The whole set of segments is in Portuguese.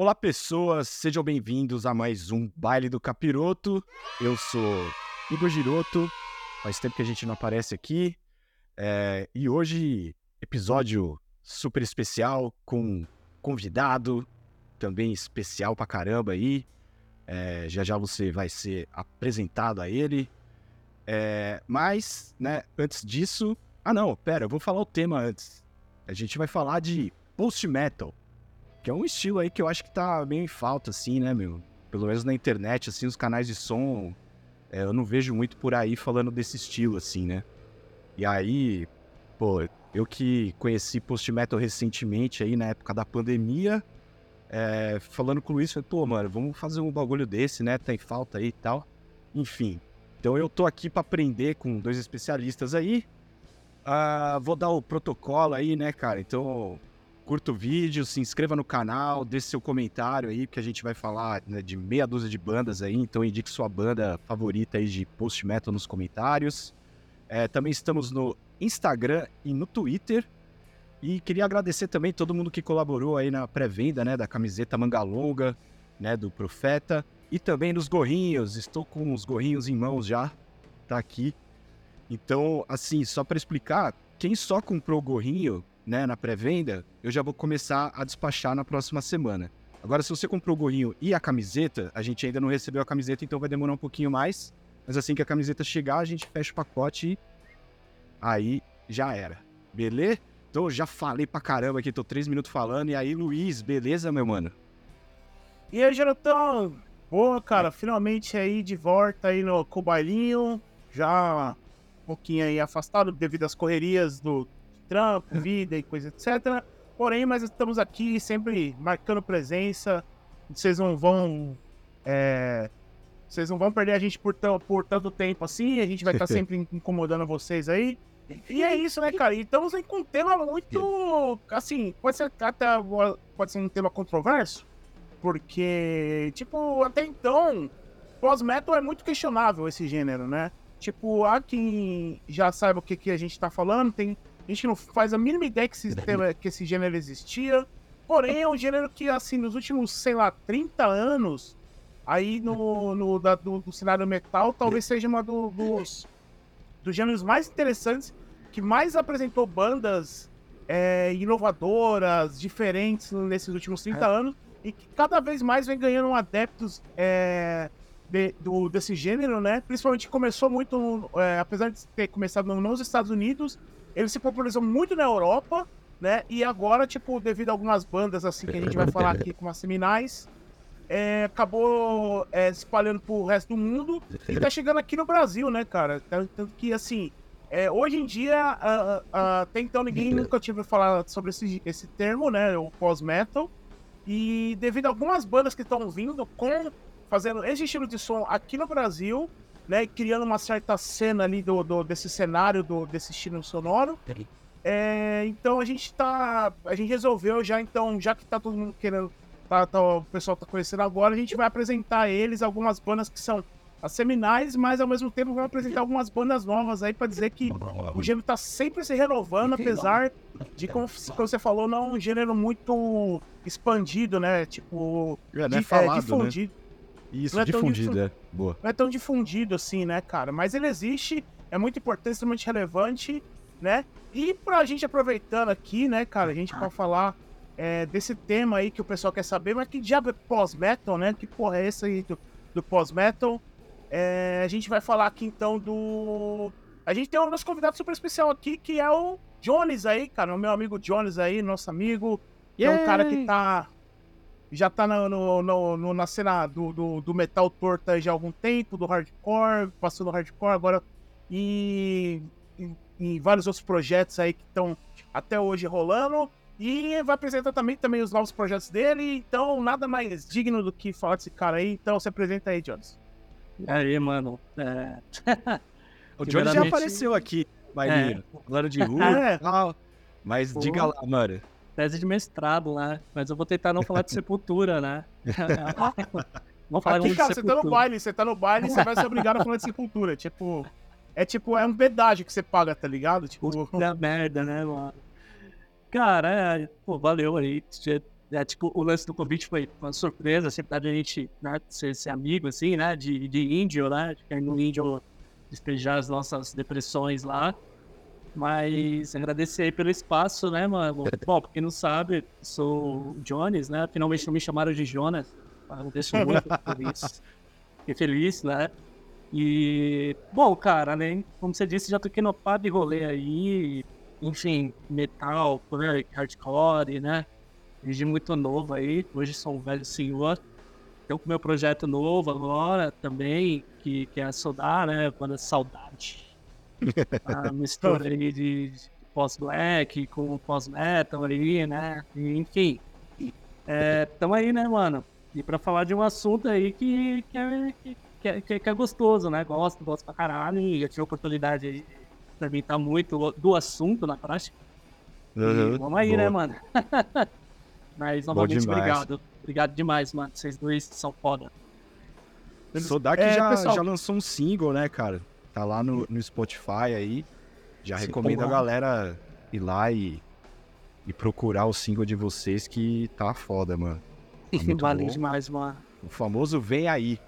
Olá, pessoas, sejam bem-vindos a mais um Baile do Capiroto. Eu sou Igor Giroto, faz tempo que a gente não aparece aqui. É, e hoje, episódio super especial com convidado, também especial pra caramba aí. É, já já você vai ser apresentado a ele. É, mas, né, antes disso. Ah, não, pera, eu vou falar o tema antes. A gente vai falar de post-metal, que é um estilo aí que eu acho que tá meio em falta, assim, né, meu? Pelo menos na internet, assim, os canais de som, é, eu não vejo muito por aí falando desse estilo, assim, né? E aí, pô, eu que conheci post-metal recentemente aí, na época da pandemia, é, falando com o Luiz, falei, pô, mano, vamos fazer um bagulho desse, né? Tem falta aí e tal. Enfim, então eu tô aqui para aprender com dois especialistas aí. Uh, vou dar o protocolo aí, né, cara? Então, curta o vídeo, se inscreva no canal, deixe seu comentário aí, porque a gente vai falar né, de meia dúzia de bandas aí. Então, indique sua banda favorita aí de post-metal nos comentários. É, também estamos no Instagram e no Twitter. E queria agradecer também todo mundo que colaborou aí na pré-venda, né, da camiseta manga longa, né, do Profeta. E também nos gorrinhos, estou com os gorrinhos em mãos já, tá aqui. Então, assim, só para explicar, quem só comprou o gorrinho, né, na pré-venda, eu já vou começar a despachar na próxima semana. Agora, se você comprou o gorrinho e a camiseta, a gente ainda não recebeu a camiseta, então vai demorar um pouquinho mais. Mas assim que a camiseta chegar, a gente fecha o pacote e aí já era. Beleza? Então já falei pra caramba aqui, tô três minutos falando. E aí, Luiz, beleza, meu mano? E aí, Jonathan? Boa, cara, finalmente aí de volta aí no Cobailinho, já um pouquinho aí afastado devido às correrias do trampo, vida e coisa etc. Porém, mas estamos aqui sempre marcando presença. Vocês não vão. É, vocês não vão perder a gente por, por tanto tempo assim. A gente vai estar sempre incomodando vocês aí. E é isso, né, cara? E estamos com um tema muito. Assim, pode ser até pode ser um tema controverso porque, tipo, até então, pós-metal é muito questionável esse gênero, né? Tipo, há quem já saiba o que, que a gente tá falando, tem gente que não faz a mínima ideia que esse, que esse gênero existia. Porém, é um gênero que, assim, nos últimos, sei lá, 30 anos, aí no, no da, do, do, cenário metal, talvez seja uma do, dos, dos gêneros mais interessantes, que mais apresentou bandas é, inovadoras, diferentes nesses últimos 30 é. anos e que cada vez mais vem ganhando adeptos é, de, do, desse gênero, né? Principalmente começou muito, é, apesar de ter começado nos Estados Unidos, ele se popularizou muito na Europa, né? E agora, tipo, devido a algumas bandas assim que a gente vai falar aqui como as seminais, é, acabou é, se espalhando pro resto do mundo e tá chegando aqui no Brasil, né, cara? Tanto que, assim, é, hoje em dia, uh, uh, até então ninguém nunca tinha ouvido falar sobre esse, esse termo, né? O pós-metal. E devido a algumas bandas que estão vindo com fazendo esse estilo de som aqui no Brasil, né, criando uma certa cena ali do, do desse cenário do, desse estilo sonoro. É, então a gente tá, a gente resolveu já então, já que tá todo mundo querendo, tá, tá, o pessoal tá conhecendo agora, a gente vai apresentar eles algumas bandas que são as seminais, mas ao mesmo tempo vai apresentar algumas bandas novas aí para dizer que o gênero tá sempre se renovando, apesar de, como, você falou, não é um gênero muito expandido, né? Tipo, é, é, falado, é difundido. Né? Isso, não é difundido, é. Boa. Não é tão difundido assim, né, cara? Mas ele existe, é muito importante, extremamente relevante, né? E pra gente aproveitando aqui, né, cara, a gente pode falar é, desse tema aí que o pessoal quer saber, mas que diabo é pós-metal, né? Que porra é essa aí do, do pós-metal? É, a gente vai falar aqui então do. A gente tem um nosso convidado super especial aqui, que é o Jones aí, cara. O meu amigo Jones aí, nosso amigo. É um cara que tá. Já tá no, no, no na cena do, do, do, metal torto aí já há algum tempo, do hardcore, passou no hardcore agora. E, e, e vários outros projetos aí que estão até hoje rolando. E vai apresentar também, também os novos projetos dele. Então, nada mais digno do que falar desse cara aí. Então, se apresenta aí, Jones. Aí, mano. É... o Johnny já apareceu aqui, Marinho. É. de rua é. Mas Pô. diga lá, mano. Tese de mestrado lá. Mas eu vou tentar não falar de sepultura, né? Vamos falar aqui, cara, você tá no baile, você tá no baile e você vai ser obrigado a falar de sepultura. Tipo. É tipo, é um pedágio que você paga, tá ligado? Tipo. Puta merda, né, mano? Cara, é, pô, valeu aí. É, tipo, o lance do convite foi uma surpresa, assim, pra gente né, ser, ser amigo, assim, né? De, de índio, né? De no índio despejar as nossas depressões lá. Mas agradecer aí pelo espaço, né, mano? Bom, pra quem não sabe, sou o Jones, né? Finalmente não me chamaram de Jonas. Agradeço muito por isso. Fiquei feliz, né? E, bom, cara, né? Como você disse, já toquei no pá de rolê aí. Enfim, metal, hardcore, né? Desde muito novo aí. Hoje sou um velho senhor. Tenho com meu projeto novo agora também, que, que é a Soldar, né? Banda Saudade. A mistura aí de, de pós-black com pós-metal aí, né? Enfim. É, tamo aí, né, mano? E pra falar de um assunto aí que, que, é, que, que, que é gostoso, né? Gosto, gosto pra caralho. E eu tive a oportunidade aí de experimentar muito do assunto na prática. Uhum, vamos aí, boa. né, mano? Mas novamente, obrigado. Obrigado demais, mano. Vocês dois são foda. Sodak É, já, pessoal- já lançou um single, né, cara? Tá lá no, no Spotify aí. Já Sim, recomendo a porra. galera ir lá e, e procurar o single de vocês que tá foda, mano. Tá bom. demais, mano. O famoso Vem Aí.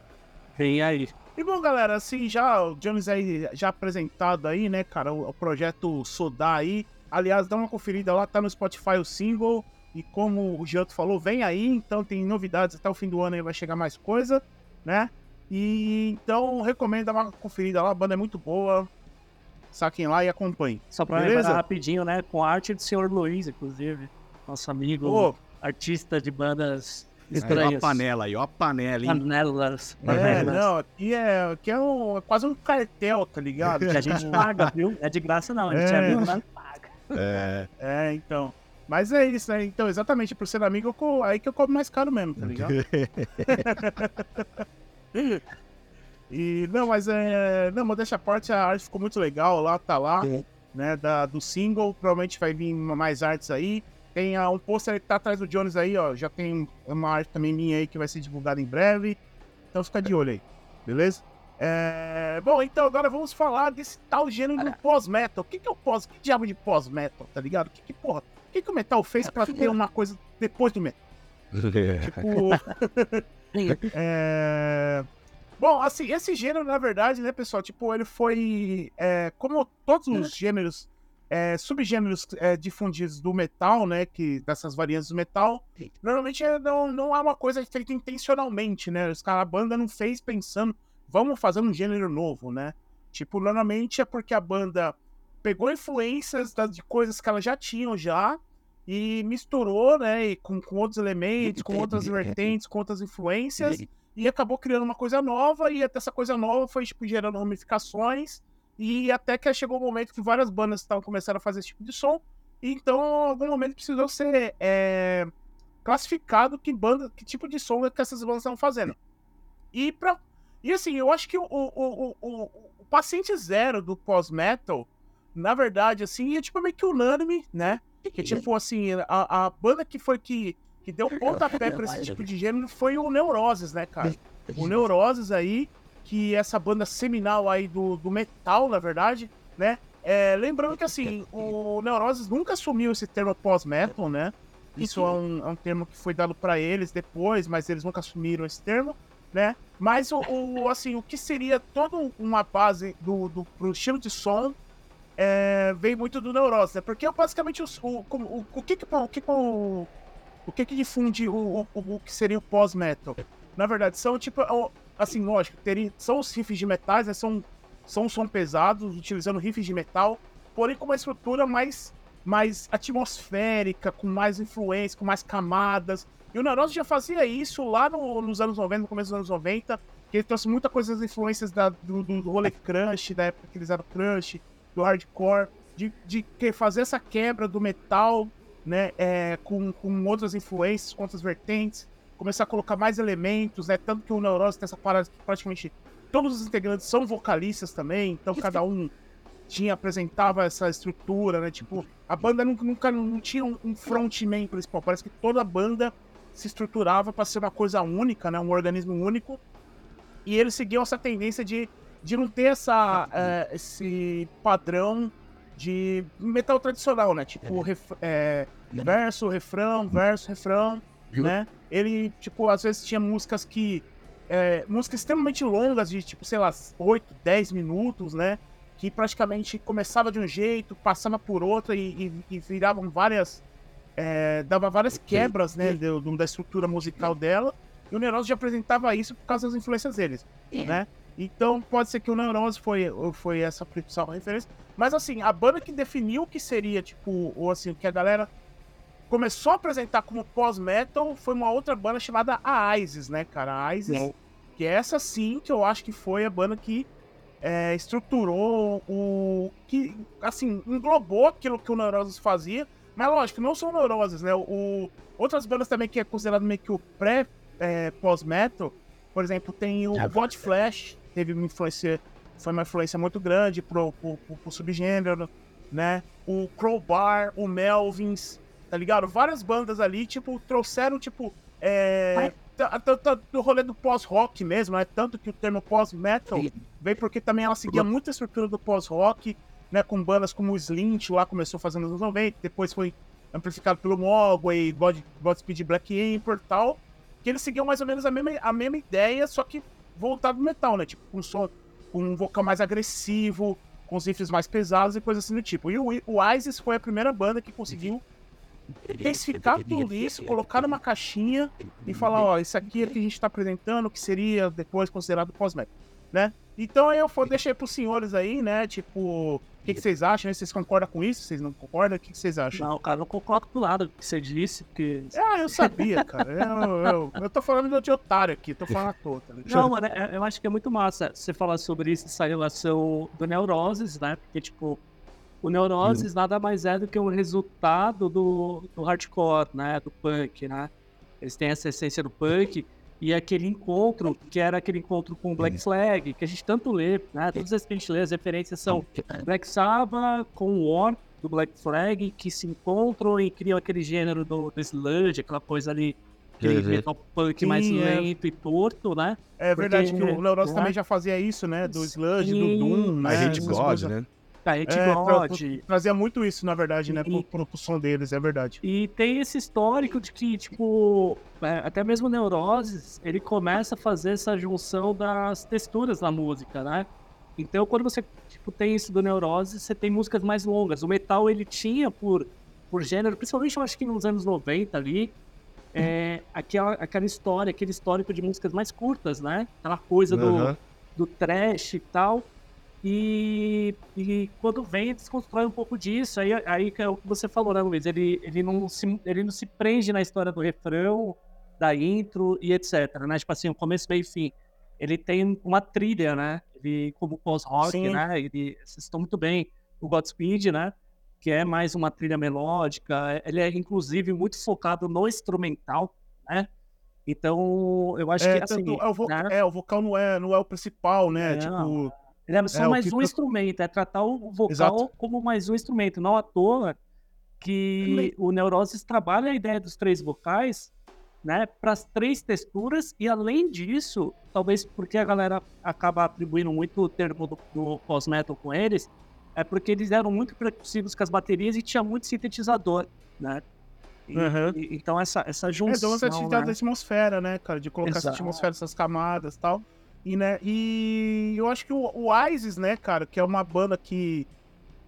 Vem aí. E bom, galera, assim, já o Jones aí, já apresentado aí, né, cara, o, o projeto Sodá aí. Aliás, dá uma conferida lá, tá no Spotify o single. E como o Gianto falou, vem aí, então tem novidades até o fim do ano aí, vai chegar mais coisa, né? E então recomendo dar uma conferida lá, a banda é muito boa. Saquem lá e acompanhem. Só pra Beleza? lembrar rapidinho, né? Com a arte do senhor Luiz, inclusive. Nosso amigo, artista de bandas Aí, ó a estranhas. panela aí, ó a panela, hein? Panelas. é, panelas. não, aqui é, aqui é, um- é quase um cartel, tá ligado? Que a gente paga, viu? É de graça não. A gente É. é amigo, mas não paga. É, É, então. Mas é isso, né? Então, exatamente por ser amigo, eu aí que eu como mais caro mesmo, tá ligado? E, não, mas é. Não, modéstia à parte, a arte ficou muito legal lá, tá lá, É. né? Da, do single, provavelmente vai vir mais artes aí. Tem ah, um pôster que tá atrás do Jones aí, ó. Já tem uma arte também minha aí que vai ser divulgada em breve. Então fica de olho aí, beleza? É, Bom, então agora vamos falar desse tal gênero do pós-metal. O que, que é o pós? Que diabo de pós-metal, tá ligado? Que, que porra? O que, que o metal fez pra ter uma coisa depois do metal? Tipo. É... Bom, assim, esse gênero, na verdade, né, pessoal, tipo, ele foi. é, como todos os gêneros, é, subgêneros é, difundidos do metal, né, que, dessas variantes do metal, normalmente é, não, não é uma coisa feita intencionalmente, né? Os cara, a banda não fez pensando, vamos fazer um gênero novo, né? Tipo, normalmente é porque a banda pegou influências das, de coisas que elas já tinham já e misturou, né, e com, com outros elementos, com outras vertentes, com outras influências e acabou criando uma coisa nova e até essa coisa nova foi tipo gerando ramificações e até que chegou o momento que várias bandas estavam começando a fazer esse tipo de som e então em algum momento precisou ser é, classificado que banda que tipo de som é que essas bandas estão fazendo. E para e assim eu acho que o, o, o, o, paciente zero do pós metal na verdade assim é tipo meio que unânime né que tipo assim a, a banda que foi que que deu pontapé pra esse tipo de gênero foi o Neuroses, né, cara? O Neuroses aí, que é essa banda seminal aí do, do metal, na verdade, né? É, lembrando que, assim, o Neuroses nunca assumiu esse termo pós-metal, né? Isso é um, é um termo que foi dado pra eles depois, mas eles nunca assumiram esse termo, né? Mas, o, o, assim, o que seria toda uma base do, do, pro estilo de som é, vem muito do Neuroses, né? Porque basicamente os- o, o, o, o que que o que que o, o que que difunde o, o, que seria o pós-metal? Na verdade, são tipo, o- assim, lógico, teria, são os riffs de metais, né? São, são som pesados, utilizando riffs de metal, porém com uma estrutura mais, mais atmosférica, com mais influência, com mais camadas. E o Neurose já fazia isso lá no- nos anos 90, no começo dos anos 90, que ele trouxe muita coisa das influências da, do, do, rolê crush, da época que eles eram crush, do hardcore, de, de que fazer essa quebra do metal, né, é, com, com outras influências, com outras vertentes, começar a colocar mais elementos, né, tanto que o Neurose tem essa parada que praticamente todos os integrantes são vocalistas também, então cada um tinha, apresentava essa estrutura, né, tipo, a banda nunca, nunca não tinha um, um frontman principal, parece que toda a banda se estruturava para ser uma coisa única, né, um organismo único, e eles seguiam essa tendência de, de não ter essa, eh, esse padrão de metal tradicional, né? Tipo, ref- é, verso, refrão, verso, refrão. né? Ele, tipo, às vezes tinha músicas que. É, músicas extremamente longas, de tipo, sei lá, 8, 10 minutos, né? Que praticamente começava de um jeito, passava por outro e, e, e viravam várias. É, dava várias quebras, né? Da estrutura musical dela. E o Neurose já apresentava isso por causa das influências deles, né? Então pode ser que o Neurose foi, foi essa principal referência. Mas assim, a banda que definiu o que seria, tipo, ou assim, que a galera começou a apresentar como pós-metal foi uma outra banda chamada a Isis, né, cara? A Isis. Não. Que é essa sim que eu acho que foi a banda que é, estruturou o. que, assim, englobou aquilo que o Neurosis fazia. Mas lógico, não são Neuroses, né? O, outras bandas também que é considerado meio que o pré-pós-metal, é, por exemplo, tem o God Flash, teve uma influência, foi uma influência muito grande pro, pro, pro, pro subgênero, né? O Crowbar, o Melvins, tá ligado? Várias bandas ali, tipo, trouxeram, tipo, é. Do rolê do pós-rock mesmo, né? Tanto que o termo pós-metal veio porque também ela seguia muita estrutura do pós-rock, né? Com bandas como o Slint lá começou fazendo nos anos 90, depois foi amplificado pelo Mogwai, God, Godspeed Black Emperor e tal. Que eles seguiam mais ou menos a mesma, a mesma ideia, só que voltado no metal, né? Tipo, com um som, com um vocal mais agressivo, com os riffs mais pesados e coisas assim do tipo. E o, o Isis foi a primeira banda que conseguiu especificar tudo isso, colocar numa caixinha e falar, ó, isso aqui é que a gente está apresentando, que seria depois considerado pós-metal, né? Então eu deixei para os senhores aí, né? Tipo, o que, que, vocês acham? Vocês concordam com isso? Vocês não concordam? O que, que vocês acham? Não, cara, não concordo com nada que você disse, porque. Ah, eu sabia, cara. Eu, eu, eu tô falando de otário aqui, tô falando à toa, tá Não, mano, é, eu acho que é muito massa você falar sobre isso, essa relação do Neuroses, né? Porque, tipo, o Neuroses nada mais é do que um resultado do, do hardcore, né? Do punk, né? Eles têm essa essência do punk e aquele encontro, que era aquele encontro com Black Flag, que a gente tanto lê, né? Todas as que a gente lê, as referências são Black Sabbath com o War do Black Flag, que se encontram e criam aquele gênero do, do sludge, aquela coisa ali aquele uhum. metal punk Sim, mais é. lento e torto, né? É verdade Porque, que o Neurosis né? também já fazia isso, né? Do sludge, do Doom, né? A gente God, né? A gente é. Trazia muito isso, na verdade, né? E, pro, pro, som deles, é verdade. E tem esse histórico de que, tipo, é, até mesmo Neuroses, ele começa a fazer essa junção das texturas na música, né? Então, quando você tipo, tem isso do Neuroses, você tem músicas mais longas. O metal, ele tinha por, por gênero, principalmente eu acho que nos anos 90 ali, é, aquela, aquela história, aquele histórico de músicas mais curtas, né? Aquela coisa uhum. do, do trash e tal. E, e quando vem, desconstrói um pouco disso. Aí, aí é o que você falou, né, Luiz? Ele, ele, não se, ele não se prende na história do refrão, da intro e etc. Né? Tipo assim, o começo, meio e fim. Ele tem uma trilha, né? Ele, como pós-rock, né? Ele, vocês estão muito bem. O Godspeed, né? Que é mais uma trilha melódica. Ele é, inclusive, muito focado no instrumental, né? Então, eu acho é, que assim. É o, vo né? é, o vocal não é, não é o principal, né? É, tipo. Ele é só é, mais um instrumento, é tratar o vocal Exato. como mais um instrumento. Não à toa que o Neuroses trabalha a ideia dos três vocais né, para as três texturas, e além disso, talvez porque a galera acaba atribuindo muito o termo do, do pós-metal com eles, é porque eles eram muito precisivos com as baterias e tinha muito sintetizador, né? E, uhum. e, então essa, essa junção, É, deu uma né? da atmosfera, né, cara? De colocar Exato. essa atmosfera, essas camadas e tal. E, né, e eu acho que o, o Isis, né, cara, que é uma banda que,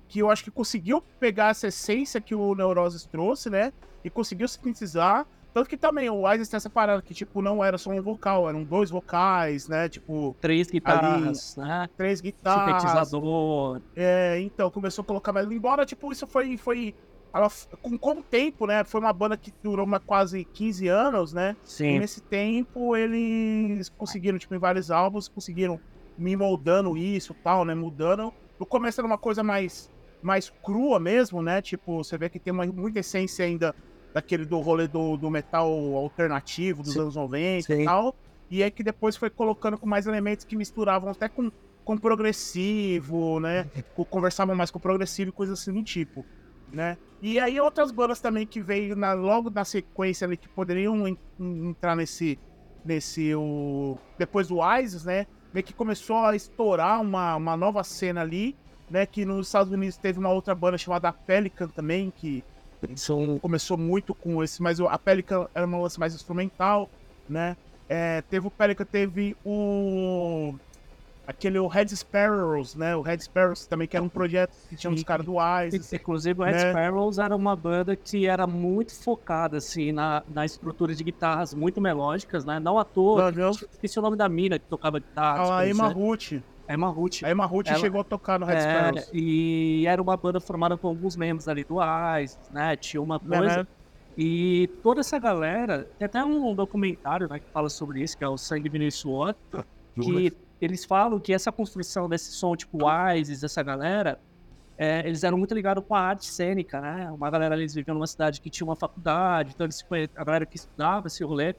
que eu acho que conseguiu pegar essa essência que o Neurosis trouxe, né, e conseguiu sintetizar. Tanto que também o Isis tem essa parada que, tipo, não era só um vocal, eram dois vocais, né, tipo... Três guitarras, ali, né? Três guitarras. Sintetizador. É, então, começou a colocar mais... Embora, tipo, isso foi... foi ela, com, com o tempo, né? Foi uma banda que durou uma, quase 15 anos, né? Sim. E nesse tempo eles conseguiram, tipo, em vários álbuns, conseguiram me moldando isso tal, né? Mudando. No começo era uma coisa mais, mais crua mesmo, né? Tipo, você vê que tem uma, muita essência ainda daquele do rolê do, do metal alternativo dos Sim. anos 90 Sim. e tal. E é que depois foi colocando com mais elementos que misturavam até com, com progressivo, né? Conversavam mais com progressivo e coisas assim do tipo né? E aí outras bandas também que veio na, logo na sequência ali que poderiam en, entrar nesse nesse o depois do ISIS, né? Meio que começou a estourar uma, uma nova cena ali, né? Que nos Estados Unidos teve uma outra banda chamada Pelican também que Isso começou muito com esse, mas a Pelican era uma lance mais instrumental, né? É, teve o Pelican, teve o. Aquele o Red Sparrows, né? O Red Sparrows também, que era um projeto que tinha uns caras do Isis. Inclusive, o Red né? Sparrows era uma banda que era muito focada, assim, na, na estrutura de guitarras muito melódicas, né? Não à toa. Não, não. Esqueci o nome da mina que tocava guitarra. A Emma tipo, Ruth. Emma Ruth. A Emma Ruth Ela- chegou a tocar no Red É, Sparrows. e era uma banda formada por alguns membros ali do Ice, né? Tinha uma Né, coisa. né? E toda essa galera, tem até um documentário né, que fala sobre isso, que é o Sangue, e Suor, que eles falam que essa construção desse som tipo Isis, essa galera, é, eles eram muito ligados com a arte cênica, né? Uma galera, eles viviam numa cidade que tinha uma faculdade, então eles, a galera que estudava esse rolê.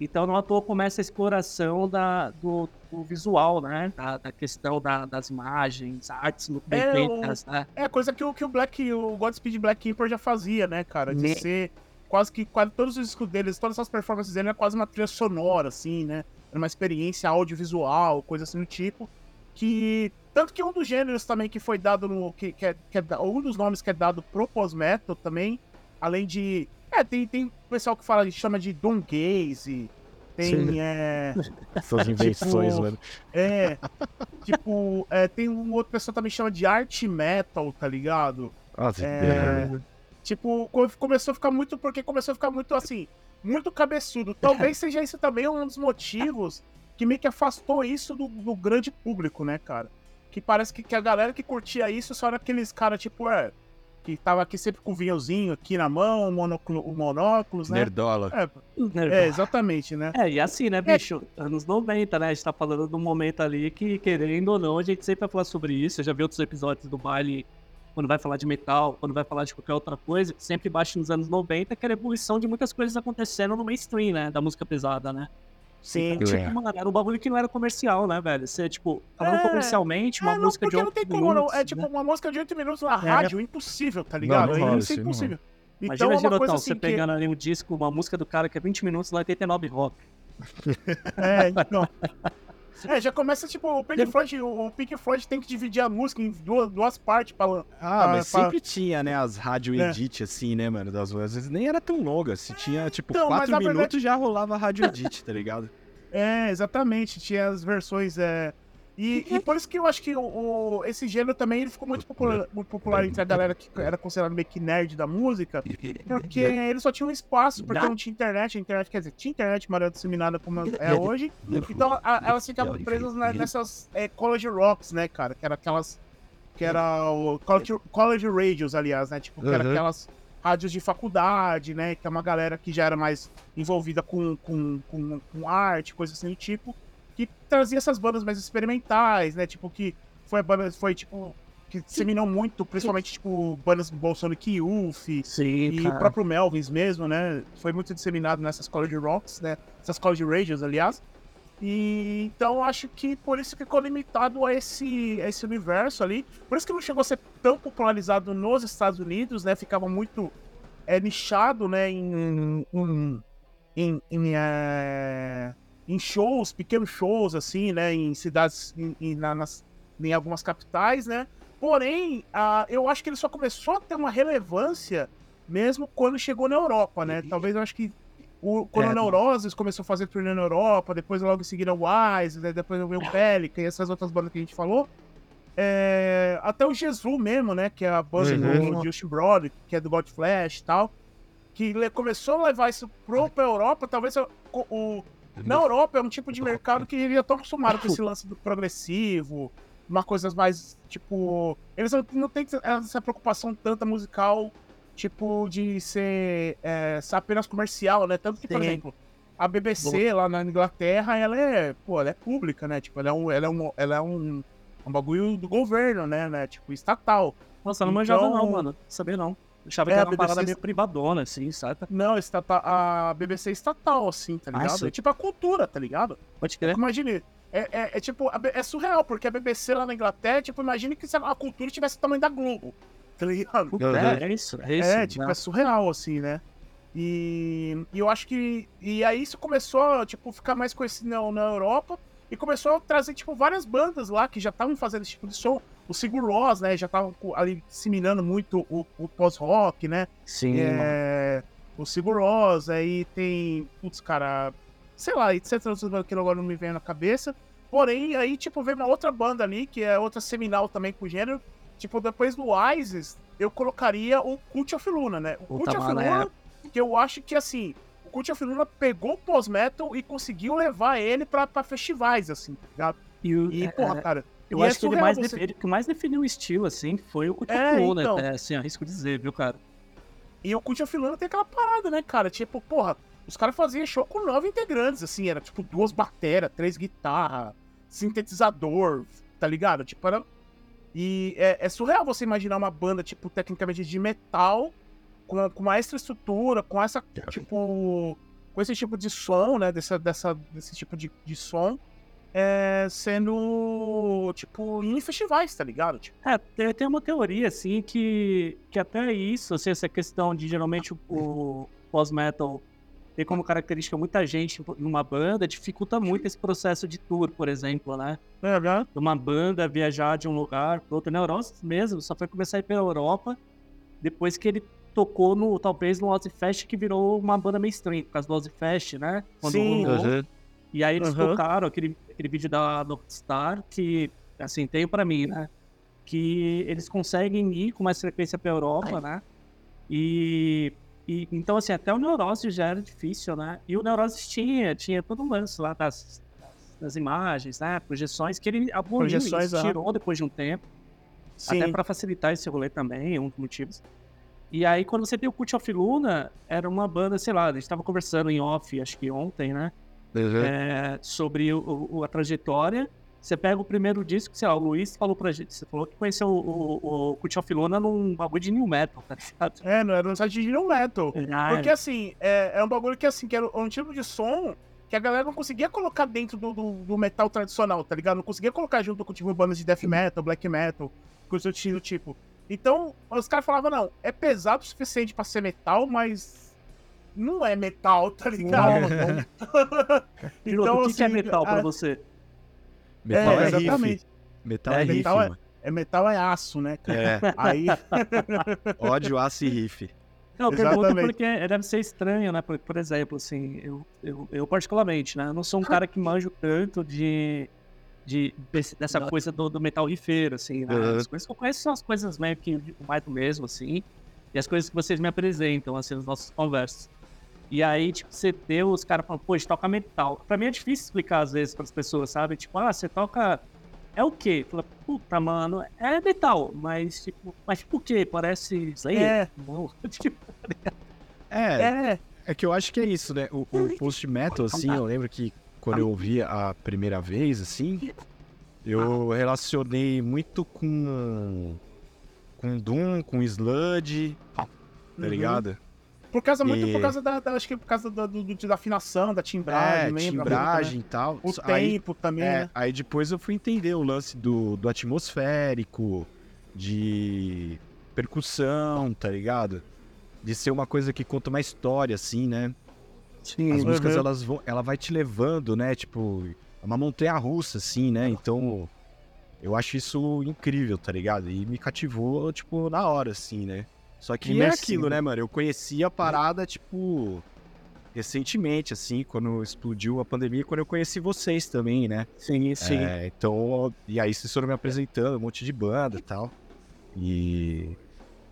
Então, não à toa começa a exploração da, do, do visual, né? Da, da questão da- das imagens, artes muito bem É, feitas, né? É, coisa que o, que o Black, o Godspeed Black Keeper já fazia, né, cara? De Né. ser quase que quase todos os discos deles, todas as performances dele era quase uma trilha sonora, assim, né? Era uma experiência audiovisual, coisa assim do tipo. Que. Tanto que um dos gêneros também que foi dado no. Que, que é, que é um dos nomes que é dado pro post-metal também, além de. É, tem, tem pessoal que fala, chama de Doom Gaze. Tem. Sim. É, Essas invenções, Tipo, mano. é. tipo, é, tem um outro pessoal também chama de art metal, tá ligado? Nossa, É. Tipo, co- começou a ficar muito. Porque começou a ficar muito assim. Muito cabeçudo. Talvez seja isso também um dos motivos que meio que afastou isso do, do grande público, né, cara? Que parece que, que a galera que curtia isso só era aqueles caras, tipo, é. Que tava aqui sempre com o vinhozinho aqui na mão, o monóculo, o monóculos, né? Nerdola. É, é, exatamente, né? É, e assim, né, bicho? Anos 90, né? A gente tá falando de um momento ali que, querendo ou não, a gente sempre vai falar sobre isso. Eu já vi outros episódios do baile, quando vai falar de metal, quando vai falar de qualquer outra coisa, sempre baixa nos anos 90, que era a ebulição de muitas coisas acontecendo no mainstream, né? Da música pesada, né? Sim. Então, É. tipo, mano, era um bagulho que não era comercial, né, velho? Você, tipo, falando É. comercialmente, uma É, não, música de porque não 8 tem como, não. minutos, É tipo né? uma música de 8 minutos na É. rádio, impossível, tá ligado? não rola isso é isso, não impossível. Imagina, Então é uma Girotão, coisa assim você que... pegando ali um disco, uma música do cara que é 20 minutos no 89 rock. É, então. É, já começa tipo, o Pink Floyd, o Pink Floyd tem que dividir a música em duas, duas partes pra. Ah, mas Ah, sempre tinha, né, as rádio É. edit, assim, né, mano, das às vezes nem era tão longa, se tinha, tipo, Então, quatro minutos verdade- já rolava rádio edit, tá ligado? É, exatamente, tinha as versões. É... E, e por isso que eu acho que o, o- esse gênero também ele ficou muito popular, muito popular entre a galera que era considerada meio que nerd da música, porque ele só tinha um espaço, porque não tinha internet, a internet, quer dizer, tinha internet maior disseminada como é hoje, então a- elas ficavam presas na- nessas é, college rocks, né, cara, que era aquelas, que era o college, college radios, aliás, né, tipo, que era Uhum. aquelas rádios de faculdade, né, que é uma galera que já era mais envolvida com, com, com, com arte, coisa assim do tipo, que trazia essas bandas mais experimentais, né? Tipo, que foi a banda, foi tipo, que disseminou muito, principalmente, tipo, bandas do Bolsonic Youth Sim, e o próprio Melvins mesmo, né? Foi muito disseminado nessas college rocks, né? Essas college radios, aliás. E então acho que por isso que ficou limitado a esse, a esse universo ali. Por isso que não chegou a ser tão popularizado nos Estados Unidos, né? Ficava muito é, nichado, né? Em, em, em, em, é, em shows, pequenos shows, assim, né? Em cidades, em, em, na- nas, em algumas capitais, né? Porém, ah, eu acho que ele só começou a ter uma relevância mesmo quando chegou na Europa, né? Talvez eu acho que o, quando É. Neuroses começou a fazer turnê na Europa, depois logo em seguida o Wise, né? depois veio o Pelican e essas outras bandas que a gente falou. É, até o Jesus mesmo, né? Que é a banda Uhum. do Just Brother, que é do God Flash e tal. Que começou a levar isso pro, pra Europa, talvez o, o- na Europa é um tipo de mercado que eles já estão acostumados com esse lance do progressivo, uma coisa mais, tipo... Eles não, têm essa preocupação tanta musical, tipo, de ser, é, ser apenas comercial, né? Tanto que, por Sim. exemplo, a BBC lá na Inglaterra, ela é, pô, ela é pública, né? Tipo, ela é um, ela é um, ela é um, um bagulho do governo, né? né? Tipo, estatal. Nossa, eu não manjava Então- não, mano. Não sabia não. Achava É, que a era uma parada BBC meio privadona, assim, saca? Não, estata, a BBC é estatal, assim, tá Ah, ligado? é tipo a cultura, tá ligado? Pode crer. Imagine, é, é, é tipo, é surreal, porque a BBC lá na Inglaterra, tipo, imagine que a cultura tivesse o tamanho da Globo, tá ligado? É, é isso, é isso. É, tipo, né? é surreal, assim, né? E, e eu acho que. E aí isso começou, tipo, ficar mais conhecido na, na Europa. E começou a trazer, tipo, várias bandas lá que já estavam fazendo esse tipo de som. O Sigur Rós, né, já tava co- ali disseminando muito o, o pós-rock, né? Sim, É, o Sigur Rós, aí tem, putz, cara, sei lá, etc, que agora não me vem na cabeça. Porém, aí, tipo, vem uma outra banda ali, que é outra seminal também com o gênero. Tipo, depois do Isis, eu colocaria o Cult of Luna, né? O Puta, Cult of mano, é. Luna, que eu acho que, assim, o Cult of Luna pegou o pós-metal e conseguiu levar ele pra, pra festivais, assim, tá ligado? E, E, é, porra, cara, eu e é acho que ele, surreal mais você- que mais definiu o estilo, assim, foi o of É, Luna, então. é, assim, arrisco dizer, viu, cara? E o of Luna tem aquela parada, né, cara? Tipo, porra, os caras faziam show com nove integrantes, assim, era tipo duas bateras, três guitarras, sintetizador, tá ligado? Tipo, era. E é, é surreal você imaginar uma banda, tipo, tecnicamente de metal, com, com uma extra estrutura, com essa, tipo. Com esse tipo de som, né? Dessa, dessa, desse tipo de, de som. É, sendo, tipo, em festivais, tá ligado? Tipo, É, tem, uma teoria, assim, que, que até isso, assim, essa questão de geralmente o, o pós-metal ter como característica muita gente numa banda, dificulta muito esse processo de tour, por exemplo, né? né, né? Uma banda viajar de um lugar para outro. Na Europa mesmo, só foi começar a ir pela Europa depois que ele tocou no, talvez, no Ozzy Fest, que virou uma banda mainstream, por causa do Ozzy Fest, né? Quando Sim. rolou. Uhum. E aí eles Aham. tocaram aquele, aquele vídeo da Rockstar, que, assim, tem pra mim, né? Que eles conseguem ir com mais frequência pra Europa, né? E, e então, assim, até o Neurose já era difícil, né? E o Neurose tinha, tinha todo um lance lá das, das imagens, né? Projeções, que ele aboliu Projeções, tirou depois de um tempo. Sim. Até pra facilitar esse rolê também, um dos motivos. E aí, quando você tem o Cult of Luna, era uma banda, sei lá, a gente tava conversando em off, acho que ontem, né? Uhum. é, sobre o- o- a trajetória. Você pega o primeiro disco, sei lá, o Luiz falou pra gente, você falou que conheceu o, o, Luna num bagulho de new metal, tá ligado? É, não era no site de New Metal. Ah, Porque assim, é, é um bagulho que assim, que era um tipo de som que a galera não conseguia colocar dentro do, do, do metal tradicional, tá ligado? Não conseguia colocar junto com tipo bandas de death metal, black metal, coisa do tipo. Então, os caras falavam, não, é pesado o suficiente pra ser metal, mas não é metal, tá ligado? Então, o que, que é assim, metal pra a- você? Metal é, é, riff. Metal É, é, riff, metal é-. É metal é aço, né? cara? É, Aí, ódio, aço e riff. Não, eu pergunto Exatamente. porque deve ser estranho, né? Por, por exemplo, assim, eu, eu, eu particularmente, né? Eu não sou um cara que manjo tanto de, de desse- dessa coisa do, do metal rifeiro, assim, né? As coisas que eu conheço são as coisas meio que mais do mesmo, assim, e as coisas que vocês me apresentam, assim, nas nossas conversas. E aí, tipo, você ter os caras falando, pô, a gente toca metal. Pra mim é difícil explicar, às vezes, pras pessoas, sabe? Tipo, ah, você toca... É o quê? Fala, puta, mano, é metal, mas, tipo, mas por quê? Parece Slayer? É. Tipo, É, é, é que eu acho que é isso, né? O, o post-metal, assim, eu lembro que quando eu ouvi a primeira vez, assim, eu relacionei muito com. com Doom, com Sludge, tá Uhum. ligado? Por causa, muito E- por causa da, da- Acho que por causa da, do- da afinação, da timbragem, é, lembra? timbragem e tal. O Aí- tempo também, É, né? aí depois eu fui entender o lance do, do atmosférico, de percussão, tá ligado? De ser uma coisa que conta uma história, assim, né? Sim, As músicas, Uhum. elas vão, ela vai te levando, né? Tipo, é uma montanha russa, assim, né? Então, eu acho isso incrível, tá ligado? E me cativou, tipo, na hora, assim, né? Só que é aquilo, né, mano? Eu conheci a parada, tipo, recentemente, assim, quando explodiu a pandemia, quando eu conheci vocês também, né? sim, sim. É, então, e aí vocês foram me apresentando, um monte de banda e tal. E.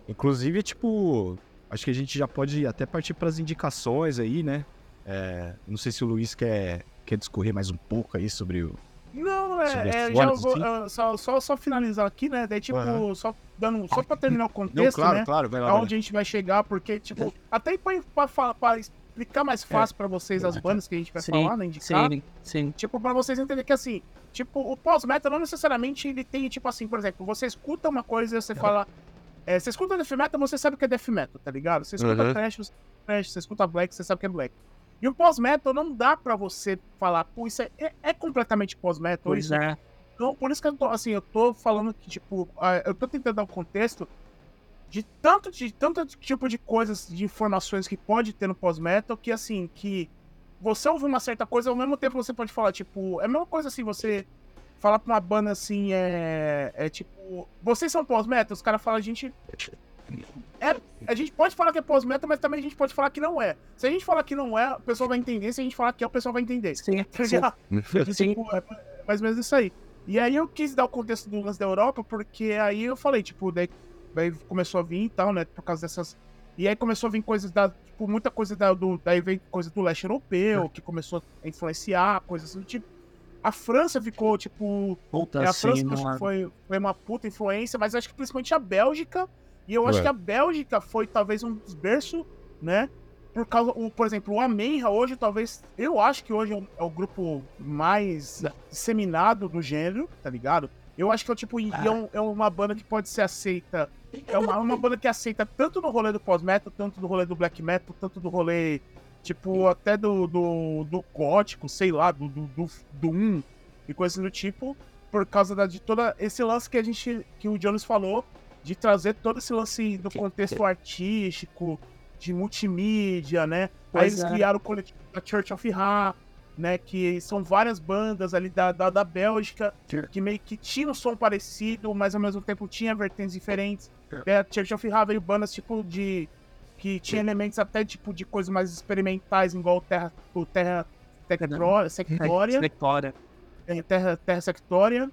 Inclusive, tipo, acho que a gente já pode até partir para as indicações aí, né? É, não sei se o Luiz quer, quer discorrer mais um pouco aí sobre o. Não, é, é já vou, ah, só, só, só finalizar aqui, né? Daí, tipo, Aham. só, dando, só pra terminar o Não, contexto, claro, né? claro, vai lá. vai lá. Aonde a gente vai chegar, porque, tipo, até pra, pra, fa- pra explicar mais fácil pra vocês as bandas que a gente vai Sim, falar, né? Indicar. Sim, sim. Tipo, pra vocês entenderem que assim, tipo, o pós-metal não necessariamente ele tem, tipo assim, por exemplo, você escuta uma coisa e você fala. é, você escuta death metal, você sabe que é death metal, tá ligado? Você escuta Uhum. thrash, você thrash, você escuta black, você sabe que é black. E o pós-metal não dá pra você falar, pô, isso é, é, é completamente pós-metal. Pois isso é. então, por isso que eu tô, assim, eu tô falando que, tipo, eu tô tentando dar um contexto de tanto, de tanto tipo de coisas, de informações que pode ter no pós-metal, que, assim, que você ouve uma certa coisa, ao mesmo tempo você pode falar, tipo, é a mesma coisa, assim, você falar pra uma banda assim é. É tipo. Vocês são pós-meta? Os caras falam, a gente. É, a gente pode falar que é pós-meta, mas também a gente pode falar que não é. Se a gente falar que não é, o pessoal vai entender. Se a gente falar que é, o pessoal vai entender. Sim, Tá sim. Tipo, é mais ou menos isso aí. E aí eu quis dar o contexto do lance da Europa, porque aí eu falei, tipo, daí, daí começou a vir e tal, né? Por causa dessas. E aí começou a vir coisas da. Tipo, muita coisa da, do. Daí veio coisa do leste europeu, que começou a influenciar, coisas do tipo. A França ficou, tipo. Puta, É, a França que eu acho não que é- foi, foi uma puta influência, mas eu acho que principalmente a Bélgica. E eu acho Ué. que a Bélgica foi talvez um dos berços, né? Por causa, o, por exemplo, o Amenra hoje, talvez. Eu acho que hoje é o, é o grupo mais disseminado do gênero, tá ligado? Eu acho que é, tipo, e é, um- é uma banda que pode ser aceita. É uma, uma banda que aceita tanto no rolê do pós-metal, tanto no rolê do black metal, tanto do rolê, tipo, até do, do, do gótico, sei lá, do, do, do, do 1 e coisas do tipo, por causa da, de toda esse lance que a gente, que o Jonas falou, de trazer todo esse lance do contexto artístico, de multimídia, né? Aí Pois eles é. criaram o coletivo da Church of Ra, né? Que são várias bandas ali da, da, da Bélgica que meio que tinham um som parecido, mas ao mesmo tempo tinha vertentes diferentes. É, a Church of Ra veio bandas tipo de. que tinha elementos até tipo de coisas mais experimentais, igual o Terra. O Terra Sectória. Sectória. É, Terra, Terra Sectória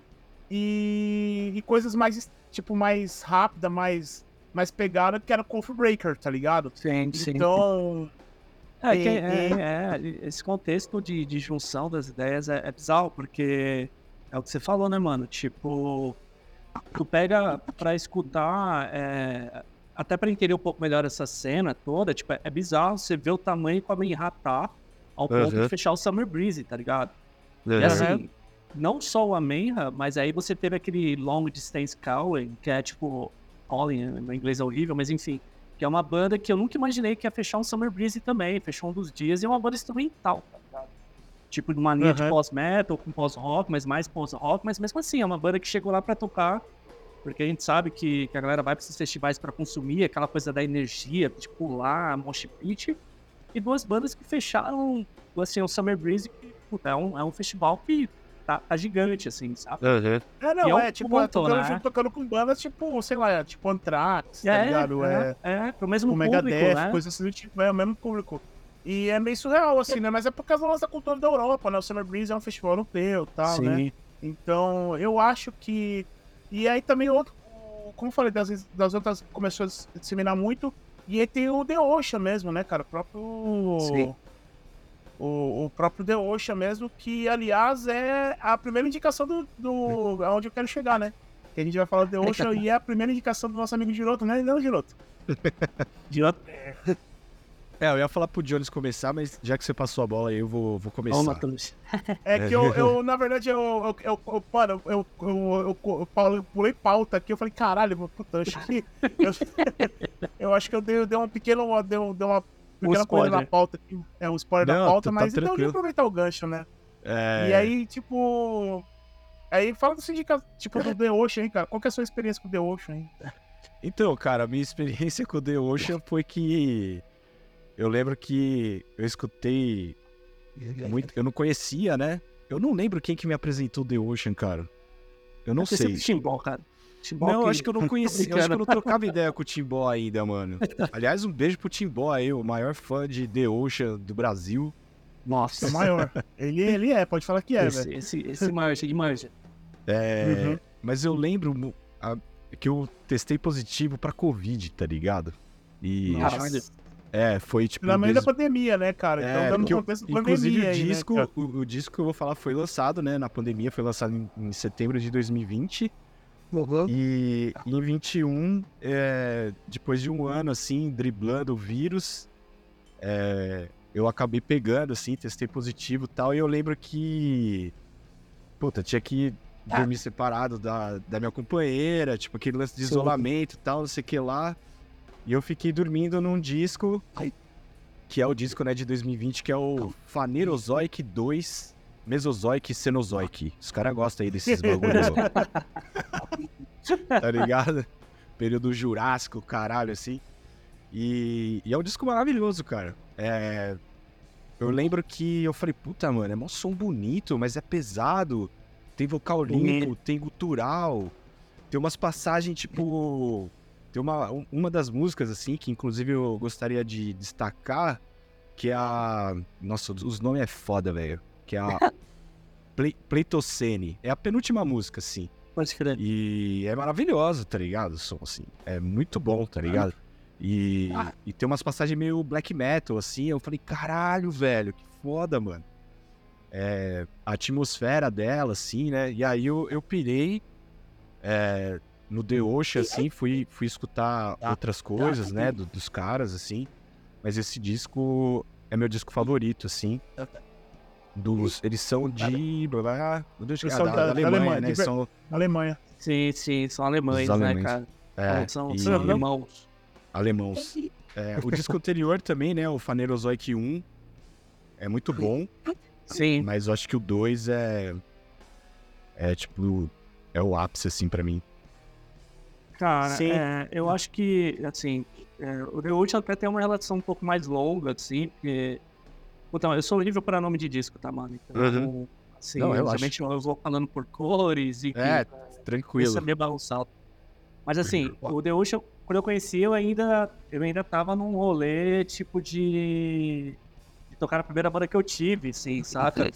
e, e coisas mais, tipo, mais rápida, mais, mais pegada, que era Coffee Breaker, tá ligado? Sim, sim. Então, É, que E- é, é, esse contexto de, de junção das ideias é, é bizarro, porque é o que você falou, né, mano? Tipo, tu pega pra escutar, é, até pra entender um pouco melhor essa cena toda, tipo, é, é bizarro você ver o tamanho que a Menra tá ao ponto Uhum. de fechar o Summer Breeze, tá ligado? E Uhum. assim, não só o Amenra, mas aí você teve aquele Long Distance Calling, que é tipo, calling, no inglês é horrível, mas enfim, que é uma banda que eu nunca imaginei que ia fechar um Summer Breeze também, fechou um dos dias, e é uma banda instrumental, tá ligado? Tipo, numa linha de Uhum. pós-metal, com pós-rock, mas mais pós-rock, mas mesmo assim, é uma banda que chegou lá pra tocar, porque a gente sabe que, que a galera vai pra esses festivais pra consumir aquela coisa da energia, de pular, mosh pit, e duas bandas que fecharam, assim, o Summer Breeze, que é, um, é um festival que tá, tá gigante, assim, sabe? Uhum. é, não, é um é, tipo, ponto, tocando, né? junto, tocando com bandas, tipo, sei lá, tipo Anthrax, tá ligado? É, é, é, pro mesmo o público, Megadeth, né? coisas assim do tipo, é o mesmo público. E é meio surreal, assim, né? Mas é por causa da nossa cultura da Europa, né? O Summer Breeze é um festival europeu e tal, né? Sim. Então, eu acho que. E aí também outro. Como eu falei, das, das outras começou a se disseminar muito. E aí tem o The Ocean mesmo, né, cara? O próprio. Sim. O, o próprio The Ocean mesmo, que aliás é a primeira indicação do. do aonde eu quero chegar, né? Que a gente vai falar do The Ocean e é a primeira indicação do nosso amigo Giroto, né? Não, Giroto. De outro... É, eu ia falar pro Jones começar, mas já que você passou a bola aí, eu vou, vou começar. Matheus. É que eu, eu, na verdade, eu, eu, eu, eu, mano, eu, eu, eu, eu, eu pulei pauta aqui, eu falei, caralho, puta, eu acho que. Eu, eu acho que eu dei, eu dei uma pequena. Dei, dei uma coisa na spoiler. pauta aqui. É um spoiler Não, da pauta, tá mas então eu tranquilo. vou aproveitar o gancho, né? É, E aí, tipo. Aí fala do sindicato, tipo, do The Ocean, hein, cara. Qual que é a sua experiência com o The Ocean, hein? Então, cara, a minha experiência com o The Ocean foi que eu lembro que eu escutei muito, eu não conhecia, né? Eu não lembro quem que me apresentou The Ocean, cara. Eu não Deve sei. ser do Timbó, cara. Timbó Não, acho que eu não conhecia, eu acho que eu não trocava ideia com o Timbó ainda, mano. Aliás, um beijo pro Timbó aí, o maior fã de The Ocean do Brasil. Nossa. É o maior. ele, ele é, pode falar que é, esse, velho. esse, esse manja, manja. É, Uhum. Mas eu lembro a- que eu testei positivo pra Covid, tá ligado? E Caralho. é, foi tipo. Na meio da des- pandemia, né, cara? Então, É, dando porque o- contexto da Inclusive pandemia o aí, né, disco, o, o disco que eu vou falar foi lançado, né, na pandemia, foi lançado em, em setembro de 2020 e em 21, é, depois de um ano assim, driblando o vírus, é, eu acabei pegando assim, testei positivo e tal, e eu lembro que puta, tinha que dormir separado da, da minha companheira, tipo aquele lance de Sim. isolamento e tal, não sei o que lá. E eu fiquei dormindo num disco que é o disco né, de 2020, que é o Fanerozoic 2 Mesozoic e Cenozoic. Os caras gostam aí desses bagulhos. tá ligado? Período Jurássico, caralho, assim. E, e é um disco maravilhoso, cara. É, eu lembro que eu falei, puta, mano, é mó som bonito, mas é pesado. tem vocal limpo, tem gutural, tem umas passagens, tipo. Tem uma, um- uma das músicas, assim, que inclusive eu gostaria de destacar, que é a. Nossa, os nomes é foda, velho. Que é a. Ple- Pleitocene. É a penúltima música, assim. Pode crer. E é maravilhoso, tá ligado? O som, assim. É muito bom, tá ligado? E, Ah. e tem umas passagens meio black metal, assim. Eu falei, caralho, velho, que foda, mano. É, a atmosfera dela, assim, né? E aí eu, eu pirei é, no The Ocean, assim, fui, fui escutar outras coisas, né? do- dos caras, assim. Mas esse disco é meu disco favorito, assim. Dos, eles são de. blá, blá, blá, Eles ah, são da, da- Alemanha, Alemanha, né? São, Alemanha. Sim, sim, são alemães, Os né, cara? é, são e- são irmãos. alemãos. É, o disco anterior também, né? O Fanerozoic 1 é muito bom, Sim. mas eu acho que o 2 é. É tipo. É o ápice, assim, pra mim. Cara, Sim. é, eu acho que, assim, é, o The Ocean até tem uma relação um pouco mais longa, assim, porque. Então, eu sou livre para nome de disco, tá, mano? Então, Uhum. assim, Não, relaxa. geralmente eu vou falando por cores e. É, Isso tranquilo. é meio bagunçado. Mas assim, o The Ocean, quando eu conheci, eu ainda, eu ainda tava num rolê, tipo, de, de tocar a primeira banda que eu tive, assim, saca?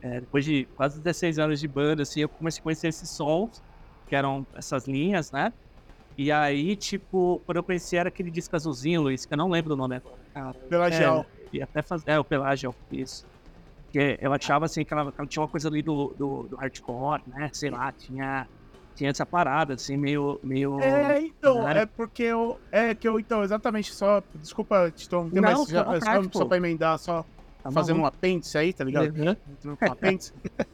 É, depois de quase 16 anos de banda, assim, eu comecei a conhecer esses sons, que eram essas linhas, né? E aí, tipo, quando eu conheci era aquele disco azulzinho, Luiz, que eu não lembro o nome agora, cara. Pelagial. E até fazer. É, o Pelágio, isso. Porque eu achava assim que ela, que ela tinha uma coisa ali do, do, do hardcore, né? Sei lá, tinha, tinha essa parada, assim, meio. meio... É, então, Era- é porque eu. É que eu, então, exatamente, só. Desculpa te interromper, Não, mas já, vontade, só, só pra emendar, só Tá fazendo um apêndice aí, tá ligado? Uhum. Com apêndice.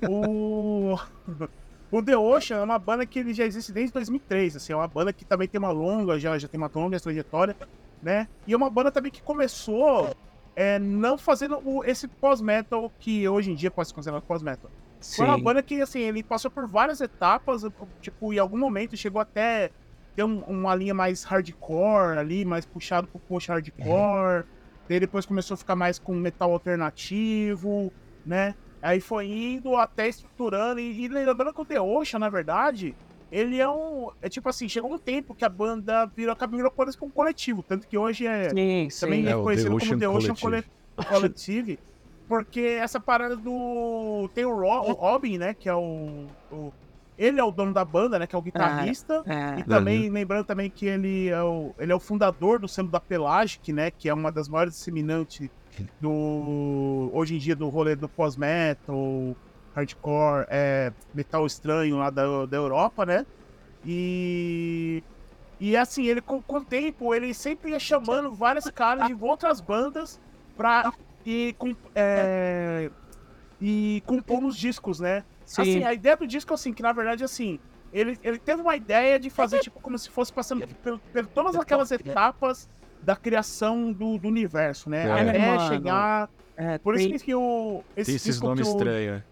o. O The Ocean é uma banda que ele já existe desde 2003, assim, é uma banda que também tem uma longa, já, já tem uma longa trajetória, né? E é uma banda também que começou é, não fazendo o- esse pós-metal que hoje em dia pode ser considerado pós-metal. Foi uma banda que, assim, ele passou por várias etapas, tipo, em algum momento chegou até ter um- uma linha mais hardcore ali, mais puxado pro post-hardcore. Daí depois começou a ficar mais com metal alternativo, né? Aí foi indo até estruturando. E, e lembrando que o The Ocean, na verdade, ele é um. É tipo assim, chegou um tempo que a banda virou, acabou virou quase que um coletivo. Tanto que hoje é Sim, sim. também É, é o conhecido The como Ocean The Ocean Collective. Colle- Collective, porque essa parada do. Tem o, Ro- o Robin, né? Que é o, o- Ele é o dono da banda, né? Que é o guitarrista. É, E também, lembrando também que ele é o, ele é o fundador do selo da Pelagic, né? Que é uma das maiores disseminantes do. Hoje em dia do rolê do pós-metal, hardcore, é, metal estranho lá da, da Europa, né? E. E assim, ele com, com o tempo, ele sempre ia chamando vários caras de outras bandas pra e, com, é, e compor os discos, né? sim. Assim, a ideia do disco, assim, que na verdade, assim, ele, ele teve uma ideia de fazer, tipo, como se fosse passando por, por todas aquelas etapas da criação do, do universo, né? É. Até Mano, chegar. É, Por tem- isso que o. Esse Tem esses disco nomes estranhos.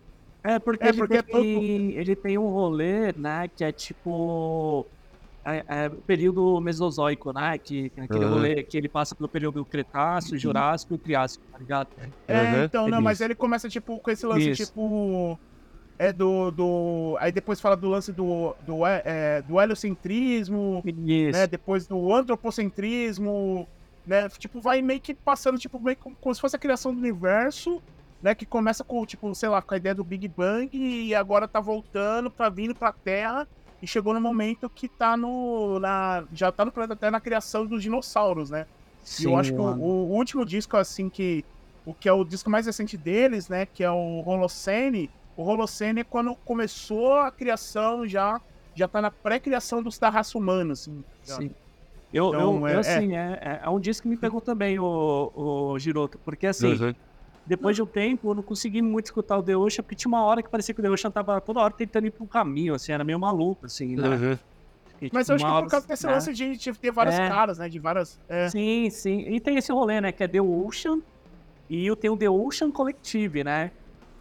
É, porque, É, ele, porque é tem, ele tem um rolê, né, que é tipo. É, é o período mesozoico, né? Que, é aquele Aham. rolê que ele passa pelo período Cretáceo, Jurássico e Triássico, tá ligado? É, Aham, então, não, mas ele começa, tipo, com esse lance, Isso. tipo. É do, do. Aí depois fala do lance do. do, é, do heliocentrismo, Isso. né? Depois do antropocentrismo, né? Tipo, vai meio que passando, tipo, meio como se fosse a criação do universo, né? Que começa com, tipo, sei lá, com a ideia do Big Bang e agora tá voltando pra vindo pra Terra e chegou no momento que tá no. Na, já tá no planeta Terra na criação dos dinossauros, né? E eu acho que o, o último disco, assim, que. O que é o disco mais recente deles, né? Que é o Holocene. O Holocene é quando começou a criação já. Já tá na pré-criação dos da raça humana, assim. já. Sim. Eu, Então, eu, é- eu, assim, é, é, é um disco que me pegou também, o, o Giroto, porque assim, Uhum. Depois de um tempo eu não consegui muito escutar o The Ocean, porque tinha uma hora que parecia que o The Ocean tava toda hora tentando ir um caminho, assim, era meio maluco, assim, né? Uhum. E, Mas tipo, eu acho que uma é por causa desse né? lance de, de ter vários É. caras, né? De várias. É. Sim, sim. E tem esse rolê, né? Que é The Ocean e eu tenho o The Ocean Collective, né?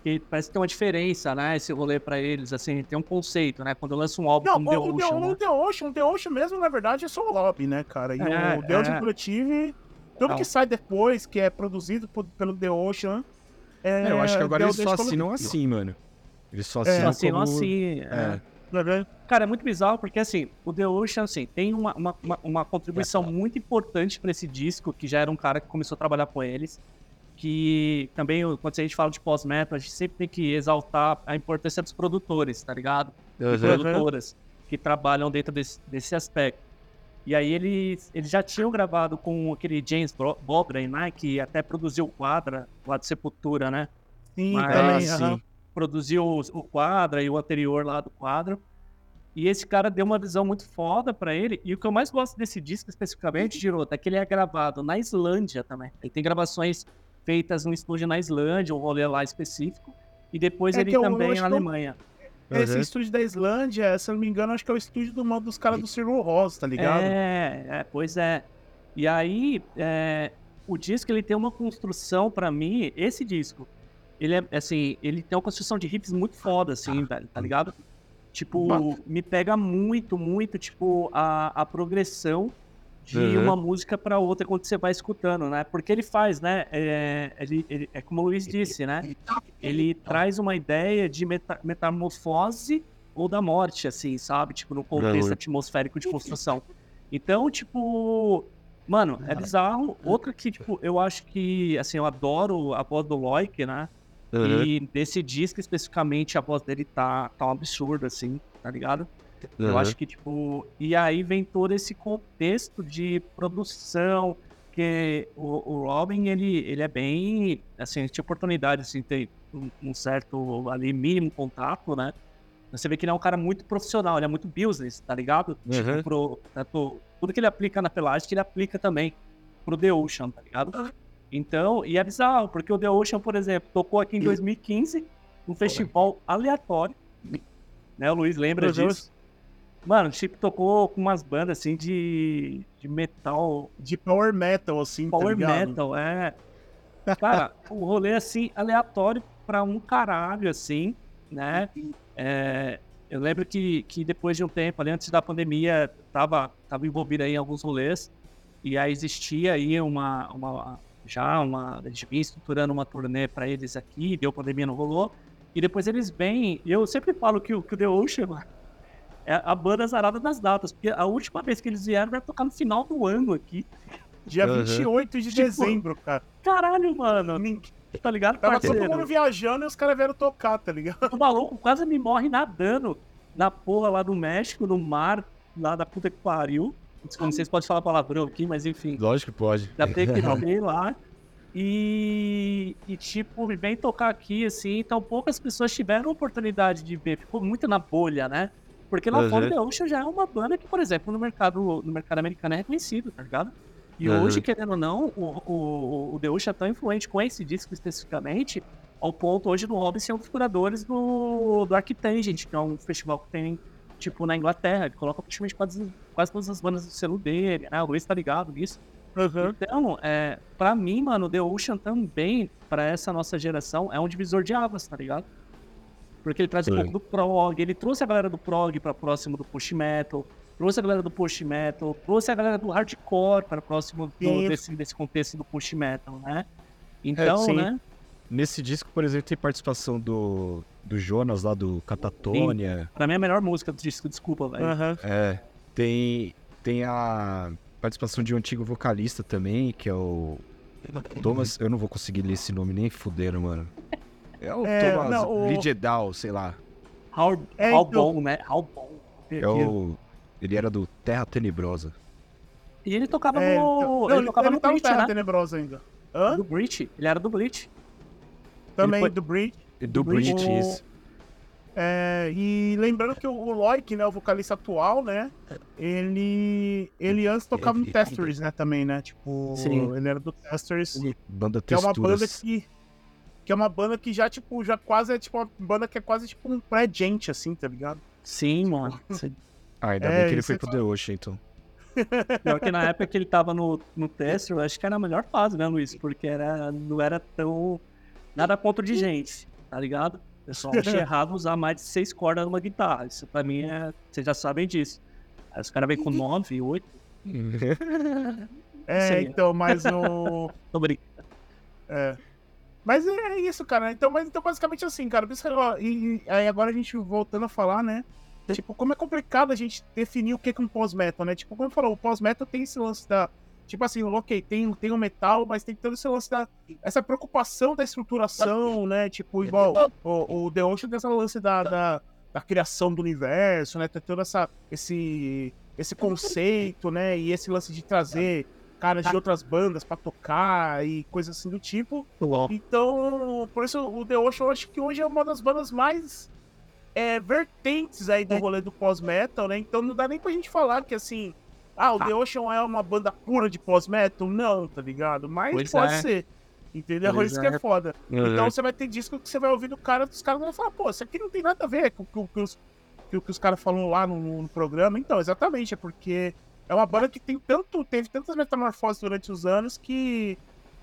Que parece que tem uma diferença, né? Esse rolê pra eles, assim, tem um conceito, né? Quando lança um álbum Não, como The o, Ocean, né? o The Ocean, o The Ocean mesmo, na verdade, é só o lobby, né, cara? E É, o The Ocean é. Collective, tudo Não. que sai depois, que é produzido por- pelo The Ocean. É, É, eu acho que agora The eles só assinam assim, mano. Eles só É, assinam assim, como... assim. É. é. Cara, é muito bizarro porque, assim, o The Ocean, assim, tem uma, uma, uma, uma contribuição muito importante pra esse disco, que já era um cara que começou a trabalhar com eles, que também, quando a gente fala de pós-metal, a gente sempre tem que exaltar a importância dos produtores, tá ligado? E produtoras que trabalham dentro desse, desse aspecto. E aí eles, eles já tinham gravado com aquele James Bobray, né, que até produziu o Quadra, lá de Sepultura, né? Sim, Mas- também. Aham. sim. produziu o, o Quadra e o anterior lá do Quadro. E esse cara deu uma visão muito foda pra ele. E o que eu mais gosto desse disco especificamente, Giroto, é que ele é gravado na Islândia também. Ele tem gravações feitas no estúdio na Islândia, um rolê lá específico. E depois É ele eu também na eu- Esse Uhum. estúdio da Islândia, se eu não me engano, acho que é o estúdio do, mo- dos caras do Cyril Ross, tá ligado? É, é, pois é. E aí, é, o disco ele tem uma construção pra mim, esse disco, ele é assim, ele tem uma construção de riffs muito foda, assim, velho, tá ligado? Tipo, me pega muito, muito, tipo, a, a progressão de Uhum. uma música pra outra quando você vai escutando, né? Porque ele faz, né? É, ele, ele- é como o Luiz disse, né? Ele traz uma ideia de meta- metamorfose ou da morte, assim, sabe? Tipo, no contexto Uhum. atmosférico de construção. Então, tipo, mano, é bizarro. Outra que, tipo, eu acho que, assim, eu adoro a voz do Loic, né? Uhum. E desse disco especificamente, a voz dele tá, tá um absurdo, assim, tá ligado? Eu Uhum. acho que, tipo. E aí vem todo esse contexto de produção, que o, o Robin, ele, ele é bem. Assim, tinha oportunidade, assim, ter um, um certo ali mínimo contato, né? Você vê que ele é um cara muito profissional, ele é muito business, tá ligado? Uhum. Tipo, pro, tanto, tudo que ele aplica na pelagem, ele aplica também pro The Ocean, tá ligado? Então, e é bizarro, porque o The Ocean, por exemplo, tocou aqui em 2015, num festival aleatório, né? O Luiz lembra disso. Mano, tipo, tocou com umas bandas assim de, de metal, De power metal, assim, tá power ligado? metal, é. Cara, o rolê assim, aleatório pra um caralho, assim, né? É, eu lembro que, que depois de um tempo, ali antes da pandemia, tava, tava envolvido aí em alguns rolês, e aí existia aí uma, uma já uma, a gente vinha estruturando uma turnê pra eles aqui, deu pandemia, não rolou, e depois eles vêm, e eu sempre falo que, o- que o The Ocean, mano, é a banda zarada das datas, porque a última vez que eles vieram vai tocar no final do ano aqui. Dia Uhum. 28 de Tipo, dezembro, cara. Caralho, mano, Ninguém- tá ligado, Tava todo parceiro? mundo viajando e os caras vieram tocar, tá ligado? O maluco quase me morre nadando na porra lá do México, no mar, lá da puta que pariu. Não sei se pode falar palavrão aqui, mas enfim. Lógico que pode. Da PQP lá. E, e, tipo, vem tocar aqui, assim, então poucas pessoas tiveram oportunidade de ver. Ficou muito na bolha, né? Porque lá Uhum. fora The Ocean já é uma banda que, por exemplo, no mercado, no mercado americano é reconhecido, tá ligado? E Uhum. hoje, querendo ou não, o, o, o The Ocean é tão influente com esse disco especificamente, ao ponto hoje do Robin ser um dos curadores do, do Arctangent, que é um festival que tem, tipo, na Inglaterra. Ele coloca praticamente quase, quase todas as bandas do selo dele, né? O Luiz tá ligado nisso. Então, é, pra mim, mano, The Ocean também, pra essa nossa geração, é um divisor de águas, tá ligado? Porque ele traz um Sim. pouco do prog, ele trouxe a galera do prog pra próximo do post metal, trouxe a galera do post metal, trouxe a galera do hardcore para próximo do- desse, desse contexto do post metal, né? Então, sim. né? Nesse disco, por exemplo, tem participação do, do Jonas lá do Catatônia. Pra mim é a melhor música do disco, desculpa, velho. Aham. É. Tem, tem a participação de um antigo vocalista também, que é o Thomas. Eu não vou conseguir ler esse nome nem fudendo, mano. É o É, Thomas não, o- Lidedal, sei lá. How, É, how então- bom, né? How bom. É o. Ele era do Terra Tenebrosa. E ele tocava É, no. então- ele, não, ele, tocava ele no tá no Bleach, Terra né? Tenebrosa ainda. Hã? Do Bleach. Ele era do Bleach. Também foi- do Breach. E Do Breach. Breach, isso. É, e lembrando que o, o Loic, né, o vocalista atual, né, ele, ele antes tocava no Testers, né, também, né, tipo, Sim. ele era do Testers, Banda que é uma banda que, que é uma banda que já, tipo, já quase é, tipo, uma banda que é quase, tipo, um pré-gente, assim, tá ligado? Sim, mano. Sim. Ah, ainda É, bem que ele foi é pro The Ocean, então. Pior que na época que ele tava no, no tester, eu acho que era a melhor fase, né, Luiz? Porque era, não era tão. Nada contra de gente, tá ligado? Eu só achei errado usar mais de seis cordas numa guitarra. Isso pra mim é. Vocês já sabem disso. Aí os caras vêm com nove, oito. É, então, mas o... Tô brincando. É. Mas é isso, cara. Então, mas, então basicamente assim, cara. E, aí agora a gente voltando a falar, né? Tipo, como é complicado a gente definir o que é um pós-metal, né? Tipo, como falou, o pós-metal tem esse lance da. Tipo assim, ok, tem, tem o metal, mas tem todo esse lance da. Essa preocupação da estruturação, né? Tipo, igual o, o The Ocean tem esse lance da, da, da criação do universo, né? Tem todo essa, esse, esse conceito, né? E esse lance de trazer caras de outras bandas para tocar e coisas assim do tipo. Então, por isso o The Ocean eu acho que hoje é uma das bandas mais é, vertentes aí do rolê do pós-metal, né? Então não dá nem pra gente falar que assim, ah, o The Ocean é uma banda pura de pós-metal? Não, tá ligado? Mas pois pode é. ser. Entendeu? Pois isso é. que é foda. Uhum. Então você vai ter disco que você vai ouvir do cara, os caras vão falar, pô, isso aqui não tem nada a ver com o que os, que, que os caras falam lá no, no, programa. Então, exatamente, é porque é uma banda que tem tanto, teve tantas metamorfoses durante os anos que.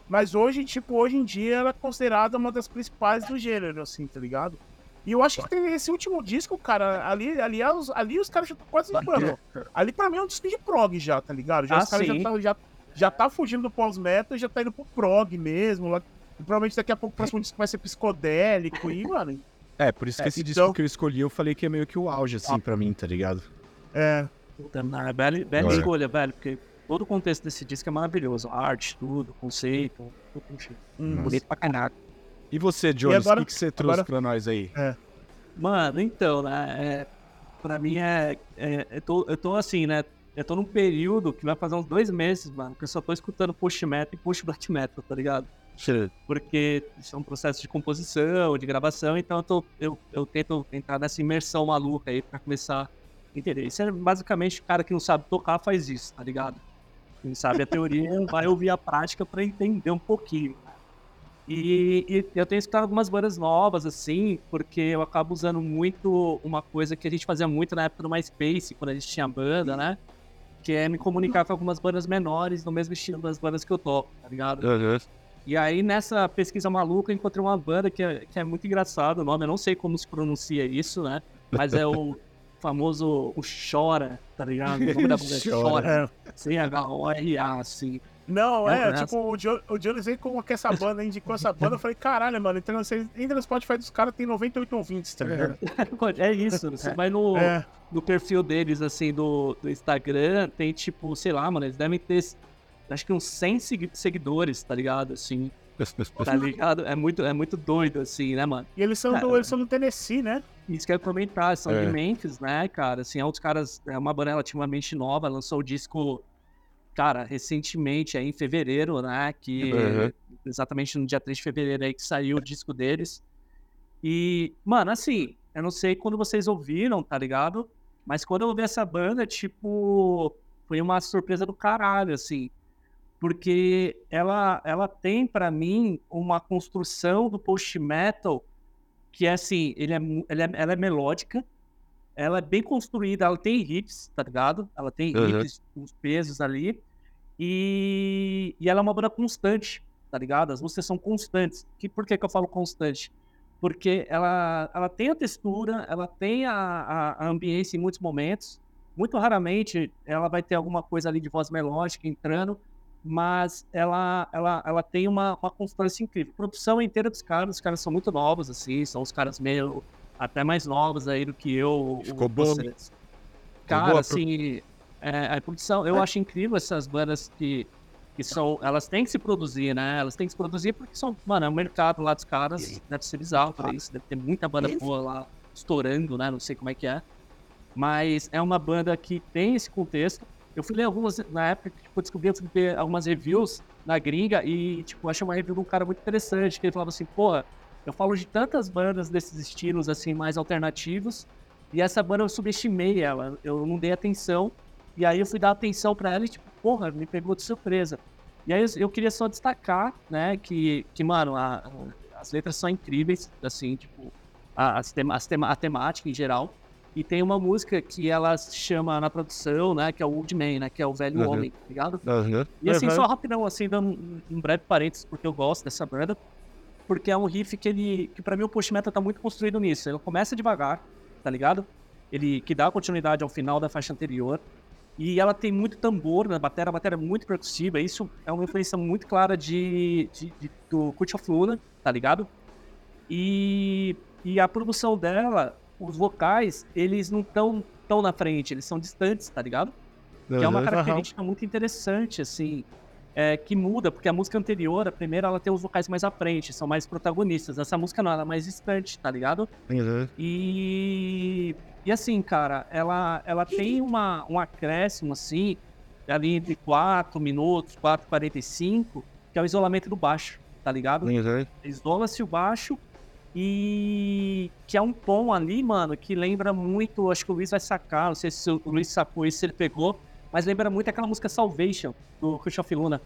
Mas hoje, tipo, hoje em dia ela é considerada uma das principais do gênero, assim, tá ligado? E eu acho que esse último disco, cara, ali, ali, ali os caras já estão quase mano, Ali pra mim é um disco de prog já, tá ligado? Já, ah, os caras já tá, já, já tá fugindo do pós-metal e já tá indo pro prog mesmo. Lá, provavelmente daqui a pouco o próximo disco vai ser psicodélico e, mano. É, por isso que é, esse então... disco que eu escolhi, eu falei que é meio que o auge, assim, ah. pra mim, tá ligado? É. Puta, não, é bela, bela escolha, velho, porque todo o contexto desse disco é maravilhoso. A arte, tudo, conceito, tudo, hum, bonito pra caralho. E você, Jones, o que, que, você trouxe agora... pra nós aí? É. Mano, então, né? É, pra mim é, é. eu, tô, eu tô assim, né? Eu tô num período que vai fazer uns dois meses, mano, que eu só tô escutando post metal e post black metal, tá ligado? Sim. Porque isso é um processo de composição, de gravação, então eu, tô, eu, eu tento entrar nessa imersão maluca aí pra começar a entender. Isso é basicamente o cara que não sabe tocar faz isso, tá ligado? Quem sabe a teoria vai ouvir a prática pra entender um pouquinho. E, e, eu tenho escutado algumas bandas novas, assim, porque eu acabo usando muito uma coisa que a gente fazia muito na época do MySpace, quando a gente tinha banda, né? Que é me comunicar com algumas bandas menores, no mesmo estilo das bandas que eu toco, tá ligado? Uhum. E aí, nessa pesquisa maluca, eu encontrei uma banda que é, que é muito engraçado o nome, eu não sei como se pronuncia isso, né? Mas é o famoso o Chora, tá ligado? O nome da banda é Chora. Sem H-O-R-A, assim. Não, é, é tipo, o, o Jones veio com essa banda, indicou essa banda, eu falei, caralho, mano, você entra no Spotify dos caras, tem 98 ouvintes, tá ligado? É isso, você é. vai no, é. no perfil deles, assim, do, do Instagram, tem tipo, sei lá, mano, eles devem ter, acho que uns 100 seguidores, tá ligado, assim, tá ligado? É muito, é muito doido, assim, né, mano? E eles são, do, eles são do Tennessee, né? Isso que eu ia comentar, são é. de Memphis, né, cara, assim, é outros caras, é uma banda relativamente nova, lançou o disco cara, recentemente, aí em fevereiro, né? Que uhum. exatamente no dia 3 de fevereiro aí que saiu o disco deles. E, mano, assim, eu não sei quando vocês ouviram, tá ligado? Mas quando eu ouvi essa banda, tipo, foi uma surpresa do caralho, assim. Porque ela, ela tem, para mim, uma construção do post-metal que é assim, ele é, ele é, ela é melódica, ela é bem construída, ela tem riffs, tá ligado? Ela tem uhum. riffs, uns pesos ali. E, e ela é uma banda constante, tá ligado? As músicas são constantes. Que, por que, que eu falo constante? Porque ela, ela tem a textura, ela tem a, a, a ambiência em muitos momentos. Muito raramente ela vai ter alguma coisa ali de voz melódica entrando, mas ela, ela, ela tem uma, uma constância incrível. Produção inteira dos caras, os caras são muito novos, assim, são os caras meio até mais novos aí do que eu. Ficou bom. Cara, assim, é, a produção, eu é. acho incrível essas bandas que, que são. Elas têm que se produzir, né? Elas têm que se produzir porque são. Mano, é o mercado lá dos caras deve ser bizarro pra isso. Deve ter muita banda boa lá estourando, né? Não sei como é que é. Mas é uma banda que tem esse contexto. Eu fui ler algumas, na época, tipo, descobri, algumas reviews na gringa e, tipo, achei uma review de um cara muito interessante, que ele falava assim, pô, eu falo de tantas bandas desses estilos, assim, mais alternativos, e essa banda eu subestimei ela, eu não dei atenção, e aí eu fui dar atenção para ela e, tipo, porra, me pegou de surpresa. E aí eu queria só destacar, né, que, que mano, a, as letras são incríveis, assim, tipo, a, tema, a temática em geral. E tem uma música que ela se chama na tradução, né, que é o Old Man, né, que é o velho uhum. homem, tá ligado? Uhum. E assim, uhum. só rapidão, assim, dando um, breve parênteses, porque eu gosto dessa banda porque é um riff que ele, que para mim o post metal tá muito construído nisso. Ele começa devagar, tá ligado? Ele que dá continuidade ao final da faixa anterior. E ela tem muito tambor na bateria, a bateria é muito percussiva. Isso é uma influência muito clara de, de, de do Cult of Luna, tá ligado? E, e a produção dela, os vocais, eles não estão tão na frente, eles são distantes, tá ligado? Que é uma característica muito interessante, assim, é, que muda, porque a música anterior, a primeira, ela tem os vocais mais à frente, são mais protagonistas. Essa música não, ela é mais distante, tá ligado? Uhum. E, e assim, cara, ela, ela tem uma, um acréscimo, assim, ali entre 4 minutos, 4 45, que é o isolamento do baixo, tá ligado? Uhum. Isola-se o baixo e que é um tom ali, mano, que lembra muito, acho que o Luiz vai sacar, não sei se o Luiz sacou isso, se ele pegou, mas lembra muito aquela música Salvation, do of Luna,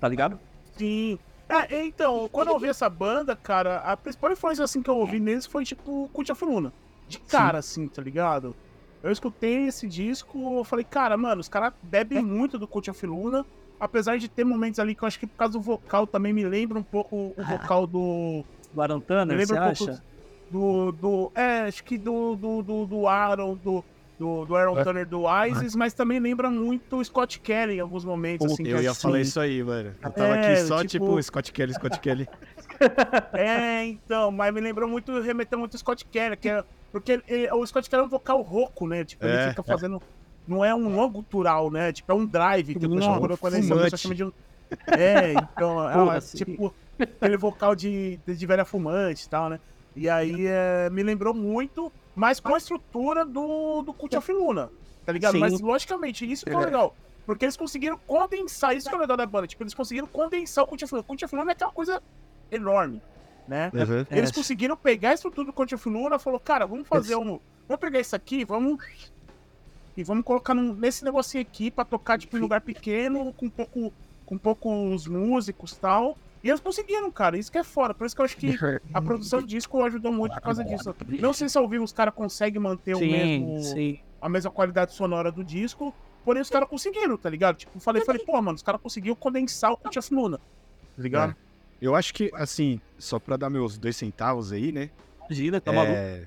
tá ligado? Sim. É, então, quando eu ouvi essa banda, cara, a principal influência assim que eu ouvi neles foi tipo Cult of Luna. De cara, assim, tá ligado? Eu escutei esse disco, eu falei, cara, mano, os caras bebem muito do Cult of Luna. Apesar de ter momentos ali que eu acho que por causa do vocal também me lembra um pouco o vocal do. Do Aaron Me Tanner, você lembra um pouco acha? do. do é, acho que do, do, do, do Aaron, do. Do, do Aaron É. Turner do Isis, mas também lembra muito o Scott Kelly em alguns momentos. Assim, que Eu ia acho falar isso aí, mano. Eu tava É, aqui só, tipo- tipo, Scott Kelly, Scott Kelly. É, então, mas me lembrou muito, remeteu muito o Scott Kelly, que é, porque ele- ele- o Scott Kelly é um vocal rouco, né? Tipo, É, ele fica fazendo. Não é um longo gutural, né? Tipo, é um drive que o pessoal, Não, quando, quando a fumante. pessoa chama de. um- É, então, é Porra, uma- sim. tipo, aquele vocal de, de velha fumante e tal, né? E aí é, me lembrou muito, mas com a estrutura do, do Cult of Luna, tá ligado? Sim. Mas logicamente, isso que é legal. Porque eles conseguiram condensar, isso que é o legal da banda, tipo, eles conseguiram condensar o Cult of Luna. O Cult of Luna é aquela coisa enorme, né? Uhum. Eles É. conseguiram pegar a estrutura do Cult of Luna e falou, cara, vamos fazer um. Vamos pegar isso aqui, vamos. E vamos colocar num- nesse negocinho aqui pra tocar, tipo, em lugar pequeno, com pouco. Com poucos músicos e tal. E eles conseguiram, cara. Isso que é fora. Por isso que eu acho que a produção do disco ajudou muito por causa disso. Não sei se ao vivo os caras conseguem manter o Sim, mesmo, sim. a mesma qualidade sonora do disco. Porém, os caras conseguiram, tá ligado? Tipo, falei, falei, pô, mano, os caras conseguiram condensar o Cult of Luna. Tá ligado? Eu acho que, assim, só pra dar meus dois centavos aí, né? Gira, tá maluco. É,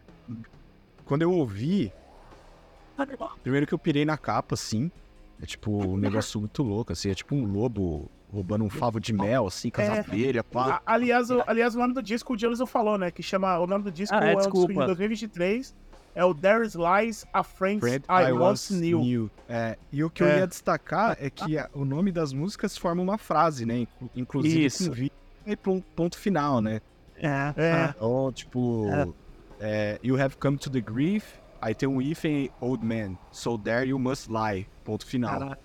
Quando eu ouvi, primeiro que eu pirei na capa, assim. É tipo um negócio muito louco, assim. É tipo um lobo roubando um favo de mel, assim, com as É. abelhas, pá. A- aliás, o, aliás, o nome do disco, o Jameson falou, né? Que chama. O nome do disco Ah, é, é, o disco de desculpa. 2023. É o There is Lies a Friend, Friend I, Once Knew. É, e o que eu É. ia destacar é que a- o nome das músicas forma uma frase, né? Inclu- Inclusive Isso. com vírgula e pron- ponto final, né? É. É. Então, tipo, é, you have come to the grief, aí tem um if em old man, so there you must lie, ponto final. Caraca.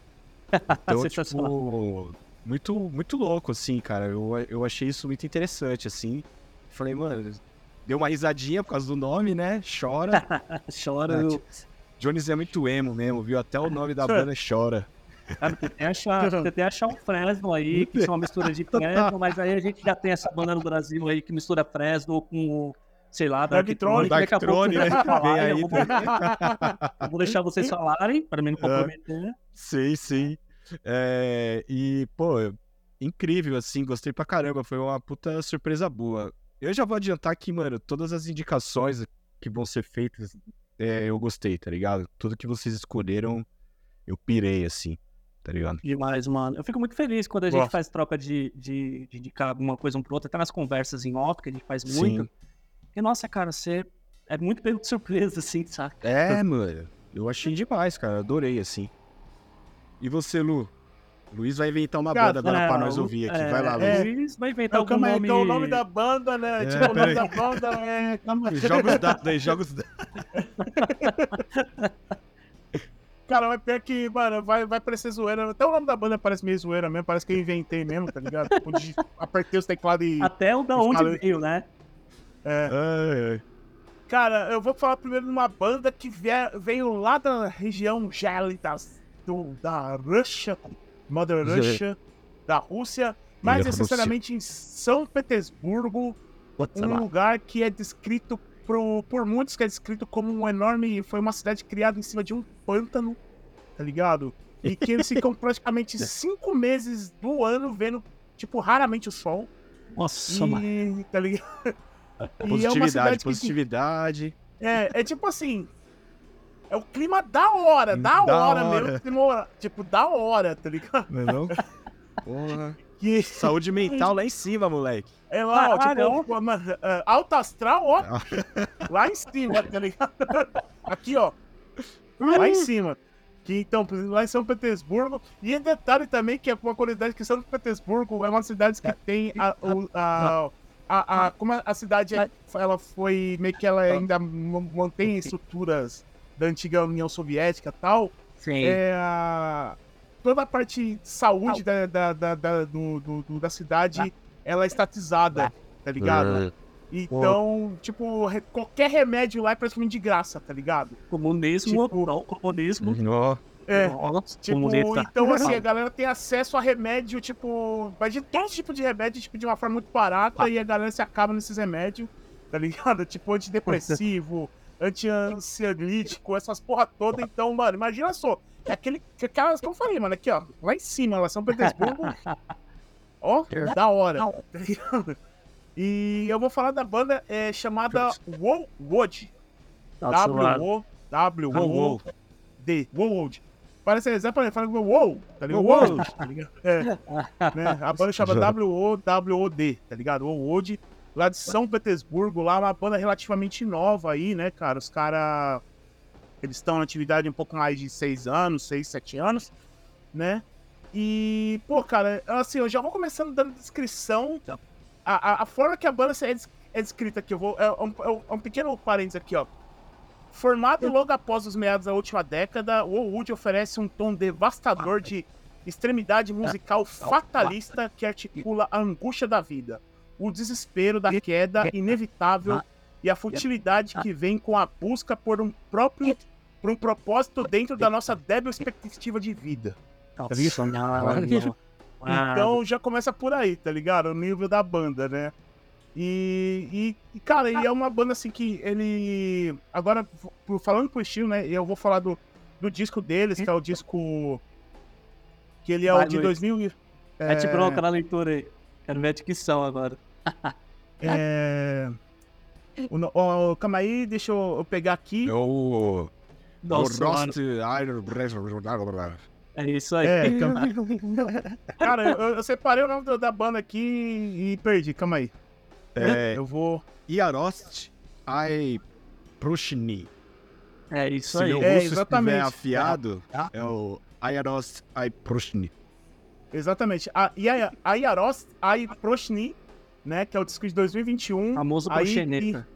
Então, tipo, muito, muito louco, assim, cara. Eu, eu achei isso muito interessante, assim. Falei, mano, deu uma risadinha por causa do nome, né? Chora. Chora. Ah, eu- tipo, Jones é muito emo mesmo, viu? Até o nome da banda chora. Cara, você tem achar, você tem que achar um Fresno aí, que são uma mistura de Fresno, mas aí a gente já tem essa banda no Brasil aí que mistura Fresno com, sei lá, falar, vem aí eu, vou, eu vou deixar vocês falarem, para mim não comprometer. Sim, sim. É, e, pô, incrível, assim, gostei pra caramba. Foi uma puta surpresa boa. Eu já vou adiantar que, mano, todas as indicações que vão ser feitas, é, eu gostei, tá ligado? Tudo que vocês escolheram, eu pirei, assim, tá ligado? Demais, mano. Eu fico muito feliz quando a gente Gosto. faz troca de, de, de indicar alguma coisa um pro outro, até nas conversas em off, que a gente faz muito. Sim. E, nossa, cara, você é muito pego de surpresa, assim, saca? É, mano, eu achei demais, cara, adorei, assim. E você, Lu? Luiz vai inventar uma Cara, banda agora É, pra nós ouvir aqui. é, Vai lá, é, Luiz. Luiz vai inventar algum calma aí, nome... então o nome da banda, né? É, tipo, o nome peraí. da banda é. Calma aí. Joga os dados aí, joga os dados. Cara, mas pior que, mano, vai, vai parecer zoeira. Até o nome da banda parece meio zoeira mesmo. Parece que eu inventei mesmo, tá ligado? Tipo, de- apertei os teclados e. Até o da onde falei- veio, né? É. Ai, ai. Cara, eu vou falar primeiro de uma banda que veio lá da região gélida do, da Rússia, Mother. Russia, da Rússia, mais Rússia. necessariamente em São Petersburgo, um lugar que é descrito pro, por muitos que é descrito como um enorme. Foi uma cidade criada em cima de um pântano, tá ligado? E que eles ficam praticamente cinco meses do ano vendo, tipo, raramente o sol. Nossa, mano. E, tá ligado? E é uma Positividade, que- positividade. É, é tipo assim. É o clima da hora, da, Da hora, hora. mesmo. clima, Tipo, da hora, tá ligado? Não é não? Porra. Que Saúde mental lá em cima, moleque. é lá, ó, tipo, pô, mano, é, alto astral, ó, lá em cima, tá ligado? Aqui, ó, lá em cima. Que então, lá em São Petersburgo. E detalhe também que é uma curiosidade que São Petersburgo é uma cidade que tem a. a, a, a- como a cidade é- ela foi meio que ela ainda mantém estruturas da antiga União Soviética e tal, Sim. é a, toda a parte de saúde da, da, da, da- do, do- do- da cidade ela é estatizada, tá ligado? Então, tipo, re- qualquer remédio lá é praticamente de graça, tá ligado? Comunismo, tipo- não, comunismo. Ó, É. Nossa, Tipo, comunista. então assim, a galera tem acesso a remédio, tipo, mas de todo tipo de remédio, tipo, de uma forma muito barata, e a galera se acaba nesses remédios, tá ligado? Tipo, antidepressivo, anti-ansiolítico, essas porra toda. Então, mano, imagina só, é aquele, que- aquelas que eu falei, mano, aqui, ó, lá em cima, lá em São Petersburgo, ó, da hora? E eu vou falar da banda é, chamada Wow Wood. Tá. W-O-W-O-D. Wold. Parece exatamente, fala wow, tá ligado? Wow. Wow, tá ligado? É, né? A banda chama W-O-W-O-D, tá ligado? Wold, lá de São Petersburgo, lá uma banda relativamente nova aí, né, cara? Os caras, eles estão na atividade um pouco mais de seis anos, seis, sete anos, né? E, pô, cara, assim, eu já vou começando dando descrição. A, a, a forma que a banda é, é descrita aqui, eu vou. É um, é um- é um pequeno parênteses aqui, ó. Formado logo após os meados da última década, o Wood oferece um tom devastador de extremidade musical fatalista que articula a angústia da vida, o desespero da queda inevitável e a futilidade que vem com a busca por um próprio por um propósito dentro da nossa débil expectativa de vida. Ah, Então já começa por aí, tá ligado? O nível da banda, né? E, e, cara, e é uma banda assim que ele. Agora, falando pro estilo, né? Eu vou falar do, do disco deles, que é o disco. Que ele é Vai, o de Luiz. 2000. e- Mete bronca na leitura aí. Quero ver a dicção agora. É. O, ó, calma aí, deixa eu, eu pegar aqui. é o. Nossa, o. Rost Iron. É isso aí. É, calma- Cara, eu, eu separei o nome da- da banda aqui e perdi, calma aí. É, Eu vou. Iarost I Prushni. É isso Se aí. meu É, russo exatamente. afiado, Ah. é o Iarost I Prushni. Exatamente. A, Ia- a Yaros Ai Proshni, né? Que é o disco de 2021. Famoso Aí, proxeneta.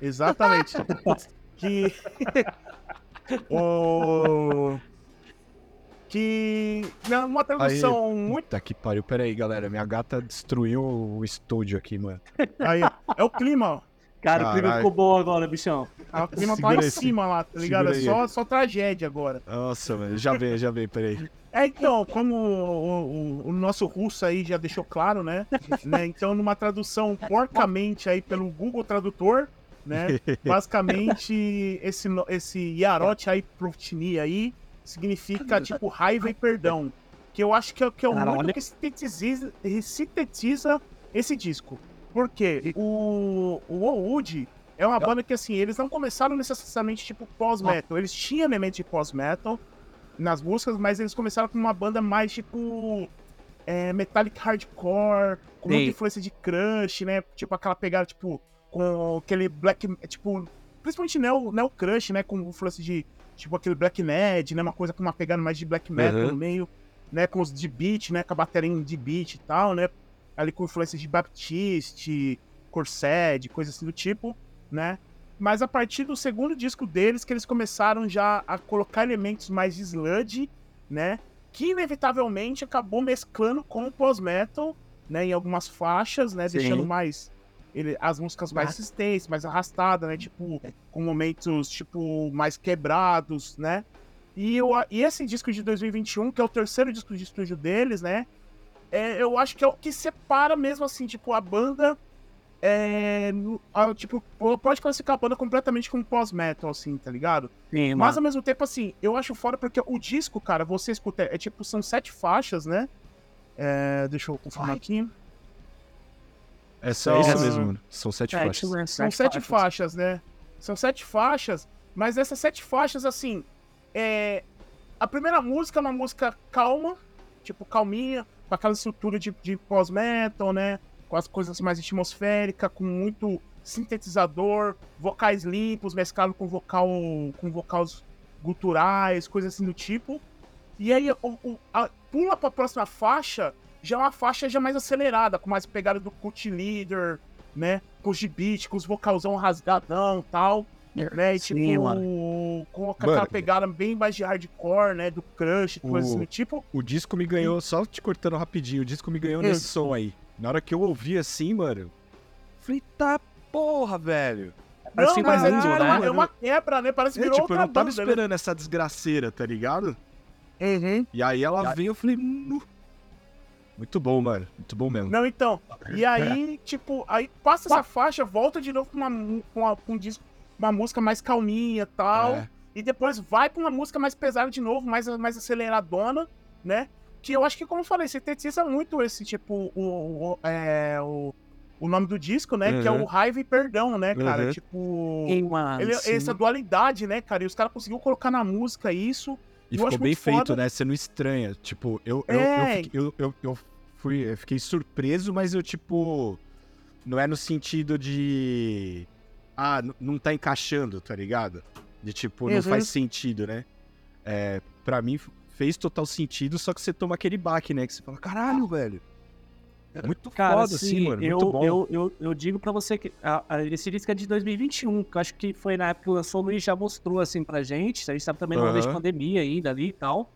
Exatamente. que. o. Que. né, Uma tradução muito. Puta que pariu. Pera aí, galera. Minha gata destruiu o estúdio aqui, mano. Aí, é o clima, ó. Cara, o clima ficou bom agora, bichão. Ah, O clima tá lá em cima lá, tá ligado? É só, só tragédia agora. Nossa, mano. Já veio, já veio. Pera aí. É, então, como o, o- o nosso russo aí já deixou claro, né? né? Então, numa tradução porcamente aí pelo Google Tradutor, né? Basicamente, esse, esse Yarot aí, Protini aí, significa, tipo, raiva e perdão. Que eu acho que é, que é o muito olha- que sintetiza, sintetiza esse disco. Porque o, o Wood é uma banda que, assim, eles não começaram necessariamente, tipo, pós-metal. Eles tinham elementos de pós-metal nas músicas, mas eles começaram com uma banda mais, tipo, é, metallic hardcore, com muita Sim. influência de crush, né? Tipo, aquela pegada, tipo, com aquele black, tipo, principalmente neo, neo crush, né? Com influência de, tipo, aquele black ned, né? Uma coisa com uma pegada mais de black metal Uhum. no meio, né? Com os de beat, né? Com a bateria de beat e tal, né? Ali com influência de Baptiste, Corsed, coisa assim do tipo, né? Mas a partir do segundo disco deles, que eles começaram já a colocar elementos mais de sludge, né? Que inevitavelmente acabou mesclando com o pós-metal, né? Em algumas faixas, né? Sim. Deixando mais ele, as músicas mais resistentes, mais arrastadas, né? Tipo, com momentos, tipo, mais quebrados, né? E, eu, e esse disco de 2021, que é o terceiro disco de estúdio deles, né? É, eu acho que é o que separa mesmo, assim, tipo, a banda... É, no- a- tipo, pode classificar a banda completamente como pós-metal, assim, tá ligado? Sim, Mas ao mesmo tempo, assim, eu acho fora porque o disco, cara, você escuta, é tipo, são sete faixas, né? É, deixa eu confirmar aqui. É só isso São- mesmo, mano. São sete É, faixas. isso é São sete sete faixas. faixas, né? São sete faixas, Mas essas sete faixas, assim, é... a primeira música é uma música calma, tipo, calminha, com aquela estrutura de, de pós-metal, né? Com as coisas mais atmosféricas, com muito sintetizador, vocais limpos, mesclado com vocal com vocais guturais, coisas assim do tipo. E aí, o, o, a, pula pra próxima faixa, já é uma faixa já mais acelerada, com mais pegada do Cult Leader, né? Com os beat, com os vocalzão rasgadão e tal. Né? E, Sim, tipo, mano. Com aquela Mano. pegada bem mais de hardcore, né? Do crush, coisas O- assim do tipo. O disco me ganhou, só te cortando rapidinho, o disco me ganhou Hum. nesse som aí. Na hora que eu ouvi assim, mano, falei, tá porra, velho. Parece não, mas é, mundo, tipo, é né? uma, é uma quebra, né? Parece que É, virou tipo, eu outra não tava banda, né? esperando essa desgraceira, tá ligado? Uhum. E aí ela veio, eu falei, "Nu." muito bom, mano, muito bom mesmo. Não, então. E aí, tipo, aí passa essa faixa, volta de novo pra, uma, pra uma- pra um disco, uma música mais calminha e tal. É. E depois vai pra uma música mais pesada de novo, mais, mais aceleradona, né? Que eu acho que, como eu falei, sintetiza muito esse, tipo, o, o, é, o, o nome do disco, né? Que é Uhum. o Raiva e Perdão, né, cara? Uhum. Tipo. Ele, essa dualidade, né, cara? E os caras conseguiram colocar na música isso. E Eu ficou bem feito, foda. né? Você não estranha. Tipo, eu, eu, eu, É. eu, eu, eu fui, eu fiquei surpreso, mas eu, tipo. Não é no sentido de. Ah, não tá encaixando, tá ligado? De tipo, não Uhum. faz sentido, né? É, pra mim fez total sentido, só que você toma aquele baque, né? Que você fala, caralho, velho. É muito Cara, foda, assim, assim, mano. eu, Muito bom. Eu, eu, eu digo pra você que a- a- esse disco é de 2021, que eu acho que foi na época que lançou, o Luiz já mostrou assim pra gente. A gente tava também numa vez de pandemia ainda ali e tal.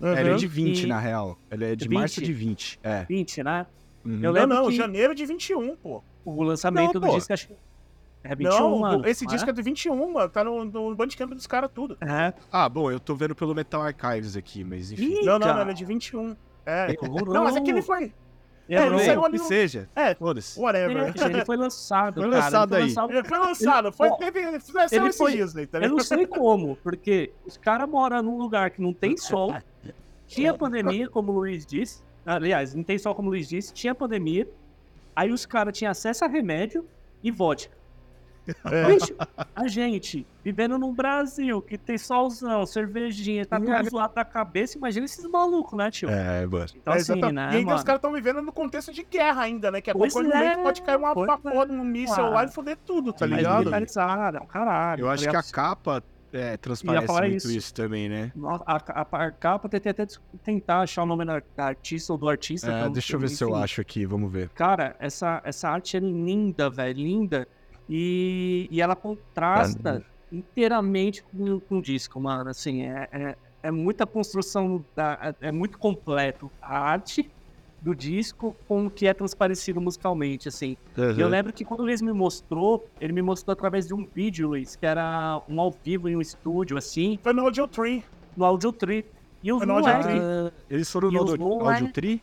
Ela é Uhum. de 20, E- na real. Ela é de 20? março de 20. É. 20, né? Uhum. Eu Não, lembro não, que janeiro de 21, pô. o lançamento Não, do pô. disco acho que é 21, não, mano. esse disco é de 21, mano. Tá no, no Bandcamp dos caras tudo. É. Ah, bom, eu tô vendo pelo Metal Archives aqui, mas enfim. Ih, Não, não, cara. não, ele é de 21. É. Demorou. Não, mas aquele foi. É, ele não, saiu ali que no- seja. É, Foda-se. whatever. Ele, ele foi lançado, Foi cara. lançado ele aí. foi lançado- Ele foi lançado, foi, teve, ele foi- aí, tá Eu não sei como, porque os caras moram num lugar que não tem sol, tinha pandemia, como o Luiz disse. Aliás, não tem sol, como o Luiz disse, tinha pandemia. Aí os caras tinham acesso a remédio e vodka. É. Bicho, a gente vivendo num Brasil que tem solzão, cervejinha, tá tudo zoado da cabeça, imagina esses malucos, né, tio? É, mano. Então, É, assim, né, e ainda mano? os caras estão vivendo no contexto de guerra ainda, né? Que a Pois qualquer é, momento pode cair uma, é. porra de um míssil lá e foder tudo, tá ligado? é um caralho. Eu tá acho que a capa é, transparece muito isso. isso. também, né? Nossa, A, a, a capa tentei até tentar achar o nome da artista ou do artista. É, pra- deixa eu ver se eu enfim. acho aqui, vamos ver. Cara, essa, essa arte é linda, velho, linda. E, e ela contrasta inteiramente com, com o disco, mano. Assim, é, é, é muita construção, da, é, é muito completo a arte do disco com o que é transparecido musicalmente, assim. E eu lembro que quando o Luiz me mostrou, ele me mostrou através de um vídeo, Luiz, que era um ao vivo em um estúdio, assim, Foi no Audio Tree. no Audio Tree. E os Foi no Audio Tree. Eles foram no Audio, Audio Tree?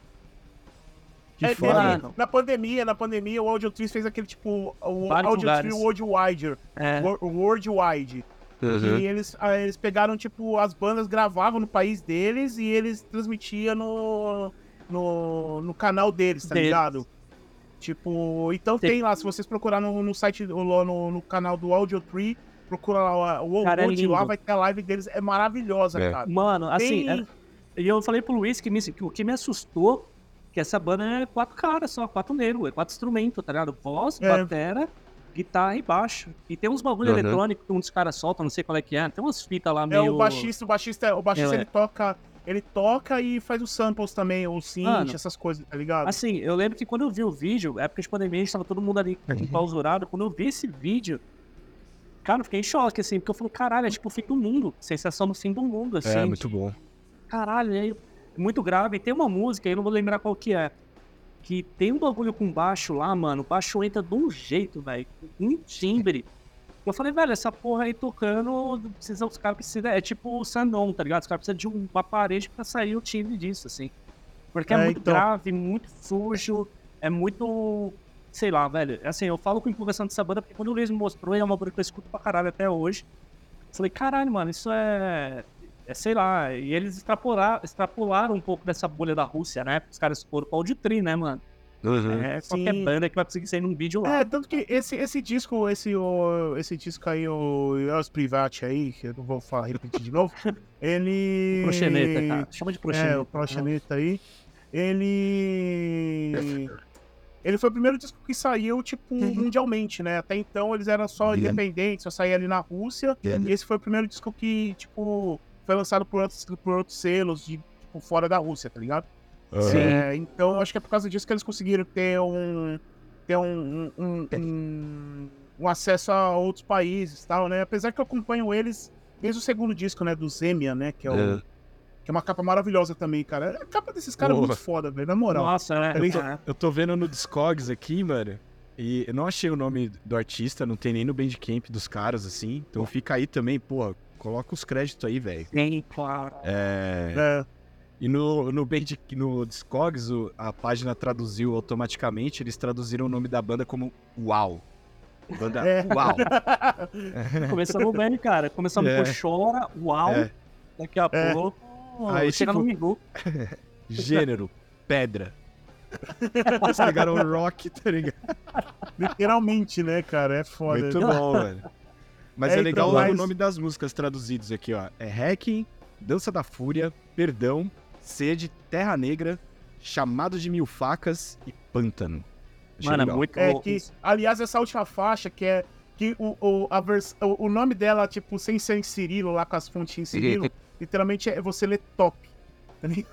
Que É, foda. teve- Mano. na pandemia, na pandemia, o Audio Tree fez aquele tipo. O Vários Audio lugares. Tree Worldwide. é, Wor- Worldwide. Uhum. E eles, ah, eles pegaram, tipo, as bandas gravavam no país deles e eles transmitiam no, no, no canal deles, tá Deles. ligado? Tipo, então Tem- tem lá, se vocês procurar no, no site, no, no, canal do Audio Tree, procura lá o é World lá, lindo. vai ter a live deles, é maravilhosa, É. cara. Mano, assim, Tem- é- e eu falei pro Luiz que, me- que o que me assustou que essa banda é quatro caras só, quatro negros, é quatro instrumentos, tá ligado? Voz, É. batera, guitarra e baixo. E tem uns bagulho Uhum. eletrônico que um dos caras solta, não sei qual é que é. Tem umas fitas lá É meio. o baixista, o baixista, o baixista É, ele toca, ele toca e faz os samples também, o synth, Mano, essas coisas, tá ligado? Assim, eu lembro que quando eu vi o vídeo, época de pandemia, a gente tava todo mundo ali enclausurado. Quando eu vi esse vídeo, cara, eu fiquei em choque, assim, porque eu falei, caralho, é tipo o fim do mundo. Sensação do fim do mundo, assim. É, muito bom. Caralho, é muito grave. E tem uma música, eu não vou lembrar qual que é. Que tem um bagulho com baixo lá, mano. O baixo entra de um jeito, velho. Um timbre. Eu falei, velho, essa porra aí tocando, precisa, os caras precisam. É tipo o Sandon, tá ligado? Os caras precisam de um- uma parede pra sair o timbre disso, assim. Porque é, É, muito então. grave, muito sujo, é muito. Sei lá, velho. Assim, eu falo com empolgação dessa banda, porque quando o Luiz me mostrou, é uma banda que eu escuto pra caralho até hoje. Eu falei, caralho, mano, isso é. É, sei lá, e eles extrapolaram, extrapolaram um pouco dessa bolha da Rússia, né? Os caras foram pra Auditri, né, mano? Uhum. É, qualquer Sim. banda que vai conseguir sair num vídeo lá. É, tanto que esse, esse disco, esse, o, esse disco aí, o Els Private aí, que eu não vou falar, repetir de novo, ele... Proxeneta, cara. Chama de proxeneta. É, o Proxeneta aí. Ele. Ele foi o primeiro disco que saiu, tipo, mundialmente, né? Até então eles eram só independentes, só saía ali na Rússia. E esse foi o primeiro disco que, tipo, foi lançado por outros, por outros selos de, tipo, fora da Rússia, tá ligado? Uhum. É, então acho que é por causa disso que eles conseguiram ter um. ter um. um, um, um acesso a outros países e tal, né? Apesar que eu acompanho eles desde o segundo disco, né? Do Zemia, né? Que é o. É. Que é uma capa maravilhosa também, cara. A capa desses caras é Porra. muito foda, velho. Na moral. Nossa, é. Tá ligado? é. Eu tô vendo no Discogs aqui, mano. E eu não achei o nome do artista, não tem nem no Bandcamp dos caras, assim. Então fica aí também, pô, coloca os créditos aí, velho. Sim, claro. É... É. E no, no, Band, no Discogs, a página traduziu automaticamente, eles traduziram o nome da banda como Uau. Banda É. Uau. Começamos bem, cara. Começamos É. com Chora, Uau. É. Daqui a É. pouco. Aí, chega tipo, no Migu. Gênero, pedra. Eles pegaram o rock, tá ligado? Literalmente, né, cara? É foda. Muito bom, mano. Mas É, é, então, legal mas- o nome das músicas traduzidos aqui, ó. É Hacking, Dança da Fúria, Perdão, Sede, Terra Negra, Chamado de Mil Facas e Pântano. Achei Mano, é legal. muito É que, aliás, essa última faixa, que é que o, o, a vers, o, o nome dela, tipo, sem ser em Cirilo, lá com as fontes em Cirilo, literalmente é você lê top.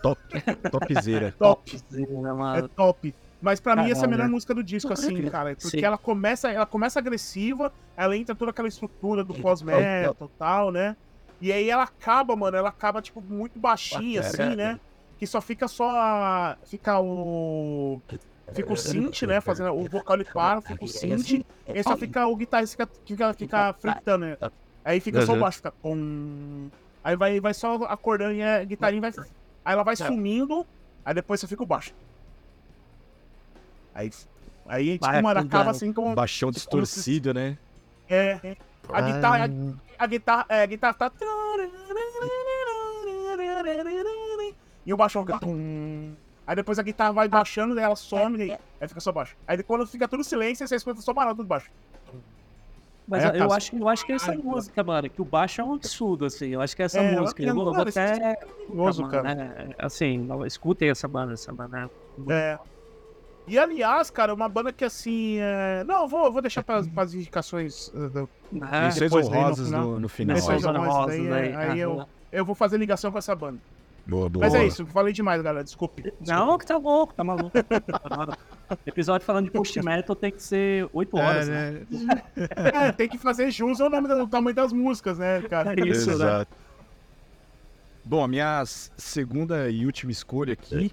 Top, topzera. Top. né, É mano? top. Mas pra mim essa é a melhor música do disco, assim, cara. Porque Sim. ela começa, ela começa agressiva, ela entra toda aquela estrutura do pós-metal e tal, né? E aí ela acaba, mano, ela acaba, tipo, muito baixinha, assim, né? Que só fica só. a- Fica o. Fica o synth, né? Fazendo o vocal ele para, fica o synth. E aí só fica o guitarrista fica, fica, fica fritando, né? Aí fica só o Uhum. baixo, fica. Pum. Aí vai, vai só acordando e a guitarrinha vai. Aí ela vai sumindo, aí depois só fica o baixo. Aí. Aí, tipo, Vai mano, acaba afundando. assim com. Baixão distorcido, né? É. A guitarra. A, a guitarra. É, a guitarra tá. E o baixão fica. Aí depois a guitarra vai baixando, daí ela some, aí, aí fica só baixo. Aí quando fica tudo silêncio, você escuta só barato tudo baixo. Mas É, eu, acho, eu acho que é essa Ai, música, mano, que o baixo é um absurdo, assim. Eu acho que essa É, música. Eu eu vou até. Curioso, mano, cara. né, Assim, escutem essa banda, essa banda. É. E aliás, cara, uma banda que assim. É... Não, eu vou, vou deixar para as indicações. uh, do- né? Menções aí no honrosas final. no, no final. Menções honrosas, honrosas, aí, né? aí eu- Eu vou fazer ligação com essa banda. Boa, boa. Mas é isso, falei demais, galera. Desculpe. Não, que tá louco, tá maluco. Episódio falando de post metal tem que ser 8 horas, né? né? É, tem que fazer jus ao nome do tamanho das músicas, né, cara? É isso, né? Exato. Bom, a minha segunda e última escolha aqui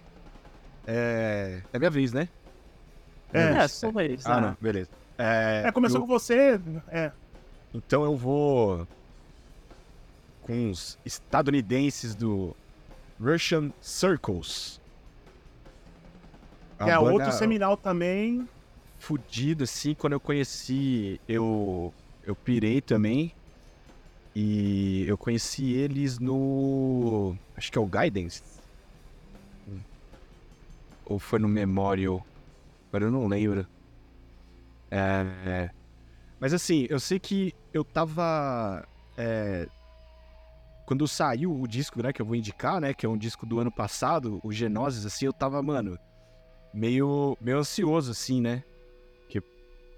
é. É minha vez, né? É. É, vez. Ah, né? não, beleza. É, É, começou eu- com você. É. Então eu vou com os estadunidenses do Russian Circles. Que é outro seminal também. fudido, assim, quando eu conheci, eu, eu pirei também. E eu conheci eles no. Acho que é o Guidance. Ou foi no Memorial. Agora eu não lembro. É, Mas assim, eu sei que eu tava. é, Quando saiu o disco, né, que eu vou indicar, né? Que é um disco do ano passado, o Genoses, assim, eu tava, mano, meio, meio ansioso, assim, né? Que,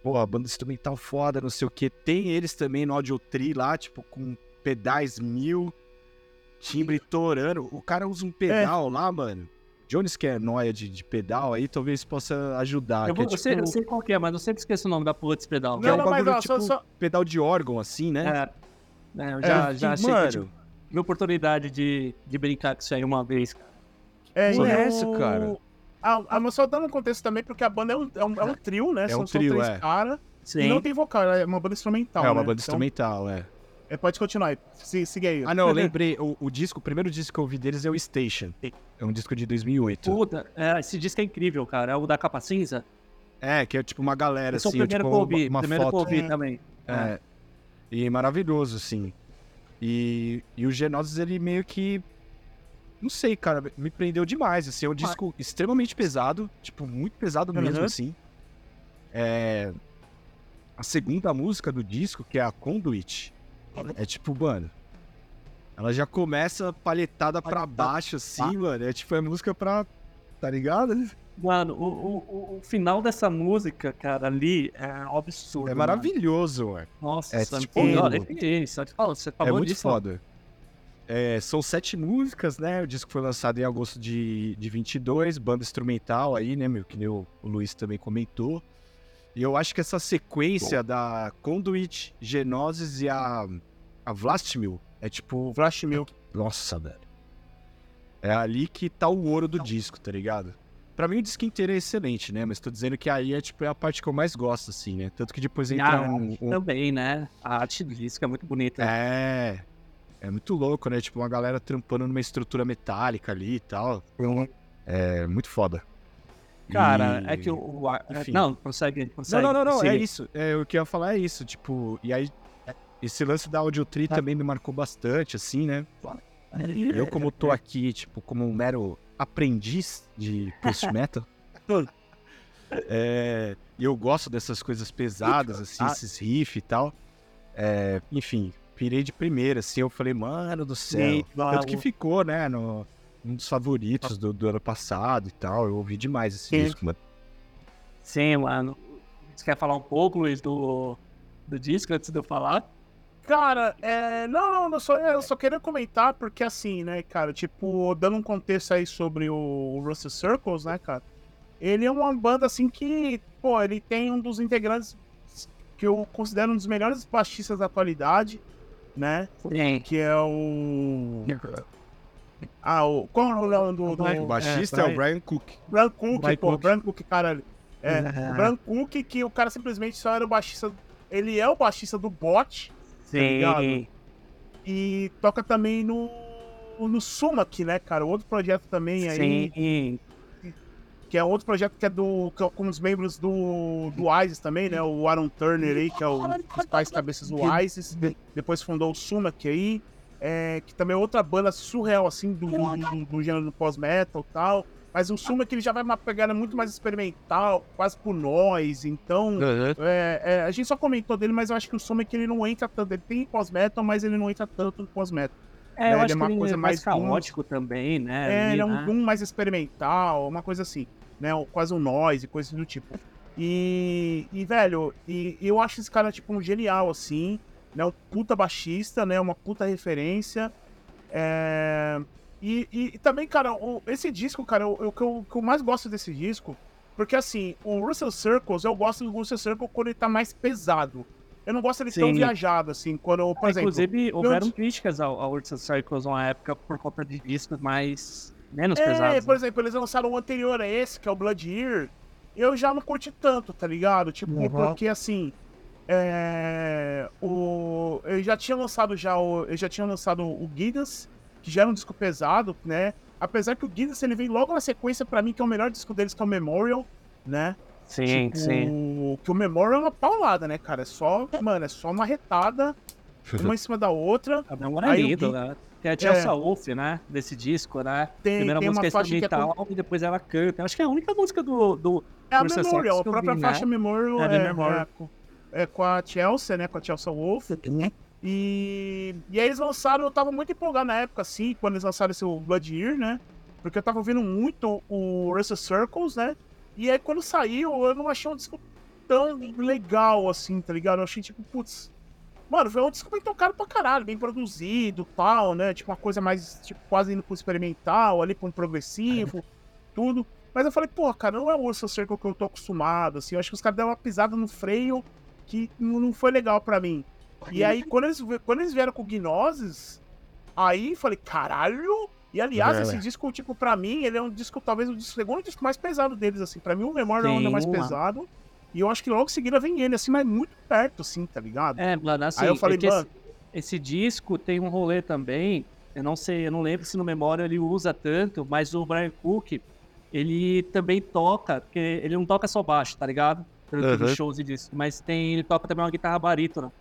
pô, a banda instrumental foda, não sei o que. Tem eles também no Audio Tree lá, tipo, com pedais mil, timbre torando. O cara usa um pedal lá, mano. Jones que é noia de, de pedal aí, talvez possa ajudar. Eu, é vou, eu, sei, eu tipo sei qual que é, mas eu sempre esqueço o nome da porra desse pedal. Que é Não, um não, mas bagulho só, tipo- só. pedal de órgão, assim, né? É, é, eu já, É, já achei que mano, tive tive oportunidade de, de brincar com isso aí uma vez, cara. É, é o- essa, cara? Ah, ah, mas só dando um contexto também, porque a banda é um, é um, é um trio, né? É são, um são trio, três é. caras. E Sim. não tem vocal, é uma banda instrumental. é uma né? banda Então, instrumental, é. É, pode continuar aí. Se, siga aí. Ah, não, eu lembrei. O, o disco, o primeiro disco que eu ouvi deles é o Station. É um disco de 2008. Puta, é, esse disco é incrível, cara. É o da capa cinza. É, que é tipo uma galera, Esse é o assim, primeiro tipo, que eu ouvi. uma, uma primeiro que eu foto. ouvi É. também. É. E maravilhoso, assim. E, e o Genosis, ele meio que não sei, cara, me prendeu demais, assim, é um disco extremamente pesado, tipo, muito pesado mesmo, Uhum. assim. É... A segunda música do disco, que é a Conduit, é tipo, mano, ela já começa palhetada pra baixo, assim, mano, é tipo, é música pra, tá ligado? Mano, o, o, o- final dessa música, cara, ali é um absurdo. É maravilhoso, mano. Nossa, É, tipo, é te falo, você É muito disso. foda. É, são sete músicas, né? O disco foi lançado em agosto de, de 22, banda instrumental aí, né, meu? Que nem o, o Luiz também comentou. E eu acho que essa sequência da Conduit, Genosis e a, a Vlastmil é tipo. Vlastmil. Nossa, velho. É ali que tá o ouro do disco, tá ligado? Pra mim o disco inteiro é excelente, né? Mas tô dizendo que aí é tipo é a parte que eu mais gosto, assim, né? Tanto que depois entra Ah, um, um, Também, né? A arte do disco é muito bonita. é. É muito louco, né? Tipo, uma galera trampando numa estrutura metálica ali e tal. É muito foda. Cara, E- é que o. o a- enfim. não, consegue. Não, consegue não, não, não, é siga. isso. É, o que eu ia falar é isso. Tipo, e aí. Esse lance da Audiotri também me marcou bastante, assim, né? Eu, como tô aqui, tipo, como um mero aprendiz de post-metal. é, e eu gosto dessas coisas pesadas, assim, Ah. esses riffs e tal. É, enfim, pirei de primeira, assim, eu falei, mano do céu. Sim, Tanto que ficou, né, no, um dos favoritos do, do ano passado e tal. Eu ouvi demais esse Sim. disco, mano. Sim, mano. Você quer falar um pouco, Luiz, do, do disco antes de eu falar? Cara, é. Não, não, eu só, eu só queria comentar, porque assim, né, cara, tipo, dando um contexto aí sobre o Russell Circles, né, cara? Ele é uma banda assim que, pô, ele tem um dos integrantes que eu considero um dos melhores baixistas da atualidade, né? Sim. Que é o. Ah, o. Qual é o nome do. do... O baixista é, o Brian Cook. Brian Cook, Brian pô, Cook. Brian Cook, cara. É, É. o Brian Cook, que o cara simplesmente só era o baixista. Ele é o baixista do bot ligado? Sim. e toca também no. No Sumac, né, cara? Outro projeto também aí. Sim. Que é outro projeto que é do. Que é com os membros do. Do ISIS também, né? O Aaron Turner aí, que é o, um dos principais cabeças do ISIS. Depois fundou o Sumac aí. É, que também é outra banda surreal, assim, do, do, do gênero do pós-metal e tal. Mas o Sumac ele já vai uma pegada muito mais experimental, quase por nós. Então, é, é, a gente só comentou dele, mas eu acho que o Sumac ele não entra tanto. Ele tem pós-metal, mas ele não entra tanto no pós-metal. É, Ele eu é uma que ele coisa é mais mais caótico também, né? É, ali, ele é um né? boom mais experimental, uma coisa assim, né? Quase um noise, coisa do tipo. E, e velho, e eu acho esse cara, tipo, um genial, assim, né? Um puta baixista, né? Uma puta referência. É, E, e- e também, cara, o- esse disco, cara, o, que eu, eu mais gosto desse disco, porque assim, o Russell Circles, eu gosto do Russell Circle quando ele tá mais pesado. Eu não gosto dele tão Sim. viajado, assim, quando, por É, exemplo... Inclusive, houveram críticas ao, ao Ursa Circles uma época por conta de discos mais. menos É, pesados. por né? exemplo, eles lançaram o anterior a esse, que é o Blood Ear. Eu já não curti tanto, tá ligado? Tipo, Uhum. porque assim. É, o, eu já tinha lançado já o. Eu já tinha lançado o Guinness, que já era um disco pesado, né? Apesar que o Guinness ele vem logo na sequência pra mim, que é o melhor disco deles, que é o Memorial, né? Sim, Tipo, sim. Que o Memorial é uma paulada, né, cara? É só, mano, é só uma retada, uma em cima da outra. É Aí o lindo, Gui- né? Tem a Chelsea É. Wolf, né? Desse disco, né? Tem, Primeira tem uma música é faixa que é com- instrumental e depois ela canta. Acho que é a única música do. do É a Memorial, a própria vi, faixa né? Memorial É, é, é é com a Chelsea, né? Com a Chelsea Wolf. E, e aí eles lançaram, eu tava muito empolgado na época, assim, quando eles lançaram esse Blood Year, né? Porque eu tava ouvindo muito o Russell Circles, né? E aí quando saiu, eu não achei um disco tão legal assim, tá ligado? Eu achei tipo, putz. Mano, foi um disco bem tocado pra caralho, bem produzido tal, né? Tipo, uma coisa mais, tipo, quase indo pro experimental, ali pro progressivo, tudo. Mas eu falei, pô, cara, não é o Russell Circle que eu tô acostumado, assim. Eu acho que os caras deram uma pisada no freio que não foi legal pra mim. E aí, quando eles, quando eles vieram com o Gnosis, aí falei, caralho! E aliás, É, esse é. disco, tipo, pra mim, ele é um disco, talvez o segundo disco mais pesado deles, assim. Pra mim, o Memorial é o Sim, mais mano. pesado. E eu acho que logo em seguida vem ele, assim, mas muito perto, assim, tá ligado? É, mano, assim. aí eu falei, é que esse- mano, esse disco tem um rolê também. Eu não sei, eu não lembro se no Memória ele usa tanto, mas o Brian Cook, ele também toca, porque ele não toca só baixo, tá ligado? Uhum. shows e disso, mas tem, ele toca também uma guitarra barítona,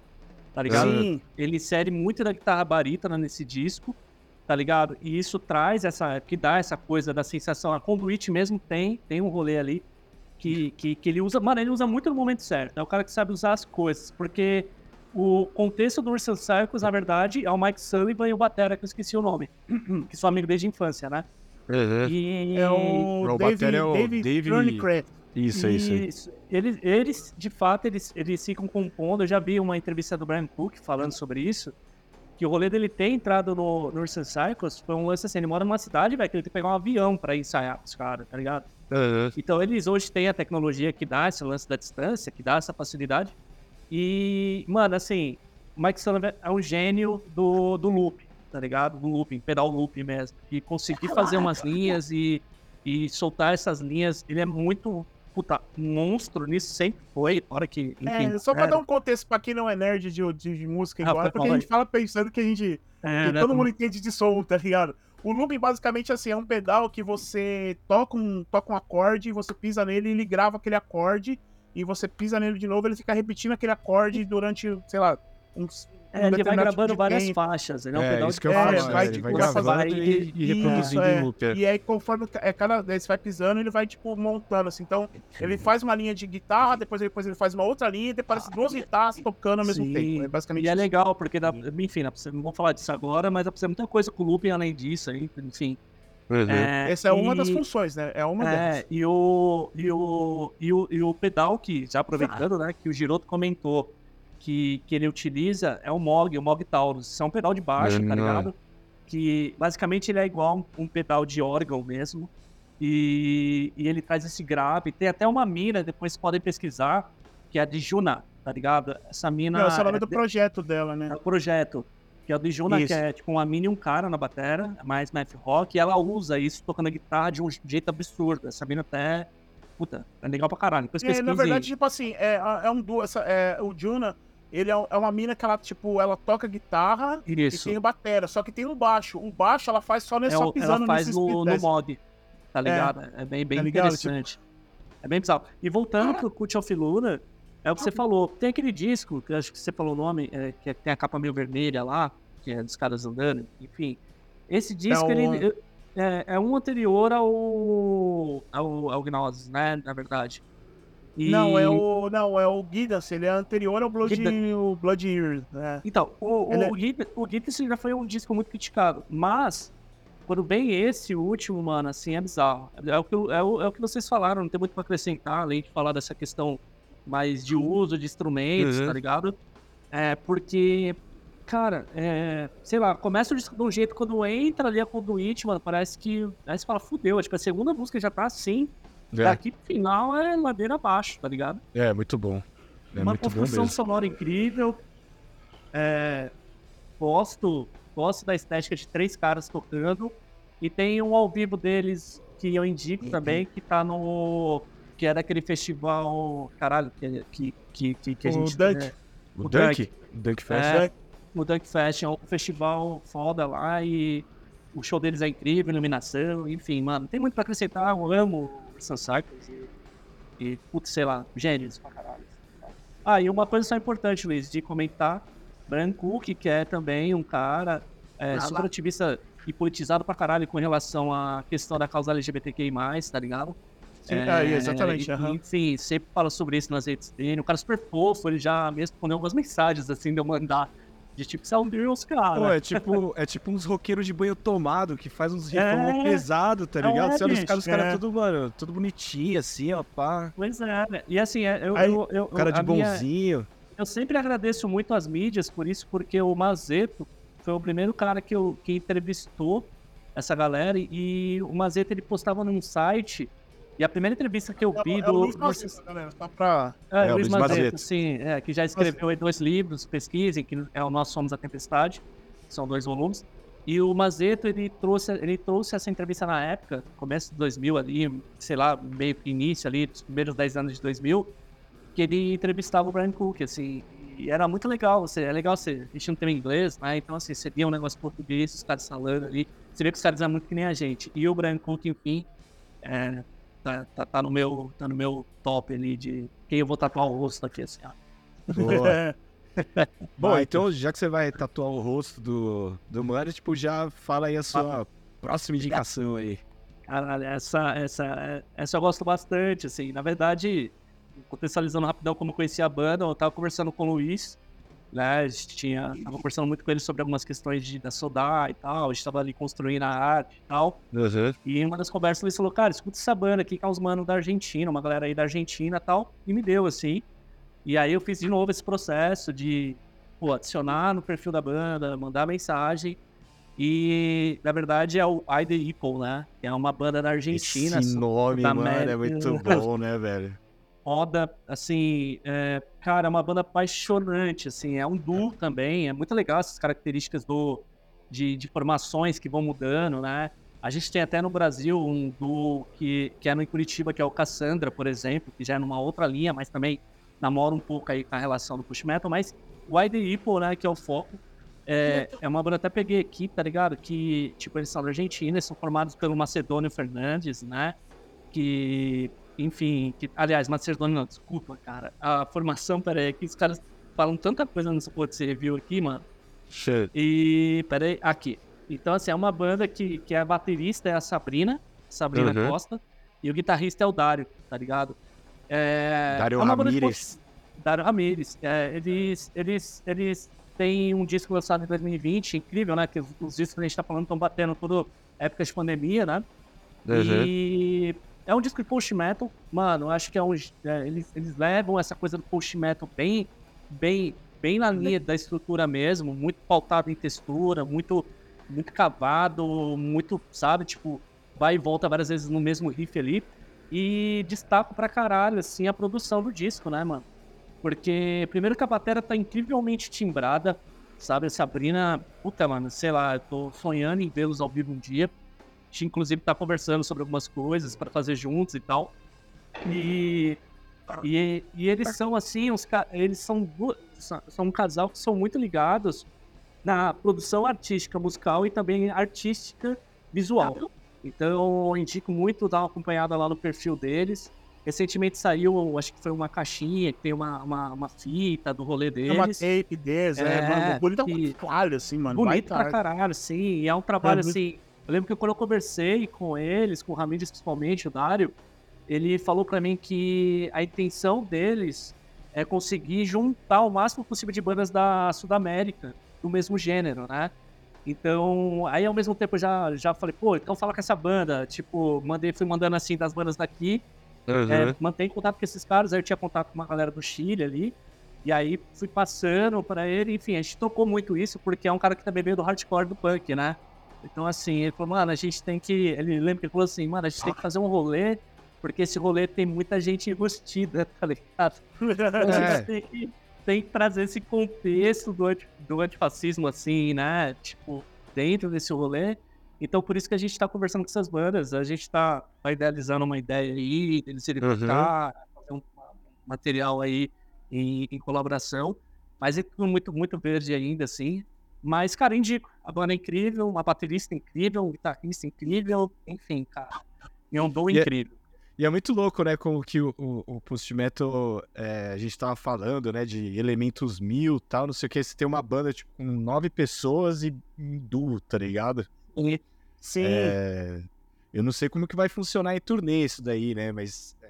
tá ligado? sim, Ele insere muito da guitarra barítona nesse disco. tá ligado? E isso traz essa, que dá essa coisa da sensação. A Conduit mesmo tem, tem um rolê ali que, que, que ele usa, mano, ele usa muito no momento certo. É o cara que sabe usar as coisas, porque o contexto do Ursan Circus, na verdade, é o Mike Sullivan e o Batera, que eu esqueci o nome, que são amigos desde a infância, né? Uhum. E... É o O David, batera é o David, David- Thornycraft. Isso, é isso. Isso. Eles, eles, de fato, eles, eles ficam compondo. Eu já vi uma entrevista do Brian Cook falando sobre isso. Que o rolê dele ter entrado no, no Ursan Cycles foi um lance assim: ele mora numa cidade, velho, que ele tem que pegar um avião pra ir ensaiar os caras, tá ligado? Uhum. Então eles hoje têm a tecnologia que dá esse lance da distância, que dá essa facilidade. E, mano, assim, o Mike Sullivan é um gênio do, do loop, tá ligado? Do looping, pedal loop mesmo. E conseguir fazer umas linhas e, e soltar essas linhas, ele é muito, puta, monstro nisso, sempre foi. Hora que, enfim. É, só pra é, dar um contexto pra quem não é nerd de, de, música Ah, igual, foi é porque a gente fala pensando que a gente. é, que né, todo mundo entende de som, tá ligado? O looping basicamente assim, é um pedal que você toca um, toca um acorde, você pisa nele e ele grava aquele acorde, e você pisa nele de novo, ele fica repetindo aquele acorde durante, sei lá, uns. É, ele vai tipo gravando várias tempo. faixas. Ele é um É, pedal isso de que eu É, falo, faixas, né? vai, ele tipo, vai vai gravando vai- e, e reproduzindo é. em loop. é. E aí, conforme é, cada vez você vai pisando, ele vai, tipo, montando, assim. Então, ele faz uma linha de guitarra, depois, depois ele faz uma outra linha, e depois parece duas guitarras tocando ao mesmo Sim. tempo. É basicamente E é legal, porque dá, enfim, dá pra você- não vamos falar disso agora, mas dá pra fazer muita coisa com o looping além disso, aí, enfim. Uhum. É, Essa é uma e- das funções, né? É uma delas. É, e o, e, o, e, o, e o pedal que, já aproveitando, né, que o Giroto comentou que, que ele utiliza é o Mog, o Mog Taurus. Isso é um pedal de baixo, tá Não. ligado? Que basicamente ele é igual um, um pedal de órgão mesmo. E, e ele traz esse grave. Tem até uma mina, depois vocês podem pesquisar, que é a de Juna, tá ligado? Essa mina. Não, esse é o nome é do de- projeto dela, né? é o projeto. Que é o de Juna, Isso. que é tipo uma mina e um cara na batera, é mais math rock, e ela usa isso tocando a guitarra de um jeito absurdo. Essa mina até. Puta, é legal pra caralho. Depois É, pesquisem. na verdade, tipo assim, é, é um duo. Essa, é, o Juna, ele é, é uma mina que ela, tipo, ela toca guitarra e isso. tem o batera, só que tem o baixo. O baixo ela faz só, nesse, É pisando ela faz no, no mod. Tá ligado? É, bem, bem Tá ligado? interessante. É bem bizarro. E voltando pro Cult of Luna, é o que você falou. Tem aquele disco, que acho que você falou o nome, é, que tem a capa meio vermelha lá, que é dos caras andando, enfim. Esse disco, o- ele é, é um anterior ao, ao, ao Gnosis, né? Na verdade. E- Não, é o. Não, é o Guidance, ele é anterior ao Blood, Guidance. o Blood Ears, né? Então, o, Ele é- o, Git- o já foi um disco muito criticado, mas quando vem esse, último, mano, assim, é bizarro. É o que, é o, é o que vocês falaram, não tem muito pra acrescentar, além de falar dessa questão mais de uso de instrumentos, Uhum. tá ligado? É, porque, cara, é, sei lá, começa o disco de um jeito, quando entra ali a conduite, mano, parece que, aí você fala, fudeu, tipo, a segunda música já tá assim, É, daqui pro final é ladeira abaixo, tá ligado? é muito bom. É uma muito bom construção mesmo. sonora incrível. É, gosto, gosto da estética de três caras tocando. E tem um ao vivo deles que eu indico também, que tá no. Que é daquele festival. Caralho, que, que, que, que, a O gente. Dunk. é, O o Dunk? Dunk Fest. É, o Dunk Fest é um festival foda lá e o show deles é incrível, iluminação, enfim, mano, tem muito pra acrescentar. Eu amo o Sun Cycles e, e, putz, sei lá, gênios pra caralho. Ah, e uma coisa só importante, Luiz, de comentar: Brian Cook, que é também um cara é, Ah, super lá. ativista e politizado pra caralho com relação à questão da causa LGBTQI, tá ligado? Sim, É, aí, exatamente. e- aham. Enfim, sempre fala sobre isso nas redes dele. Um cara super fofo, ele já me respondeu algumas mensagens assim de eu mandar. De tipo, você é cara. Pô, é tipo, é tipo uns roqueiros de banho tomado que faz uns rifão É. pesado, tá É, ligado? Você olha os caras, os caras é. tudo, mano, tudo bonitinho, assim, ó, pá. Pois é, né? E assim, é, eu, Aí, eu, eu, Cara de a minha- bonzinho. eu sempre agradeço muito as mídias por isso, porque o Mazeto foi o primeiro cara que, eu, que entrevistou essa galera e o Mazeto ele postava num site. E a primeira entrevista que eu vi É, o- é do. o Luiz Macedo, galera, só pra... É, É, o Luiz Luiz Mazeto, Mazeto. sim, é, que já escreveu aí dois livros, pesquisem, que é o Nós Somos a Tempestade, que são dois volumes. E o Mazeto, ele trouxe, ele trouxe essa entrevista na época, começo de 2000 ali, sei lá, meio que início ali, dos primeiros 10 anos de 2000, que ele entrevistava o Brian Cook, assim, e era muito legal, você, é legal você, a gente não tem inglês, né, então assim, você via um negócio português, os caras falando ali, você vê que os caras eram muito que nem a gente. E o Brian Cook, enfim, é, tá, tá, tá no meu, tá no meu top ali de quem eu vou tatuar o rosto aqui, assim, ó. Boa. É. Bom, Vai, então, já que você vai tatuar o rosto do, do mano, tipo, já fala aí a sua próxima indicação aí. Caralho, essa, essa, essa eu gosto bastante, assim. Na verdade, contextualizando rapidão como eu conheci a banda, eu tava conversando com o Luiz, né? A gente tinha, tava conversando muito com ele sobre algumas questões de, da Sodar e tal. A gente tava ali construindo a arte e tal. E em uma das conversas ele falou, cara, escuta essa banda aqui que é uns manos da Argentina, uma galera aí da Argentina e tal. E me deu, assim. E aí eu fiz de novo esse processo de pô, adicionar no perfil da banda, mandar mensagem. E, na verdade, é o I The People, né? Que é uma banda da Argentina. Esse nome, mano, é muito bom, né, velho? Roda, assim, é, cara, é uma banda apaixonante, assim, é um duo também, é muito legal essas características do, de, de formações que vão mudando, né? A gente tem até no Brasil um duo que, que é no Curitiba, que é o Cassandra, por exemplo, que já é numa outra linha, mas também namora um pouco aí com a relação do push metal, mas o The People, né, que é o foco, é, é uma banda, até peguei aqui, tá ligado? Que, tipo, eles são da Argentina, eles são formados pelo Macedônio Fernandes, né? Que, enfim, que, aliás, Macedônio, não, desculpa, cara. A formação, peraí, que os caras falam tanta coisa nessa porra desse review aqui, mano. Shit. E, peraí, aqui. Então, assim, é uma banda que, que a baterista é a Sabrina, Sabrina Uhum. Costa, e o guitarrista é o Dário, tá ligado? É, Dário é de Ramírez. Dário Ramírez. É, eles, eles, eles têm um disco lançado em 2020, incrível, né? Que os, os discos que a gente tá falando estão batendo toda época de pandemia, né? E é um disco de post metal, mano. Acho que é um. é, eles, eles levam essa coisa do post metal bem, bem, bem na linha da estrutura mesmo, muito pautado em textura, muito, muito cavado, muito, sabe, tipo, vai e volta várias vezes no mesmo riff ali. E destaco pra caralho, assim, a produção do disco, né, mano? Porque, primeiro que a bateria tá incrivelmente timbrada, sabe? A Sabrina, puta, mano, sei lá, eu tô sonhando em vê-los ao vivo um dia. A gente, inclusive, tá conversando sobre algumas coisas pra fazer juntos e tal. E, e, e eles são, assim, uns, eles são, são um casal que são muito ligados na produção artística musical e também artística visual. Então, eu indico muito dar uma acompanhada lá no perfil deles. Recentemente saiu, acho que foi uma caixinha que tem uma, uma, uma fita do rolê Tem uma deles. tape deles, é, É, mano. Bonito que- claro, assim, mano. Bonito vai pra caralho, sim. E é um trabalho É muito- assim. Eu lembro que quando eu conversei com eles, com o Ramírez principalmente, o Dário, ele falou pra mim que a intenção deles é conseguir juntar o máximo possível de bandas da Sudamérica do mesmo gênero, né? Então, aí ao mesmo tempo eu já, já falei, pô, então fala com essa banda. Tipo, mandei, fui mandando assim das bandas daqui. É, mantém contato com esses caras, aí eu tinha contato com uma galera do Chile ali. E aí fui passando pra ele, enfim, a gente tocou muito isso, porque é um cara que também veio do hardcore do punk, né? Então, assim, ele falou, mano, a gente tem que. Ele lembra que ele falou assim, mano, a gente tem que fazer um rolê, porque esse rolê tem muita gente enrustida, tá ligado? Então, a É. gente tem que, tem que trazer esse contexto do, anti- do antifascismo, assim, né? Tipo, dentro desse rolê. Então, por isso que a gente tá conversando com essas bandas, a gente tá, tá idealizando uma ideia aí, deles irem Uhum. tocar, fazer um material aí em, em colaboração. Mas é tudo muito, muito verde ainda, assim. Mas, cara, indico. A banda é incrível, uma baterista incrível, um guitarrista incrível, enfim, cara. É um dom é- incrível. E é muito louco, né, como que o, o, o post-metal, é, a gente tava falando, né, de elementos mil e tal, não sei o que, você tem uma banda, tipo, com nove pessoas e um duo, tá ligado? Sim. É, eu não sei como que vai funcionar em turnê isso daí, né, mas é,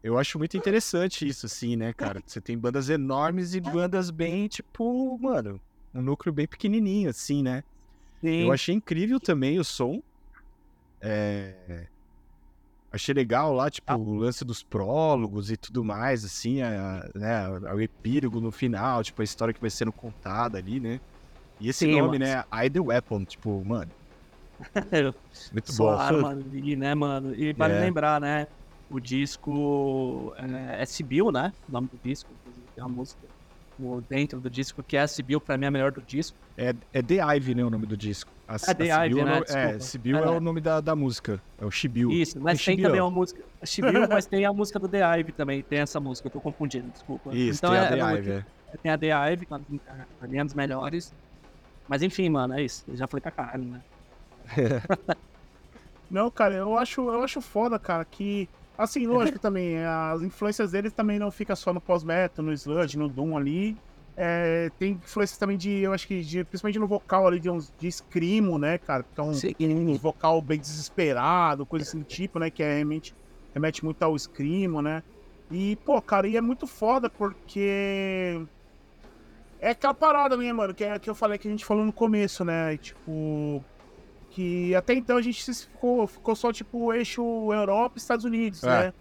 eu acho muito interessante isso, assim, né, cara? Você tem bandas enormes e bandas bem, tipo, mano, um núcleo bem pequenininho, assim, né? sim. Eu achei incrível também o som. É, Achei legal lá, tipo, o lance dos prólogos e tudo mais, assim, a, né, o epílogo no final, tipo, a história que vai sendo contada ali, né? E esse Sim, nome, mano. né, I The Weapon, tipo, mano, muito Só bom. arma ali, né, mano? E vale É. lembrar, né? O disco é, é Sibyl, né? O nome do disco, inclusive, tem uma música dentro do disco que é a Sibyl, pra mim é a melhor do disco. É, é The Ivy, né, o nome do disco. A, É The a Ivy, é o né? nome- É. Sibyl é. É. o nome da, da música, é o Shibiu. Isso, mas É tem Sibyl. também uma música. Sibyl, mas tem a música do The Ivy também. Tem essa música, eu tô confundindo, desculpa. Isso, então tem é, a The é Ivy, é. Tem a The Ivy, que pra mim é um dos melhores. Mas enfim, mano, é isso. Eu já falei pra caralho, né? Não, cara, eu acho, eu acho foda, cara, que Assim, lógico também, as influências deles também não fica só no pós-metal, no sludge, no doom ali. É, tem influências também de, eu acho que, de, principalmente no vocal ali, de uns de screamo, né, cara? Porque é um, um vocal bem desesperado, coisa assim do tipo, né? Que é, remete, remete muito ao screamo, né? E, pô, cara, e é muito foda porque. É aquela parada, né, mano? Que, é, que eu falei que a gente falou no começo, né? Tipo. Que até então a gente ficou, ficou só, tipo, eixo Europa e Estados Unidos, É. né?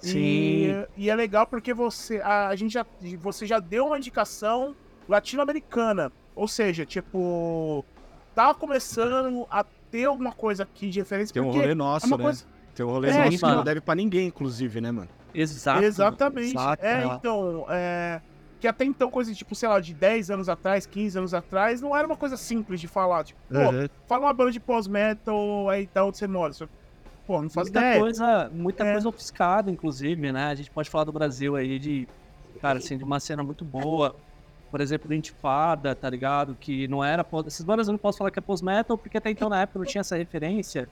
Sim. E, e é legal porque você, a, a gente já, você já deu uma indicação latino-americana. Ou seja, tipo, tá começando a ter alguma coisa aqui de referência. Tem um rolê é nosso, uma né? coisa. Tem um rolê É, nosso que mano. não deve pra ninguém, inclusive, né, mano? Exato. Exatamente. Exato, é, é. então, é, que até então, coisa tipo, sei lá, de 10 anos atrás, 15 anos atrás, não era uma coisa simples de falar. Tipo, pô, fala uma banda de pós-metal aí da onde você mora. Pô, não faz Muita ideia. coisa, muita É. coisa ofuscada, inclusive, né? A gente pode falar do Brasil aí de, cara, assim, de uma cena muito boa. Por exemplo, do Intifada, tá ligado? Que não era. pós- Essas bandas eu não posso falar que é post-metal, porque até então na época não tinha essa referência.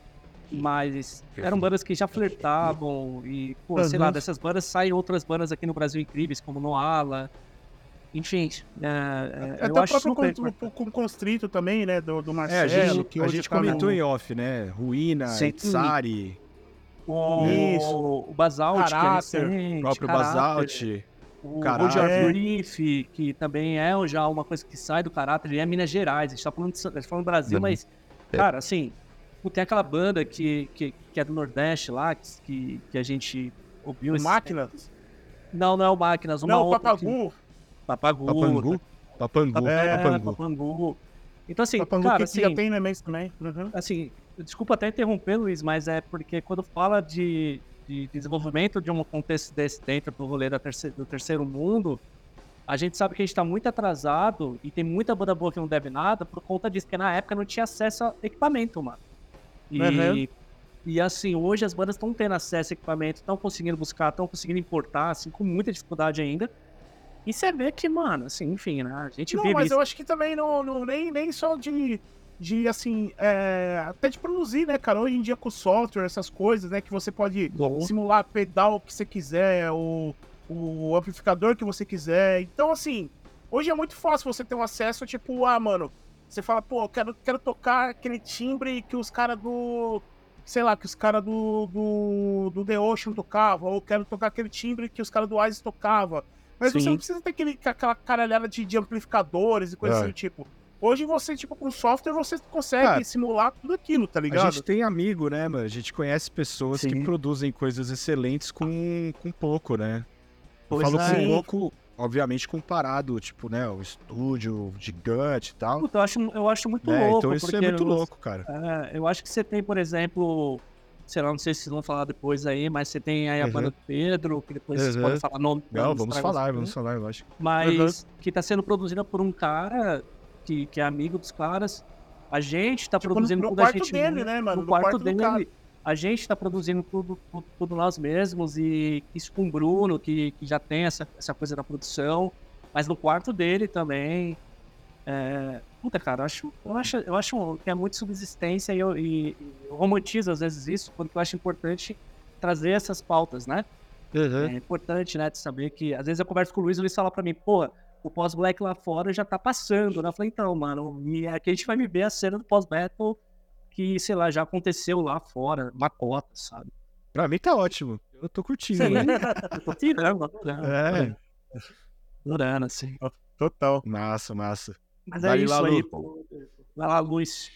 Mas eram bandas que já flertavam e, pô, sei lá, Uhum. dessas bandas saem outras bandas aqui no Brasil incríveis, como Noala. Enfim, é, é, Até eu o acho próprio super importante. com, Constrito também, né? Do, do É, a Marcelo, gente, que a gente tá no- comentou em off, né? Ruína, Sim. Itsari, O, Isso. o Basalt, que é Caráter. recente, o próprio Caráter. Basalt. O. Roger Brief, que também é já uma coisa que sai do caráter, ele é Minas Gerais, a gente tá falando, de, São- a gente tá falando do Brasil, Uhum. mas, É. cara, assim, tem aquela banda que, que, que é do Nordeste lá, que, que a gente ouviu. O esse-? Não, não é o Máquinas, uma Não, o outra que- Papagu. Papangu? Papangu, É, Papangu. Papangu. Então, assim, Papagu cara, que assim, já tem no mês também. Uhum. assim, desculpa até interromper, Luiz, mas é porque quando fala de, de desenvolvimento de um contexto desse dentro do rolê terceiro, do terceiro mundo, a gente sabe que a gente tá muito atrasado e tem muita banda boa que não deve nada por conta disso, porque na época não tinha acesso a equipamento, mano. E, Uhum. e assim, hoje as bandas estão tendo acesso a equipamento, estão conseguindo buscar, estão conseguindo importar, assim, com muita dificuldade ainda. E você vê que, mano, assim, enfim, né? A gente Não, vive mas isso. eu acho que também não, não nem, nem só de, de assim, é, até de produzir, né, cara? Hoje em dia com software, essas coisas, né, que você pode Bom. simular pedal que você quiser, o, o amplificador que você quiser. Então, assim, hoje é muito fácil você ter um acesso, tipo, ah, mano, você fala, pô, eu quero, quero tocar aquele timbre que os caras do. Sei lá, que os caras do, do, do The Ocean tocavam, ou quero tocar aquele timbre que os caras do Ice tocavam. Mas você Sim. não precisa ter aquele, aquela caralhada de, de amplificadores e coisas É. assim tipo. Hoje você, tipo, com software, você consegue É. simular tudo aquilo, tá A ligado? gente tem amigo, né, mano? A gente conhece pessoas que Sim. produzem coisas excelentes com, com pouco, né? Eu Pois falo é. com pouco, obviamente, comparado, tipo, né, o estúdio gigante e tal. Puta, eu acho, eu acho muito né? louco. então isso é muito você- louco, cara. É, eu acho que você tem, por exemplo, sei lá, não sei se vocês vão falar depois aí, mas você tem aí a Uhum. banda do Pedro, que depois vocês Uhum. podem falar nome. Não, vamos falar, vamos coisas, falar, eu acho. Mas que tá sendo produzida por um cara que, que é amigo dos caras. A gente tá Tipo, produzindo no tudo a quarto gente dele, né, mano? No No quarto, quarto dele. cara. A gente tá produzindo tudo, tudo, tudo nós mesmos e isso com o Bruno, que, que já tem essa, essa coisa da produção, mas no quarto dele também. É, puta, cara, eu acho, eu acho, eu acho que é muito subsistência e eu, e- eu romantizo às vezes isso, porque eu acho importante trazer essas pautas, né? É importante, né, de saber que às vezes eu converso com o Luiz e o Luiz fala pra mim, pô, o pós-black lá fora já tá passando, né? Eu falei, então, mano, e aqui a gente vai viver a cena do pós-battle que, sei lá, já aconteceu lá fora, uma cota, sabe? Pra mim tá ótimo. Eu tô curtindo, Sim, né? eu tô tirando, adorando, É, adorando, assim. Total. massa, massa. Mas Vai é isso lá, aí, pô. Vai lá, Luiz.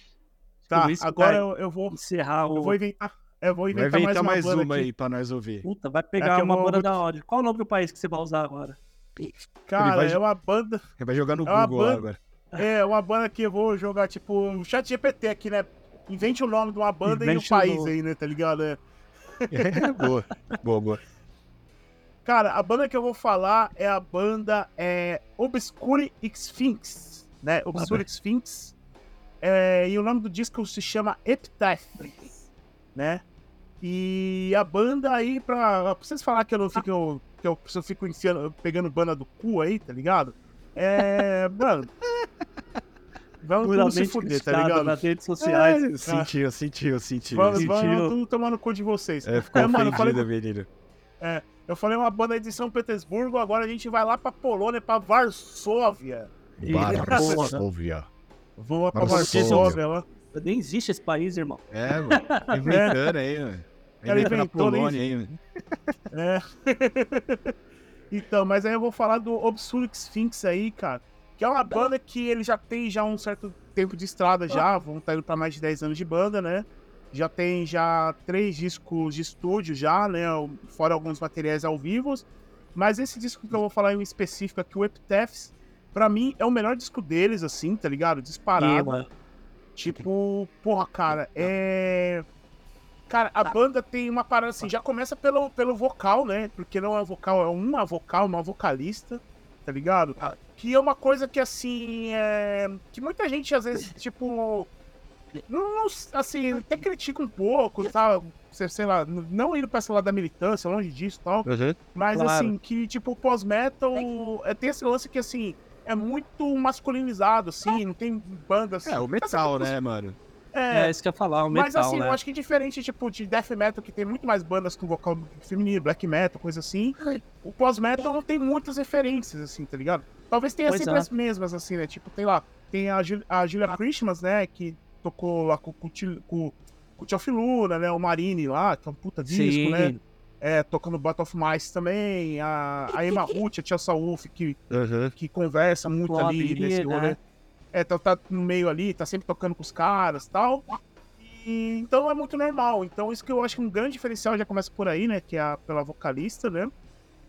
Tá, Luiz agora eu, eu vou. encerrar o... Eu vou inventar. Eu vou Vai inventar inventar mais mais uma, uma, aí pra nós ouvir. Puta, vai É pegar eu uma vou- banda da hora. Qual o nome do país que você vai usar agora? Cara, vai- é uma banda. Ele vai jogar no É Google banda- agora. É uma banda que eu vou jogar, tipo, um chat GPT aqui, né? Invente o nome de uma banda e Invente o o país aí, né? Tá ligado? É. É, boa, boa, boa. Cara, a banda que eu vou falar é a banda é, Obscure Sphinx, né? Obscure Sphinx. É, e o nome do disco se chama Epitaph, né? E a banda aí, pra, pra vocês falar que eu não fico. que eu, eu fico enfiando, pegando banda do cu aí, tá ligado? É. Mano. Vamos tudo se fuder, tá ligado? nas redes sociais. É, sentiu, sentiu, sentiu. Vamos, Sentiu. vamos tudo tomar no cu de vocês. É, ficou É, mano, eu falei- ofendido, menino. Eu falei uma banda de São Petersburgo, agora a gente vai lá pra Polônia, pra Varsóvia. Varsóvia. Vamos lá pra Varsóvia. Varsóvia lá. Nem existe esse país, irmão. É, mano. Inventando aí, mano. Cara, Inventando a inventou, nem Polônia aí, mano. É. então, mas aí eu vou falar do Obscure Sphinx aí, cara. Que é uma banda que ele já tem já um certo tempo de estrada já, vão estar indo pra mais de 10 anos de banda, né? Já tem já três discos de estúdio já, né? Fora alguns materiais ao vivo. Mas esse disco que eu vou falar em específico aqui, o Epitaphs, pra mim é o melhor disco deles, assim, tá ligado? Disparado. Tipo, porra, cara, é. Cara, a banda tem uma parada assim, já começa pelo, pelo vocal, né? Porque não é vocal, é uma vocal, uma vocalista, tá ligado? Que é uma coisa que, assim, é. Que muita gente, às vezes, tipo. Não, assim, até critica um pouco, tá? Sei, sei lá, não indo pra esse lado da militância, longe disso e tal. Mas Claro. assim, que tipo, o pós-metal é, tem esse lance que assim, é muito masculinizado, assim, não tem bandas. É, o metal, né, mano? É, é isso que eu ia falar, o mas metal, assim, né? eu acho que diferente, tipo, de death metal, que tem muito mais bandas com vocal feminino, black metal, coisa assim, o pós-metal não tem muitas referências, assim, tá ligado? Talvez tenha Pois sempre é. as mesmas, assim, né? Tipo, tem lá, tem a, a Julia Christmas, né, que tocou lá com, com, o Til- com, com o Tio Filuna, né, o Marine lá, que é um puta disco, Sim, né? É, tocando Battle of Mice também, a, a Emma Ruth, a Tia Saúf, que, que conversa muito ali nesse né? rolê. É, tá, tá no meio ali, tá sempre tocando com os caras e tal. E, então é muito normal. Então isso que eu acho que um grande diferencial já começa por aí, né? Que é a, pela vocalista, né?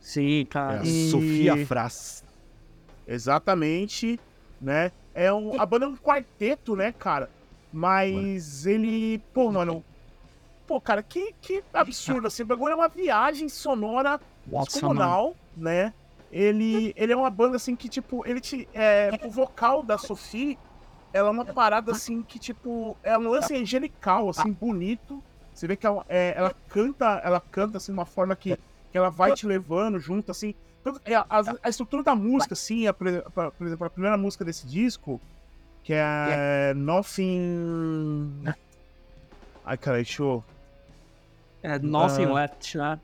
Sim, É cara. a E- Sofia Fras. Exatamente, né? É um, a banda é um quarteto, né, cara? Mas ele, pô, mano, pô, cara, que, que absurdo, assim, o bagulho é uma viagem sonora descomunal, né? Ele, ele é uma banda, assim, que, tipo, ele te, é, o vocal da Sophie, ela é uma parada, assim, que, tipo, é um lance angelical, assim, bonito. Você vê que ela, é, ela canta, ela canta, assim, de uma forma que, que ela vai te levando junto, assim, é, a, a estrutura da música, assim, a, por exemplo, a primeira música desse disco, que é Nothing. Ai, cara, deixa eu. É Nothing Ah. Left, né?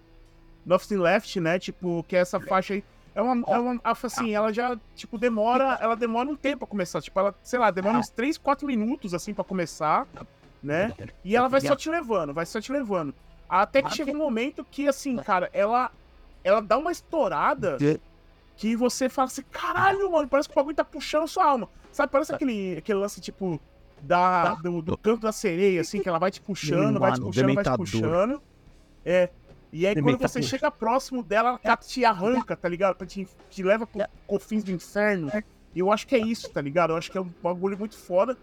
Nothing Left, né? Tipo, que é essa faixa aí. É uma, é uma assim, ela já, tipo, demora, ela demora um tempo pra começar. Tipo, ela, sei lá, demora uns 3, 4 minutos, assim, pra começar, né? E ela vai só te levando, vai só te levando. Até que chega um momento que, assim, cara, ela, ela dá uma estourada que você fala assim, caralho, mano, parece que o bagulho tá puxando sua alma. Sabe, parece aquele, aquele lance, tipo, da, do, do canto da sereia, assim, que ela vai te puxando, vai te puxando, vai te dementador. puxando. É. E aí, quando Dementador. você chega próximo dela, ela te arranca, tá ligado? Te, te leva pro confins do inferno. E eu acho que é isso, tá ligado? Eu acho que é um bagulho muito foda.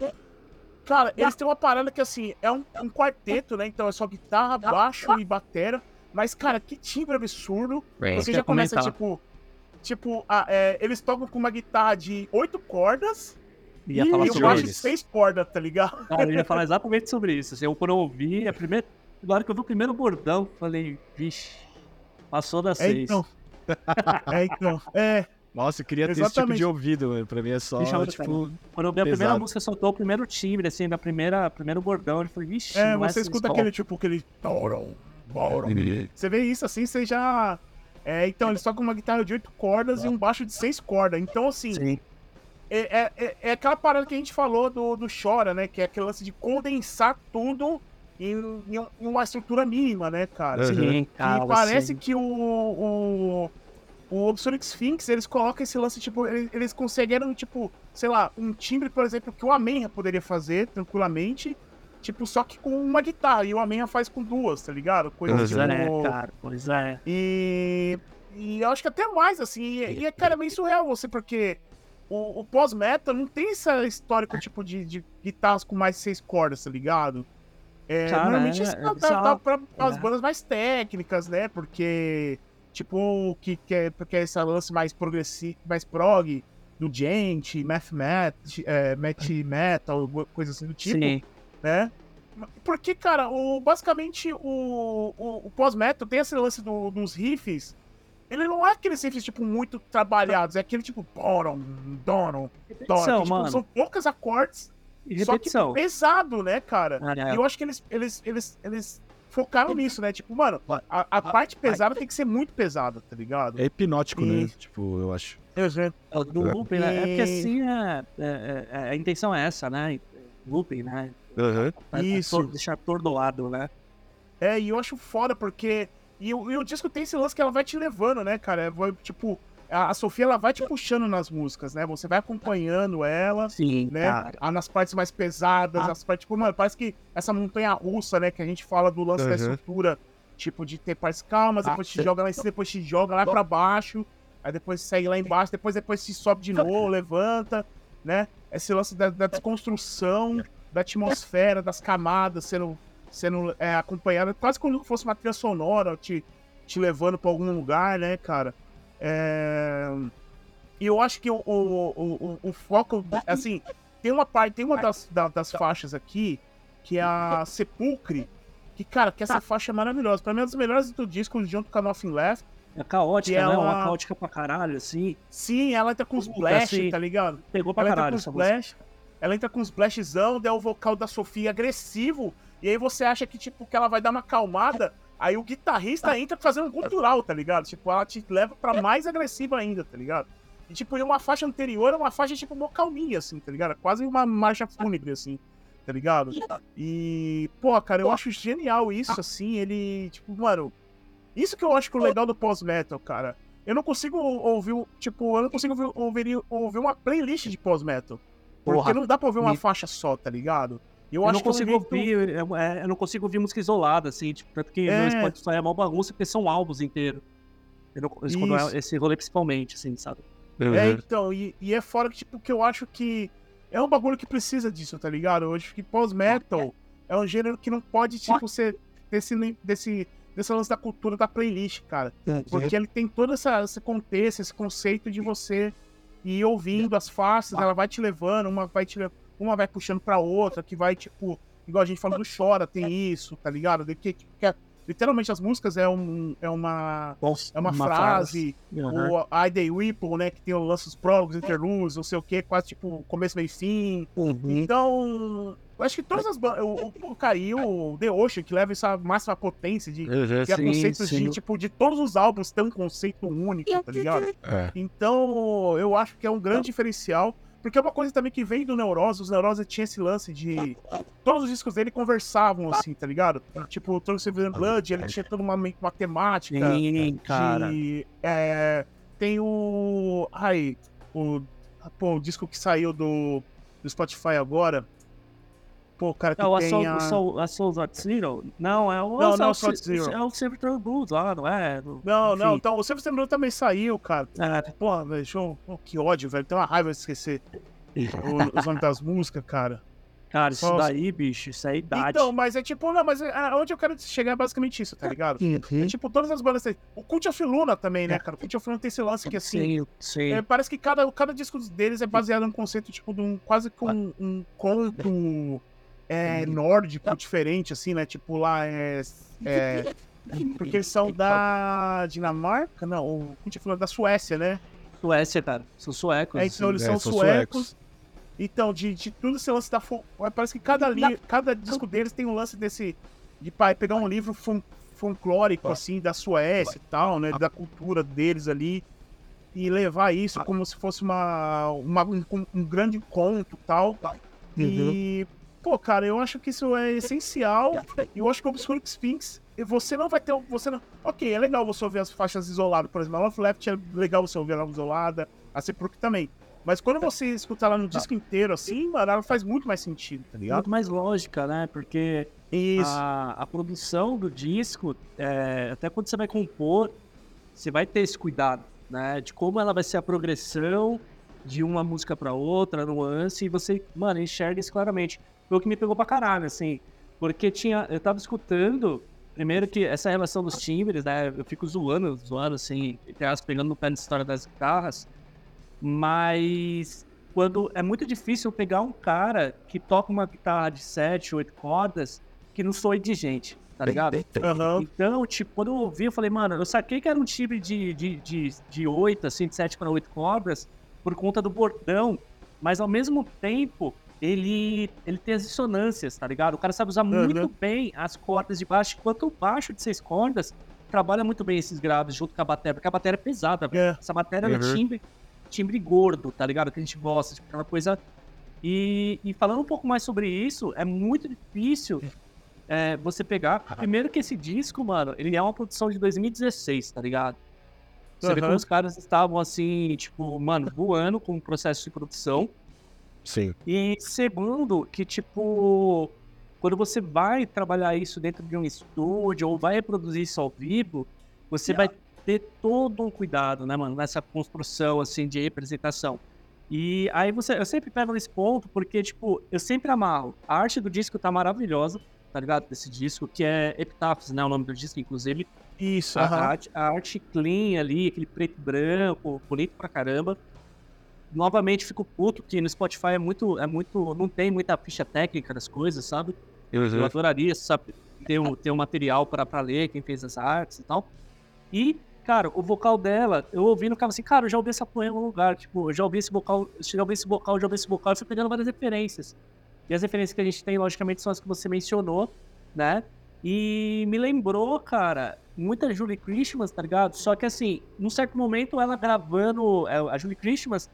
Cara, eles têm uma parada que, assim, é um, um quarteto, né? Então é só guitarra, baixo e batera. Mas, cara, que timbre absurdo. Você Eu já começa, comentar. tipo... Tipo, a- é, eles tocam com uma guitarra de oito cordas Ia e falar o sobre baixo de isso. seis cordas, tá ligado? Cara, eu ia falar exatamente sobre isso. Assim, eu, quando eu ouvi, a primeira... na hora que eu vi o primeiro bordão, falei, vixe, passou das É, seis. então. É, então. É, Nossa, eu queria ter esse tipo Exatamente. de ouvido, mano. Pra mim é só, Deixa tipo... Quando eu vi a primeira música, soltou o primeiro timbre, assim, da primeira, primeiro bordão. Eu falei, vixe, é não você esse escuta aquele tipo, aquele. Você vê isso assim, você já. É, então, eles tocam uma guitarra de oito cordas e um baixo de seis cordas. Então, assim, Sim. é, é, é- é aquela parada que a gente falou do, do Chora, né? Que é aquele lance de condensar tudo em, em um- uma estrutura mínima, né, cara? Uhum. Sim, cara. e parece assim, que o, o, o Obscure Sphinx, eles colocam esse lance, tipo, eles, eles conseguiram, tipo, sei lá, um timbre, por exemplo, que o Amenha poderia fazer tranquilamente, tipo, só que com uma guitarra, e o Amenha faz com duas, tá ligado? Coisa Pois Pois tipo... é, cara, pois é. E, e eu acho que até mais, assim, e, e é, cara, meio surreal você, porque o, o pós-metal não tem esse histórico, tipo, de, de guitarras com mais seis cordas, tá ligado? É, Cara, normalmente isso tá, bizarro. tá pra as É. bandas mais técnicas, né? Porque, tipo, que, que, é, porque é esse lance mais progressivo, mais prog, do Gent, Math, Math, é, Math Metal, coisa assim do tipo Sim. né? Porque, cara, o, basicamente o, o, o pós-metal tem esse lance do- dos riffs ele não é aqueles riffs, tipo, muito trabalhados. É aquele, tipo, doron, doron, doron. Que, tipo, são poucos acordes, E só que repetição. pesado, né, cara? Ah, é. E eu acho que eles, eles, eles, eles focaram nisso, né? Tipo, mano, a, a parte pesada tem que ser muito pesada, tá ligado? É hipnótico, E- né? Tipo, eu acho. É o do looping, né? É porque E- assim é, é- é- a intenção é essa, né? Looping, né? Pra- Isso. deixar atordoado, né? É, e eu acho foda porque. E, o- e o disco tem esse lance que ela vai te levando, né, cara? É, vai, tipo, a, Sofia ela vai te puxando nas músicas, né? Você vai acompanhando ela, Sim, né? cara. Ah, nas partes mais pesadas, Ah. as partes, tipo, mano, parece que essa montanha russa, né? Que a gente fala do lance da Uhum. estrutura, tipo, de ter partes calmas, Ah, depois te cê- joga lá em cima, depois te joga lá pra baixo, aí depois segue lá embaixo, depois depois se sobe de novo, levanta, né? Esse lance da, da desconstrução, da atmosfera, das camadas sendo, sendo é, acompanhada, quase como se fosse uma trilha sonora, te, te levando pra algum lugar, né, cara? É... E eu acho que o, o, o, o- o foco, assim, tem uma parte, tem uma das, da- das faixas aqui, que é a Sepulcre, que, cara, que essa faixa é maravilhosa. Pra mim, é uma das melhores do disco, junto com a Nothing Left. É caótica, né? ela- Uma caótica pra caralho, assim. Sim, ela entra com os Puta, blast, assim, tá ligado? Pegou pra Ela entra caralho com os ela entra com os blashzão, daí o vocal da Sofia agressivo, e aí você acha que, tipo, que ela vai dar uma acalmada, aí o guitarrista entra fazendo um gutural, tá ligado? Tipo, ela te leva pra mais agressiva ainda, tá ligado? E, tipo, e uma faixa anterior é uma faixa, tipo, mó calminha, assim, tá ligado? Quase uma marcha fúnebre, assim, tá ligado? E, pô, cara, eu acho genial isso, assim, ele, tipo, mano, isso que eu acho que o legal do pós-metal, cara. Eu não consigo ouvir, tipo, eu não consigo ouvir, ouvir, ouvir uma playlist de pós-metal. Porque Porra, não dá pra ouvir uma me- faixa só, tá ligado? Eu, Eu, acho não que é consigo ouvir, eu, é, eu não consigo ouvir música isolada, assim, tipo, tanto que É. no Spotify é uma bagunça, porque são álbuns inteiros. Eu não, isso quando Isso. é esse rolê principalmente, assim, sabe? É, então, e, e é fora que, tipo, que eu acho que é um bagulho que precisa disso, tá ligado? Eu acho que pós-metal é um gênero que não pode, tipo, ser desse, desse, desse lance da cultura da playlist, cara. Porque ele tem todo essa, esse contexto, esse conceito de você ir ouvindo as faces, ela vai te levando, uma vai te le- uma vai puxando pra outra, que vai, tipo, igual a gente falou do Chora, tem isso, tá ligado? De que, que é- literalmente as músicas é, um, é uma. É uma, frase, Aham. o I Day Whipple, né? Que tem o lance dos prólogos, interludes, não sei o que, quase tipo começo, meio e fim. Uhum. Então, eu acho que todas as bandas. O, o, o Cari, o The Ocean, que leva essa máxima potência de criar Sim, conceitos sim. de, tipo, de todos os álbuns ter um conceito único, tá ligado? É. Então, eu acho que é um grande diferencial. Porque é uma coisa também que vem do Neurose, os Neurose tinha esse lance de. Todos os discos dele conversavam assim, tá ligado? Tipo, o Trunk Seven Blood, ele tinha toda uma, uma temática Sim, cara. de, é, tem o. Ai, o. Pô, o disco que saiu do, do Spotify agora. Pô, cara, que É o tem Assault, a... Assault, Assault at Zero? Não, é o Não, não, Assault Assault Zero. É o Silver Blues lá, não é? Não, não, Enfim. então o Silver Semblou também saiu, cara. É, Porra, velho. Pô, que ódio, velho. Tem uma raiva de esquecer os nomes das músicas, cara. cara, isso daí, bicho, isso é idade. Então, mas é tipo, não, mas é, onde eu quero chegar é basicamente isso, tá ligado? É tipo, todas as bandas. têm- O Cult of Luna também, né, cara? O Cult of Luna tem esse lance que assim. sim, sim. É, parece que cada, cada disco deles é baseado num conceito, tipo, de um, quase com um, um conto é, nórdico diferente, assim, né? Tipo, lá é. é, porque eles são da Dinamarca? Não, o Cult falou da Suécia, né? Suécia, cara. São suecos. É, então eles É, são, são suecos. suecos. Então, de, de tudo esse lance da. Parece que cada, li, cada disco deles tem um lance desse. De pai, pegar um livro fol- folclórico, assim, da Suécia e tal, né? Da cultura deles ali. E levar isso como se fosse uma, uma- um, um grande conto e tal. E. Pô, cara, eu acho que isso é essencial. E eu acho que o Obscure Sphinx, você não vai ter. um- Você não... Ok, é legal você ouvir as faixas isoladas. Por exemplo, a Love Left é legal você ouvir ela isolada. A Sepulcro também. Mas quando você escuta ela no disco inteiro, assim, mano, ela faz muito mais sentido, tá ligado? Muito mais lógica, né? Porque a, a produção do disco, é, até quando você vai compor, você vai ter esse cuidado, né? De como ela vai ser a progressão de uma música pra outra, nuance, e você, mano, enxerga isso claramente. Foi o que me pegou pra caralho, assim. Porque tinha. Eu tava escutando. Primeiro que essa relação dos timbres, né? Eu fico zoando, zoando, assim, entre aspas, pegando no pé da história das guitarras. Mas quando é muito difícil pegar um cara que toca uma guitarra de 7, 8 cordas que não soe de gente. tá ligado? Aham. Então, tipo, quando eu ouvi, eu falei, mano, eu saquei que era um time de, de, de, de 8, assim, de 7 para 8 cobras, por conta do bordão, mas ao mesmo tempo, ele, ele tem as dissonâncias, tá ligado? O cara sabe usar muito bem as cordas de baixo, enquanto o baixo de seis cordas trabalha muito bem esses graves junto com a bateria, porque a bateria é pesada, velho. É. Essa bateria é Uhum. timbre, timbre gordo, tá ligado? Que a gente gosta, tipo, aquela coisa. E, e falando um pouco mais sobre isso, é muito difícil é, você pegar. Primeiro que esse disco, mano, ele é uma produção de 2016, tá ligado? Você vê Aham. como os caras estavam assim, tipo, mano, voando com o processo de produção. Sim. E segundo, que tipo, quando você vai trabalhar isso dentro de um estúdio ou vai reproduzir isso ao vivo, você vai ter todo um cuidado, né, mano, nessa construção assim de representação. E aí você, eu sempre pego nesse ponto porque tipo, eu sempre amarro. A arte do disco tá maravilhosa, tá ligado? Desse disco, que é Epitaphs, né, o nome do disco, inclusive. Isso, A, aham. arte, a arte clean ali, aquele preto e branco, bonito pra caramba. Novamente fico puto que no Spotify é muito, é muito, não tem muita ficha técnica das coisas, sabe? Eu adoraria, sabe, ter um, ter um material pra, pra ler quem fez as artes e tal. E, cara, o vocal dela, eu ouvindo, ficava assim, cara, eu já ouvi essa poema em algum lugar, tipo, eu já ouvi esse vocal, eu já ouvi esse vocal, eu já ouvi esse vocal, eu fui pegando várias referências. E as referências que a gente tem, logicamente, são as que você mencionou, né? E me lembrou, cara, muita Julie Christmas, tá ligado? Só que assim, num certo momento ela gravando é, a Julie Christmas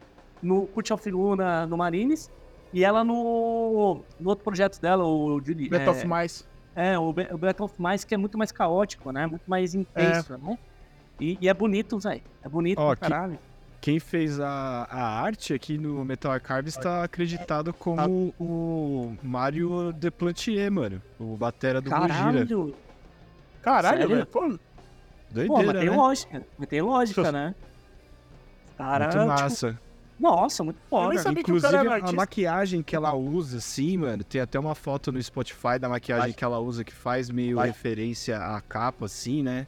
no Cult of Luna no Marines e ela no, no outro projeto dela, o Julie. Breath é, of Mice. é, o, o Breath of Mice, que é muito mais caótico, né? Muito mais intenso, né? E, e é bonito, velho. É bonito Ó, pra que- caralho. Quem fez a, a arte aqui no Metal Archives está acreditado como o Mario Deplantier, mano. O batera do Gojira. Caralho! Caralho, Sério? velho. Pô, Pô, mas Doideira, tem né? lógica. Mas tem lógica, né? Cara, Muito tipo, massa. Nossa, muito foda. Inclusive, a maquiagem que ela usa, assim, mano, tem até uma foto no Spotify da maquiagem Vai. que ela usa que faz meio Vai. referência à capa, assim, né?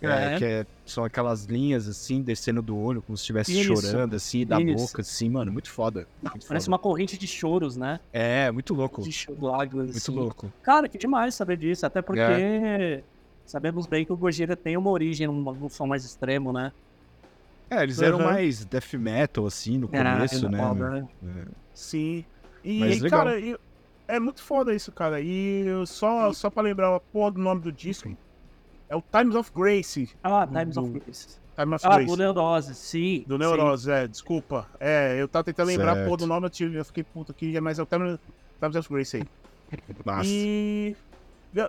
É, É. que é- são aquelas linhas, assim, descendo do olho, como se estivesse Isso. chorando, assim, da Isso. boca, assim, mano, muito foda. Muito Parece foda. uma corrente de choros, né? É, muito louco. De lágrimas, Muito assim. louco. Cara, que demais saber disso. Até porque É. sabemos bem que o Gojira tem uma origem num som mais extremo, né? É, eles eram Aham. mais death metal, assim, no começo, era né? foda, né? É. Sim. E, Mas legal. cara, e- é muito foda isso, cara. E só, só pra lembrar a porra do nome do disco, é o Times of Grace. Ah, Times Do- of Grace. Time of Ah, Grace. do Neurose, sim. Do sim. Neurose, é, desculpa. É, eu tava tentando lembrar a Certo. porra do nome, eu, tive, eu fiquei puto aqui, mas é o Times, Times of Grace aí. Massa. E.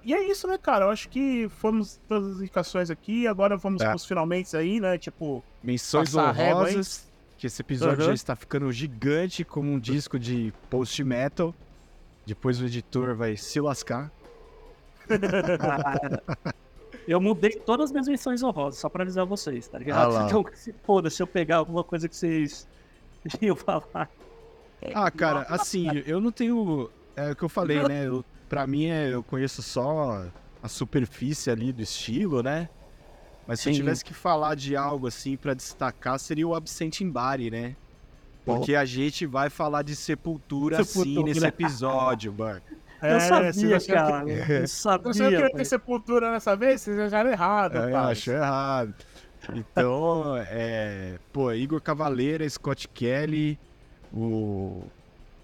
E é isso, né, cara? Eu acho que fomos todas as indicações aqui, agora vamos É. pros finalmente aí, né? Tipo, Menções honrosas, que esse episódio Aham. já está ficando gigante como um disco de post-metal. Depois o editor vai se lascar. Ah, Eu mudei todas as minhas menções honrosas, só pra avisar vocês, tá Ah ligado? lá. Então, se foda, se eu pegar alguma coisa que vocês iam falar. Ah, cara, assim, eu não tenho. É o que eu falei, né? Eu, pra mim, é, eu conheço só a superfície ali do estilo, né? Mas se eu Sim. tivesse que falar de algo assim pra destacar, seria o Absent in Body, né? Porque a gente vai falar de sepultura, sim Sepultura. nesse episódio, mano. Eu sabia, cara. Eu Se você não sabia. queria ter sepultura nessa vez, vocês acharam errado, É, eu pai. acho errado. Então, é. Pô, Igor Cavaleira, Scott Kelly, o.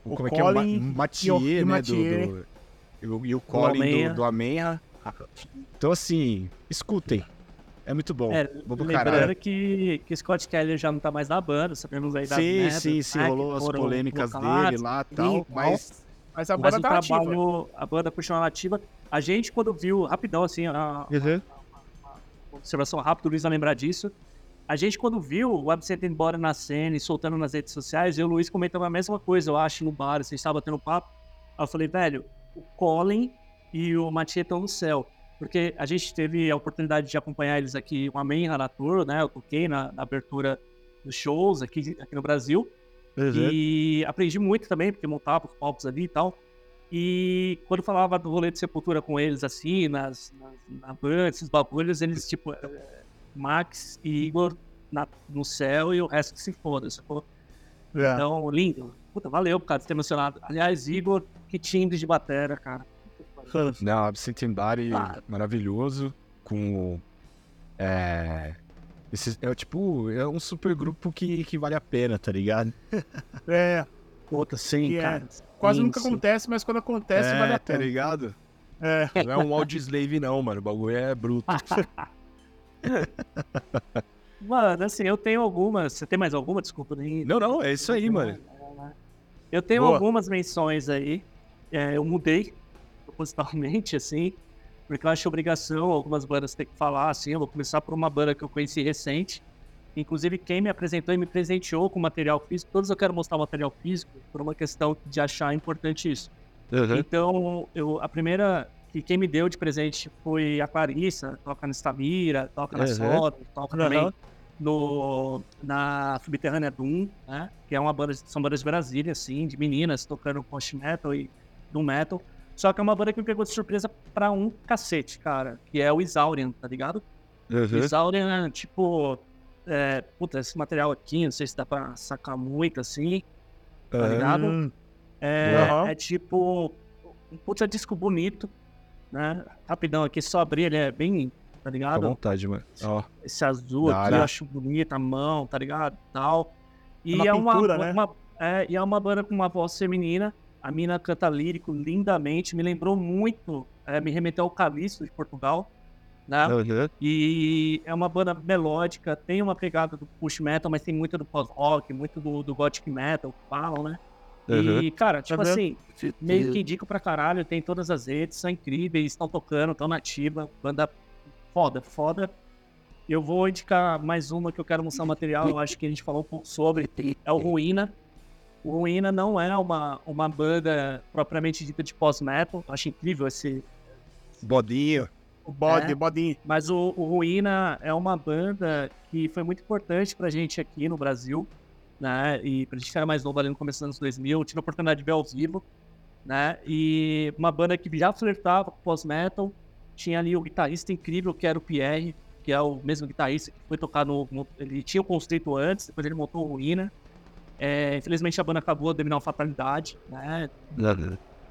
o O como é que é? O Ma- Colin Mathieu, o- né? Do, Mathieu. do- e o- e o Colin Amenha. do, do Amenha. Então, assim, escutem. É muito bom. É, lembrando caralho. que, que Scott Kelly já não tá mais na banda, sabemos aí das Sim, sim, sim. né, Rolou as polêmicas dele lá e tal. Mas. Mas a Mas banda o tá ativa. trabalho, a banda continua ativa. A gente, quando viu, rapidão, assim, a, observação rápida, o Luiz vai lembrar disso. A gente, quando viu o Absent embora na cena e soltando nas redes sociais, eu e o Luiz comentamos a mesma coisa, eu acho, no bar, vocês estavam batendo papo. Aí eu falei, velho, o Colin e o Mathieu estão no céu. Porque a gente teve a oportunidade de acompanhar eles aqui, uma main na tour, né? Eu toquei na, na abertura dos shows aqui, aqui no Brasil. E aprendi muito também, porque montava os palcos ali e tal. E quando falava do rolê de sepultura com eles, assim, nas, nas, na banda, esses bagulhos, eles, tipo, é, Max e Igor na- no céu e o resto que se foda, sacou? É. Então, lindo. Puta, valeu, cara, por ter mencionado. Aliás, Igor, que timbre de batera, cara. Puta Não, Absent Body Ah. maravilhoso. Com. É. Esse, é tipo, é um super grupo que, que vale a pena, tá ligado? É, Outra, sim, Que é cara. quase Sim, nunca sim. acontece, mas quando acontece, é, vale a tá pena. ligado? É. Não é um Audioslave, não, mano. O bagulho é bruto. Mano, assim, eu tenho algumas. Você tem mais alguma? Desculpa, nem. Não, não, é isso aí, mano. Eu tenho Boa. algumas menções aí. É, eu mudei propositalmente, assim, porque eu acho obrigação algumas bandas ter que falar, assim. Eu vou começar por uma banda que eu conheci recente. Inclusive, quem me apresentou e me presenteou com material físico, todos eu quero mostrar material físico, por uma questão de achar importante isso. Uhum. Então, eu, a primeira que quem me deu de presente foi a Clarissa, toca na Stamira, toca na Uhum. Soro, toca Uhum. também no, na Subterrânea Doom, né? Que é uma banda, são bandas de Brasília, assim, de meninas tocando post metal e doom metal. Só que é uma banda que me pegou de surpresa pra um cacete, cara, que é o Isaurian, tá ligado? O Uhum. Isaurian, tipo, é, puta, esse material aqui, não sei se dá pra sacar muito, assim, tá Uhum. ligado? É, Aham. é tipo um puta disco bonito, né? Rapidão aqui, só abrir, ele é bem, tá à ligado? vontade, mano. Ó. Esse azul aqui, eu acho bonito, a mão, tá ligado? Tal. E uma é uma, pintura, né? uma- é, e é uma banda com uma voz feminina. A mina canta lírico lindamente, me lembrou muito, é, me remeteu ao Calixto de Portugal, né? Uhum. E é uma banda melódica, tem uma pegada do push metal, mas tem muito do post-rock, muito do, do gothic metal, que falam, né? Uhum. E, cara, tipo vendo? assim, meio que indico pra caralho, tem todas as redes, são incríveis, estão tocando, estão na ativa, banda foda, foda. Eu vou indicar mais uma que eu quero mostrar o material, eu acho que a gente falou um pouco sobre, é o Ruína. O Ruína não é uma, uma banda propriamente dita de pós-metal, acho incrível esse, Bodinho. o bode, É. bodinho. mas o, o Ruína é uma banda que foi muito importante pra gente aqui no Brasil, né? E pra gente que era mais novo ali no começo dos anos 2000, eu tive a oportunidade de ver ao vivo, né? E uma banda que já flertava com pós-metal, tinha ali o guitarrista incrível que era o Pierre, que é o mesmo guitarrista que foi tocar no... no- ele tinha o Constrito antes, depois ele montou o Ruína. É, infelizmente a banda acabou devido a uma fatalidade, né?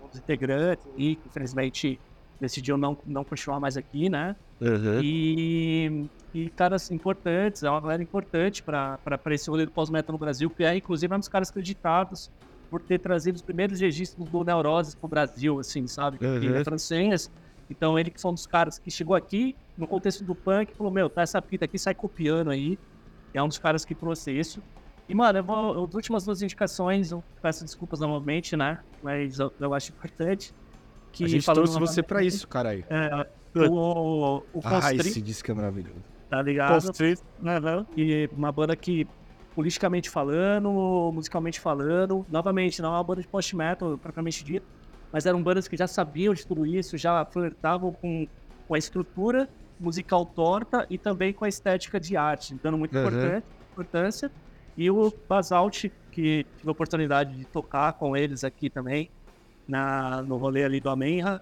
Um dos integrantes e que infelizmente decidiu não, não continuar mais aqui, né? Uhum. E, e caras importantes, é uma galera importante para esse rolê do pós-metal no Brasil, que é inclusive um dos caras acreditados por ter trazido os primeiros registros do Neuroses pro Brasil, assim, sabe? Uhum. é francês. Então ele que foi um dos caras que chegou aqui, no contexto do punk, falou, meu, tá essa fita aqui, sai copiando aí. É um dos caras que trouxe isso. E, mano, eu vou, as últimas duas indicações, eu peço desculpas novamente, né? Mas eu, eu acho importante. Que A gente trouxe você pra isso, caralho. É, o, o Ah, Constrito, esse disco é maravilhoso. tá ligado? Constrito. Uhum. E uma banda que, politicamente falando, musicalmente falando, novamente, não é uma banda de post-metal propriamente dito, mas eram bandas que já sabiam de tudo isso, já flertavam com, com a estrutura musical torta e também com a estética de arte, dando muita Uhum. importância. E o Basalt, que tive a oportunidade de tocar com eles aqui também, na, no rolê ali do Amenra,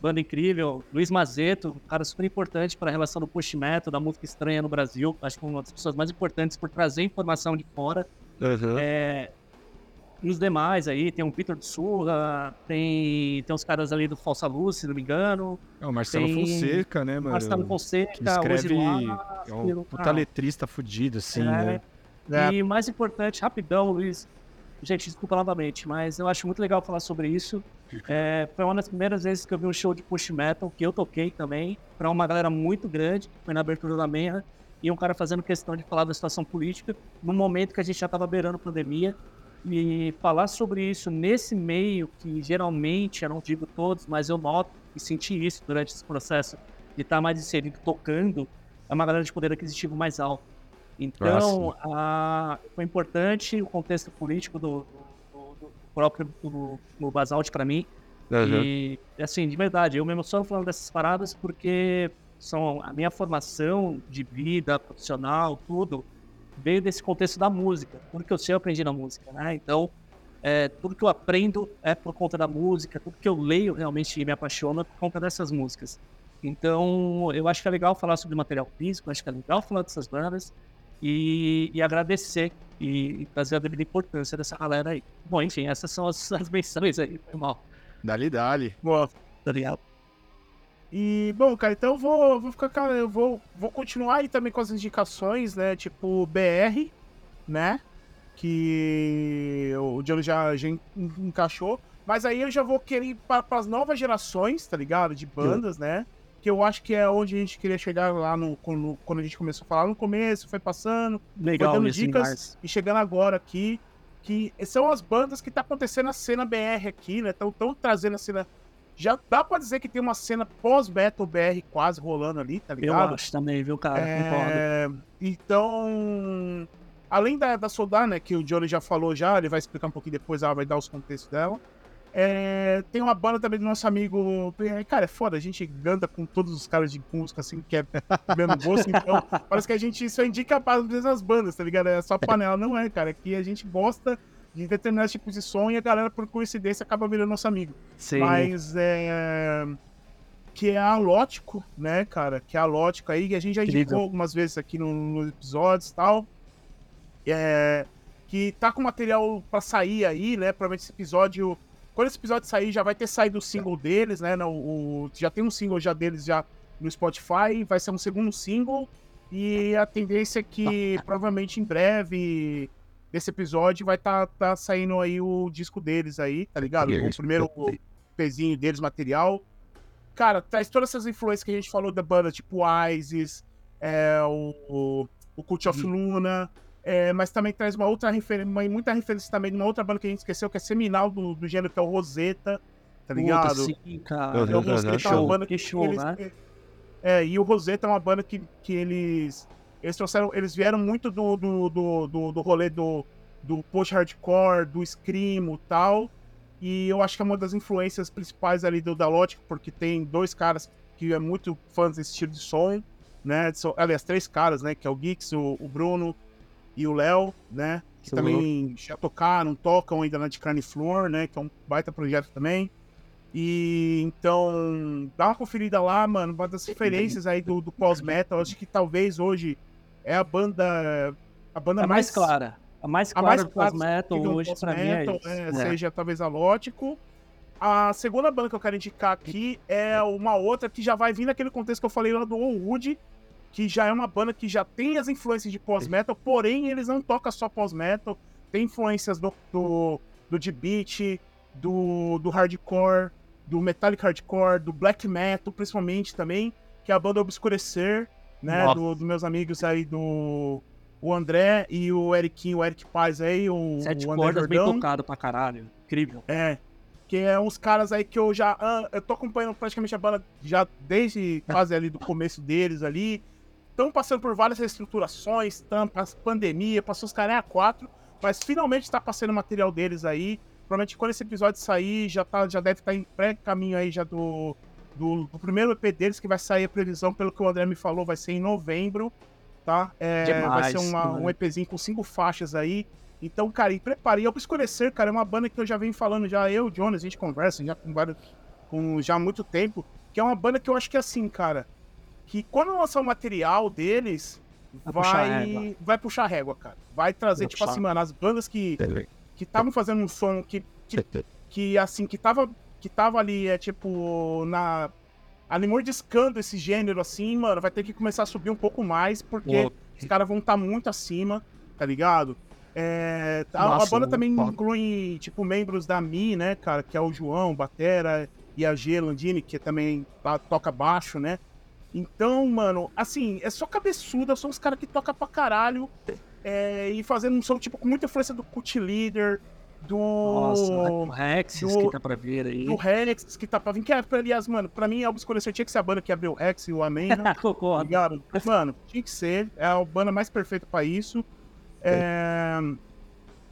banda incrível. Luiz Mazeto, um cara super importante para a relação do push metal, da música estranha no Brasil. Acho que uma das pessoas mais importantes por trazer informação de fora. Uhum. É, e os demais aí, tem o Peter de Surra, tem, tem os caras ali do Falsa Luz, se não me engano. É o Marcelo Tem- Fonseca, né, mano? Marcelo Fonseca, que escreve- hoje lá. É um puta letrista fudido, assim, É. né? É. E mais importante, rapidão, Luiz. Gente, desculpa novamente, mas eu acho muito legal falar sobre isso. É, foi uma das primeiras vezes que eu vi um show de push metal, que eu toquei também, pra uma galera muito grande, foi na abertura da Menra, e um cara fazendo questão de falar da situação política, no momento que a gente já estava beirando pandemia, e falar sobre isso nesse meio, que geralmente, eu não digo todos, mas eu noto e senti isso durante esse processo de estar mais inserido tocando, é uma galera de poder aquisitivo mais alto. Então, a- foi importante o contexto político do, do- do- do próprio do, do Basalt para mim. Uhum. E, assim, de verdade, eu me emociono falando dessas paradas porque são a minha formação de vida profissional, tudo, veio desse contexto da música. Tudo que eu sei, eu aprendi na música, né? Então, é, tudo que eu aprendo é por conta da música, tudo que eu leio realmente me apaixona por conta dessas músicas. Então, eu acho que é legal falar sobre material físico, acho que é legal falar dessas bandas e, e agradecer e, trazer a devida importância dessa galera aí. Bom, enfim, essas são as, as menções aí, foi mal, Dali, dali. Boa. ligado? E, bom, cara, então eu vou, vou ficar, cara, eu vou, vou continuar aí também com as indicações, né? Tipo, BR, né? Que o Diano já, já encaixou. Mas aí eu já vou querer ir para as novas gerações, tá ligado? De bandas, né? Que eu acho que é onde a gente queria chegar lá no, quando, quando a gente começou a falar no começo, foi passando, Legal, foi dando dicas e chegando agora aqui. Que são as bandas que tá acontecendo na cena BR aqui, né? Estão tão trazendo a cena. Já dá pra dizer que tem uma cena pós-Battle BR quase rolando ali, tá Eu ligado? acho também, viu, cara? Concordo. É, então, além da, da Soldar, né, que o Johnny já falou já, ele vai explicar um pouquinho depois, ela vai dar os contextos dela. É, tem uma banda também do nosso amigo. é, Cara, é foda, a gente anda com todos os caras de música assim, que é mesmo gosto, então parece que a gente só indica para as bandas, tá ligado? É só panela, não é, cara. Aqui a gente gosta de determinados tipos de som e a galera, por coincidência, acaba virando nosso amigo. Sim. Mas é. Que é a Lótico, né, cara? Que é a Lótico aí, que a gente já indicou Incrível. algumas vezes aqui no- nos episódios e tal. É, que tá com material pra sair aí, né? Provavelmente esse episódio. Quando esse episódio sair, já vai ter saído o single deles, né? no- o- já tem um single já deles já no Spotify, vai ser um segundo single. E a tendência é que provavelmente em breve desse episódio vai tá, tá saindo aí o disco deles aí, tá ligado? O primeiro pezinho deles, material. Cara, traz todas essas influências que a gente falou da banda, tipo Isis, é, o, o, o Cult of Luna, é, mas também traz uma outra referência, muita referência também de uma outra banda que a gente esqueceu, que é seminal do, do gênero, que é o Rosetta, tá Puta, ligado? sim, cara. O Rosetta, uhum, é uma show, banda que show, eles- né? É, e o Rosetta é uma banda que, que eles. Eles trouxeram. Eles vieram muito do, do, do, do, do rolê do, do post-hardcore, do Screamo e tal. E eu acho que é uma das influências principais ali do Dalótico, porque tem dois caras que é muito fãs desse estilo de som, né? São, aliás, três caras, né? Que é o Geeks, o, o Bruno e o Léo, né? Que Sim. também já tocaram, tocam ainda na de Carne e Flor, né? Que é um baita projeto também. E então, dá uma conferida lá, mano. Uma das referências aí do, do pós-metal. Acho que talvez hoje é a banda. A banda A mais clara. A mais a clara mais do pós-metal hoje, pra mim, é isso. é, É. Seja talvez a Lótico. A segunda banda que eu quero indicar aqui é uma outra que já vai vir naquele contexto que eu falei lá do Wood, que já é uma banda que já tem as influências de pós-metal, porém eles não tocam só pós-metal, tem influências do, do, do D-Beat, do, do hardcore, do metallic hardcore, do black metal, principalmente também, que é a banda Obscurecer, né, Nossa. do- dos meus amigos aí do o André e o Eriquinho, o Eric Paz aí, o, Sete o André cordas bem Jordão. tocado pra caralho. Incrível. É. Que é uns caras aí que eu já. ah, eu tô acompanhando praticamente a banda já desde quase ali do começo deles ali. Estão passando por várias reestruturações, tampas, pandemia, passou os caras a quatro, mas finalmente tá passando o material deles aí. Provavelmente quando esse episódio sair, já, tá, já deve estar em pré-caminho aí já do, do, do primeiro EP deles, que vai sair a previsão, pelo que o André me falou, vai ser em novembro, tá? É, vai Demais, ser uma- um. EPzinho com cinco faixas aí. Então, cara, e prepare. E Obscurecer, cara, é uma banda que eu já venho falando já, eu, o Jonas, a gente conversa já com vários, com já há muito tempo, que é uma banda que eu acho que é assim, cara, que quando lançar o material deles, Vai puxar vai, régua. vai puxar régua, cara. Vai trazer, Vai tipo puxar. assim, mano, as bandas que que estavam fazendo um som que, que, que, assim, que tava, que tava ali, é tipo, na... Ali mordiscando esse gênero, assim, mano, vai ter que começar a subir um pouco mais, porque Pô, os caras vão estar muito acima, tá ligado? É, a, a Nossa, banda também foda. inclui, tipo, membros da Mi, né, cara, que é o João, Batera, e a G Landini, que também tá- toca baixo, né? Então, mano, assim, é só cabeçuda, são os caras que tocam pra caralho, é, e fazendo um som, tipo, com muita influência do Cult Leader, do... Nossa, o Rexes do- que tá pra vir aí. do Rex, que tá pra vir, que é, aliás, mano, pra mim, a Obscurecer tinha que ser a banda que abriu o Rex e o Amém, né? Concordo. ligado? Mano, tinha que ser. É a banda mais perfeita pra isso. É,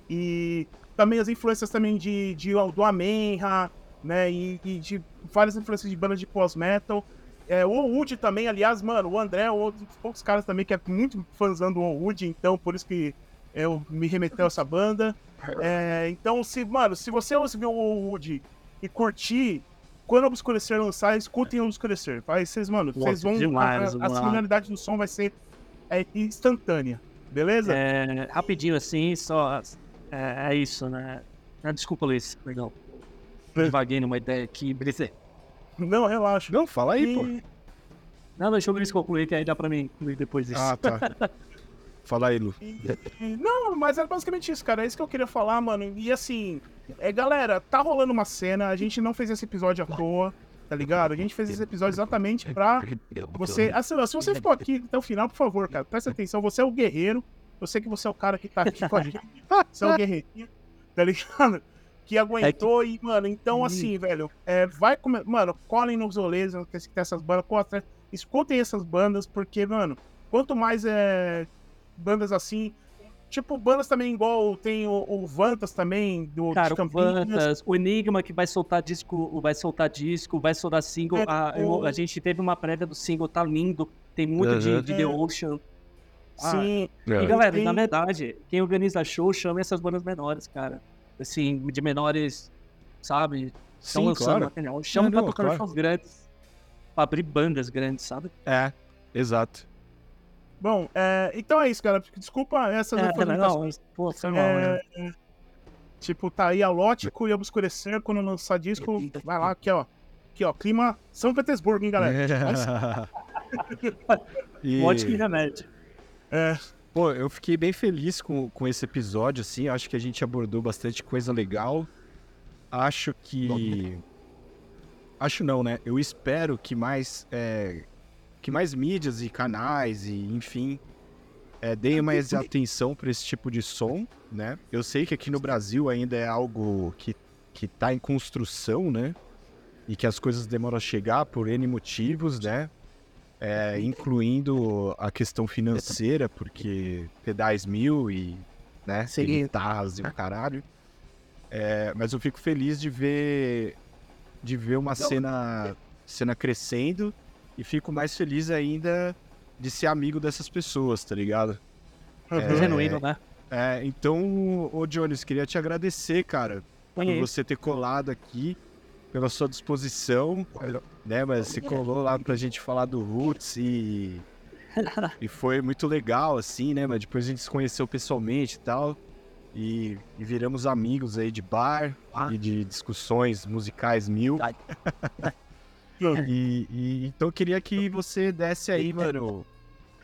E também as influências também de, de do Amenra, né? E, e de várias influências de bandas de pós-metal. É, o Wood também, aliás, mano, o André é um dos poucos caras também que é muito fãzão do Wood, então por isso que eu me remeteu a essa banda. É, então, se, mano, se você ouvir o Wood e curtir, quando o Obscurecer lançar, escutem o Obscurecer. Vai, vocês, mano, vocês Nossa, vão. demais, a, a, a similaridade do som vai ser é, instantânea. Beleza? É, rapidinho assim, só. É, é isso, né? Ah, desculpa, Luiz, perdão. Divaguei numa ideia aqui, beleza. Não, relaxa. Não, fala aí, pô. E- Não, deixa o Luiz concluir, que aí dá pra mim concluir depois disso. Ah, tá. Fala aí, Lu. e- Não, mas é basicamente isso, cara. É isso que eu queria falar, mano. E assim, é, galera, tá rolando uma cena. A gente não fez esse episódio à toa, tá ligado? A gente fez esse episódio exatamente pra você. Assim, se você ficou aqui até o final, por favor, cara, presta atenção. Você é o guerreiro. Eu sei que você é o cara que tá aqui com a gente. Você é o guerreirinho, tá ligado? Que aguentou e, mano, então assim, velho, é, vai comer. Mano, colhem nos rolês, que tem essas bandas, atrás, escutem essas bandas, porque, mano, quanto mais é, bandas assim. Tipo, bandas também igual tem o, o Vantas também, do Cara, de o Campinas. Vantas, o Enigma que vai soltar disco, vai soltar disco, vai soltar single. É, a, eu- o- a gente teve uma prévia do single, tá lindo. Tem muito de, Uhum. de The É. Ocean. Sim, E galera, tem- na verdade, quem organiza show chama essas bandas menores, cara. Assim, de menores, sabe? Estão Sim, lançando claro. material. Chama pra não, tocar claro. shows grandes. Pra abrir bandas grandes, sabe? É, exato. Bom, é, então é isso, cara. Desculpa essas É, informações. não, pô, foi mal, né? É, é, tipo, tá aí a Lótico e Obscurecer quando lançar disco. Vai lá, aqui, ó. Aqui, ó. Clima São Petersburgo, hein, galera. e, Um ótimo remédio. É, pô, eu fiquei bem feliz com, com esse episódio, assim. Acho que a gente abordou bastante coisa legal. Acho que. Acho não, né? Eu espero que mais. é, que mais mídias e canais e, enfim, é, deem mais atenção para esse tipo de som, né? Eu sei que aqui no Brasil ainda é algo que, que tá em construção, né? E que as coisas demoram a chegar por N motivos, né? É, incluindo a questão financeira, porque pedais mil e, né, guitarras e o caralho. É, mas eu fico feliz de ver de ver uma cena, cena crescendo e fico mais feliz ainda de ser amigo dessas pessoas, tá ligado? É, É, genuíno, né? É, então, ô Jones, queria te agradecer, cara, por você ter colado aqui, pela sua disposição, né? Mas você colou lá pra gente falar do Roots e, e foi muito legal, assim, né? Mas depois a gente se conheceu pessoalmente e tal. E, e viramos amigos aí de bar Ah. e de discussões musicais mil. Ai. e, e- então eu queria que você desse aí, mano,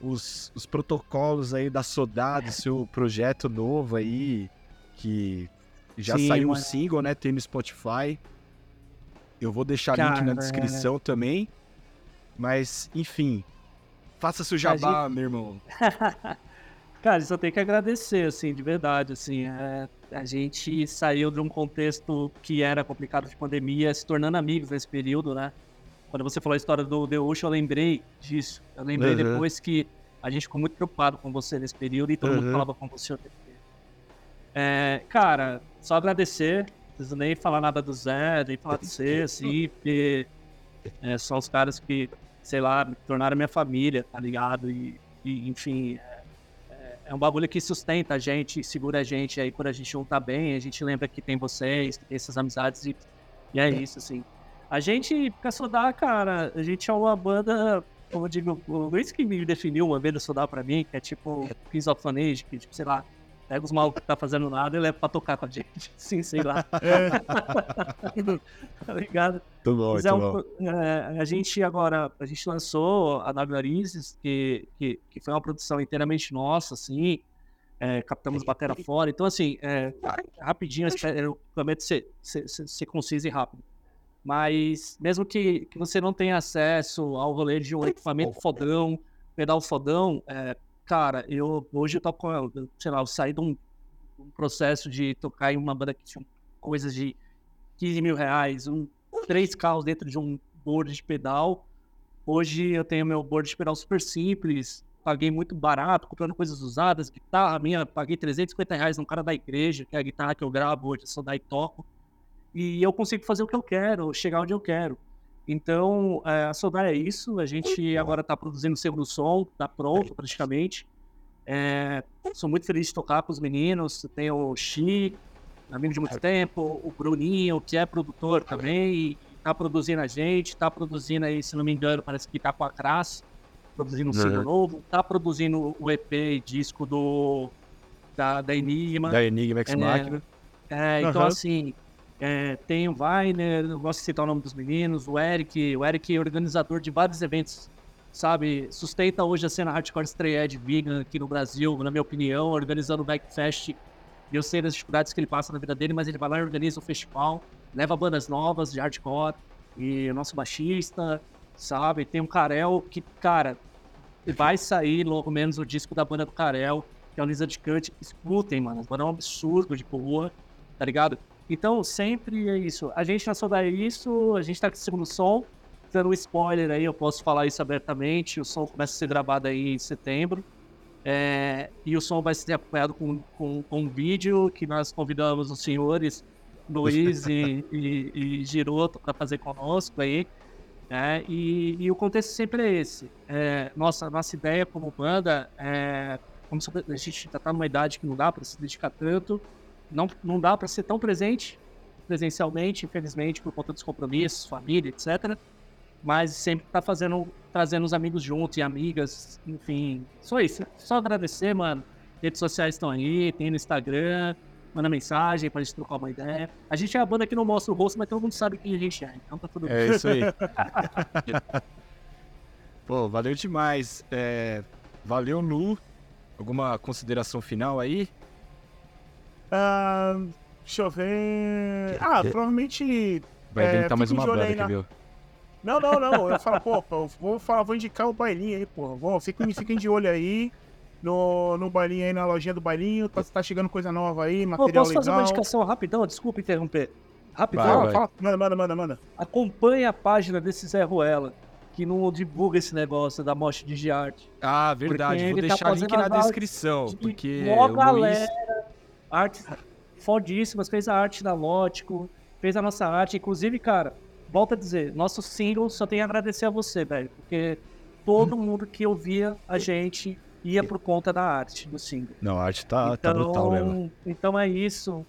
os, os protocolos aí da Sodado, seu projeto novo aí, que já Sim, saiu um single, né? Tem no Spotify. Eu vou deixar link na descrição também. Mas, enfim, faça seu jabá, meu irmão. Cara, só tem que agradecer, assim, de verdade, assim, é, a gente saiu de um contexto que era complicado de pandemia, se tornando amigos nesse período, né? Quando você falou a história do The Ocean, eu lembrei disso. Eu lembrei Uhum. depois que a gente ficou muito preocupado com você nesse período e todo mundo Uhum. falava com você. É, cara, só agradecer, preciso nem falar nada do Zé, nem falar de você, assim, porque é, são os caras que, sei lá, me tornaram minha família, tá ligado? E, e, enfim, é, é um bagulho que sustenta a gente, segura a gente aí quando a gente não tá bem, a gente lembra que tem vocês, que tem essas amizades e, e é isso, assim. A gente, Sodar, cara, a gente é uma banda, como eu digo, o Luiz que me definiu uma vez o Sodar pra mim, que é tipo Kings of Fun Age, que, tipo, sei lá, pega os malucos que tá fazendo nada e leva pra tocar com a gente. Sim, sei lá. tá ligado? Tudo bom, Mas é um bom. é, a gente agora, a gente lançou a Naviarizes, que, que, que foi uma produção inteiramente nossa, assim, é, captamos batera fora, então assim, é, rapidinho, eu prometo ser, ser, ser, ser conciso e rápido. Mas mesmo que, que você não tenha acesso ao rolê de um equipamento fodão, pedal fodão, é, cara, eu hoje eu toco, sei lá, eu saí de um, um processo de tocar em uma banda que tinha coisas de 15 mil reais, um, três carros dentro de um board de pedal. Hoje eu tenho meu board de pedal super simples, paguei muito barato, comprando coisas usadas, guitarra minha, paguei 350 reais num cara da igreja, que é a guitarra que eu gravo hoje, só daí toco. E eu consigo fazer o que eu quero, chegar onde eu quero. Então, é, a Sodar é isso, a gente agora está produzindo o segundo som, está pronto praticamente. É, sou muito feliz de tocar com os meninos, tem o Xi, amigo de muito tempo, o Bruninho, que é produtor também, e tá produzindo a gente, tá produzindo aí, se não me engano, parece que tá com a Crass, produzindo um single Uhum. novo, tá produzindo o EP e disco do da, da Enigma. Da Enigma X É, Machina. É, então Aham. assim, É, tem o Weiner, eu gosto de citar o nome dos meninos, o Eric, o Eric é organizador de vários eventos, sabe? Sustenta hoje a cena hardcore Strayed vegan aqui no Brasil, na minha opinião, organizando o Backfest. Eu sei das dificuldades que ele passa na vida dele, mas ele vai lá e organiza o festival, leva bandas novas de hardcore, e o nosso baixista, sabe? Tem um Karel que, cara, vai sair logo menos o disco da banda do Karel, que é o Lisa de Cut. Escutem, mano, a banda é um absurdo de boa, tá ligado? Então, sempre é isso. A gente já souber isso, a gente tá com o segundo som. Dando um spoiler aí, eu posso falar isso abertamente. O som começa a ser gravado aí em setembro. É, e o som vai ser acompanhado com, com, com, um vídeo que nós convidamos os senhores Luiz e, e, e Giroto para fazer conosco aí. É, e, e, o contexto sempre é esse. É, nossa, nossa ideia como banda é. Como a gente já está numa idade que não dá para se dedicar tanto, não, não dá para ser tão presente presencialmente, infelizmente, por conta dos compromissos, família, etc. Mas sempre tá fazendo, trazendo os amigos juntos e amigas, enfim. Só isso. Só agradecer, mano. Redes sociais estão aí, tem no Instagram, manda mensagem pra gente trocar uma ideia. A gente é a banda que não mostra o rosto, mas todo mundo sabe quem a gente é, então tá tudo bem. É isso aí. Pô, valeu demais. É, valeu, Lu. Alguma consideração final aí? Uh, deixa eu ver. Ah, provavelmente. Vai é, inventar mais uma banda, na... viu? Não, não, não. Eu falo, pô, pô, vou falar, vou indicar o bailinho aí, pô. Vou, fiquem, fiquem de olho aí. No, no bailinho aí, na lojinha do bailinho. Tá, tá chegando coisa nova aí, material legal. Posso fazer uma indicação rapidão? Desculpa interromper. Rapidão, vai, vai. Fala, manda, manda, manda, manda. Acompanhe a página desse Zé Ruela, que não divulga esse negócio da mostra de arte. Ah, verdade. Vou tá deixar tá link na descrição. De porque. Mó galera, artes fodíssimas, fez a arte da Lótico, fez a nossa arte. Inclusive, cara, volta a dizer, nosso single só tem a agradecer a você, velho. Porque todo mundo que ouvia a gente ia por conta da arte do single. Não, a arte tá, então, tá brutal mesmo. Então é isso.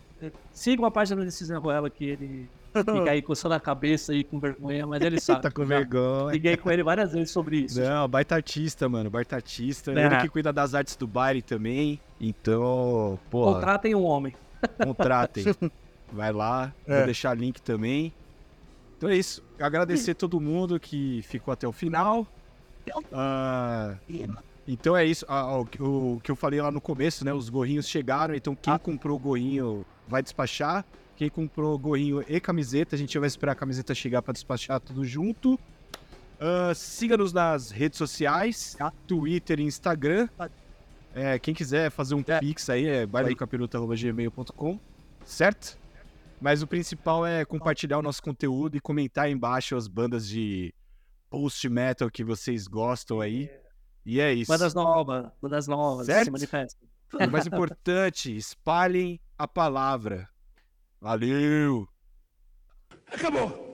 Sigam a página desse Zé Ruela que ele fica aí coçando a cabeça aí com vergonha, mas ele sabe. tá com vergonha. Liguei com ele várias vezes sobre isso. Não, baita artista, mano, baita artista. É. Ele que cuida das artes do baile também. Então, pô. Contratem um homem. Contratem. Vai lá, é. vou deixar link também. Então é isso. Agradecer todo mundo que ficou até o final. Uh, então é isso. Ah, o, o, que eu falei lá no começo, né? Os gorrinhos chegaram, então quem ah. comprou o gorrinho vai despachar. Quem comprou gorrinho e camiseta, a gente vai esperar a camiseta chegar para despachar tudo junto. Uh, Siga-nos nas redes sociais, Twitter e Instagram. É, quem quiser fazer um é. pix aí é bailedocapiruta.gmail.com, certo? Mas o principal é compartilhar o nosso conteúdo e comentar aí embaixo as bandas de post metal que vocês gostam aí. E é isso. Bandas novas, bandas novas, certo? se manifestem. O mais importante, espalhem a palavra. Valeu! Acabou!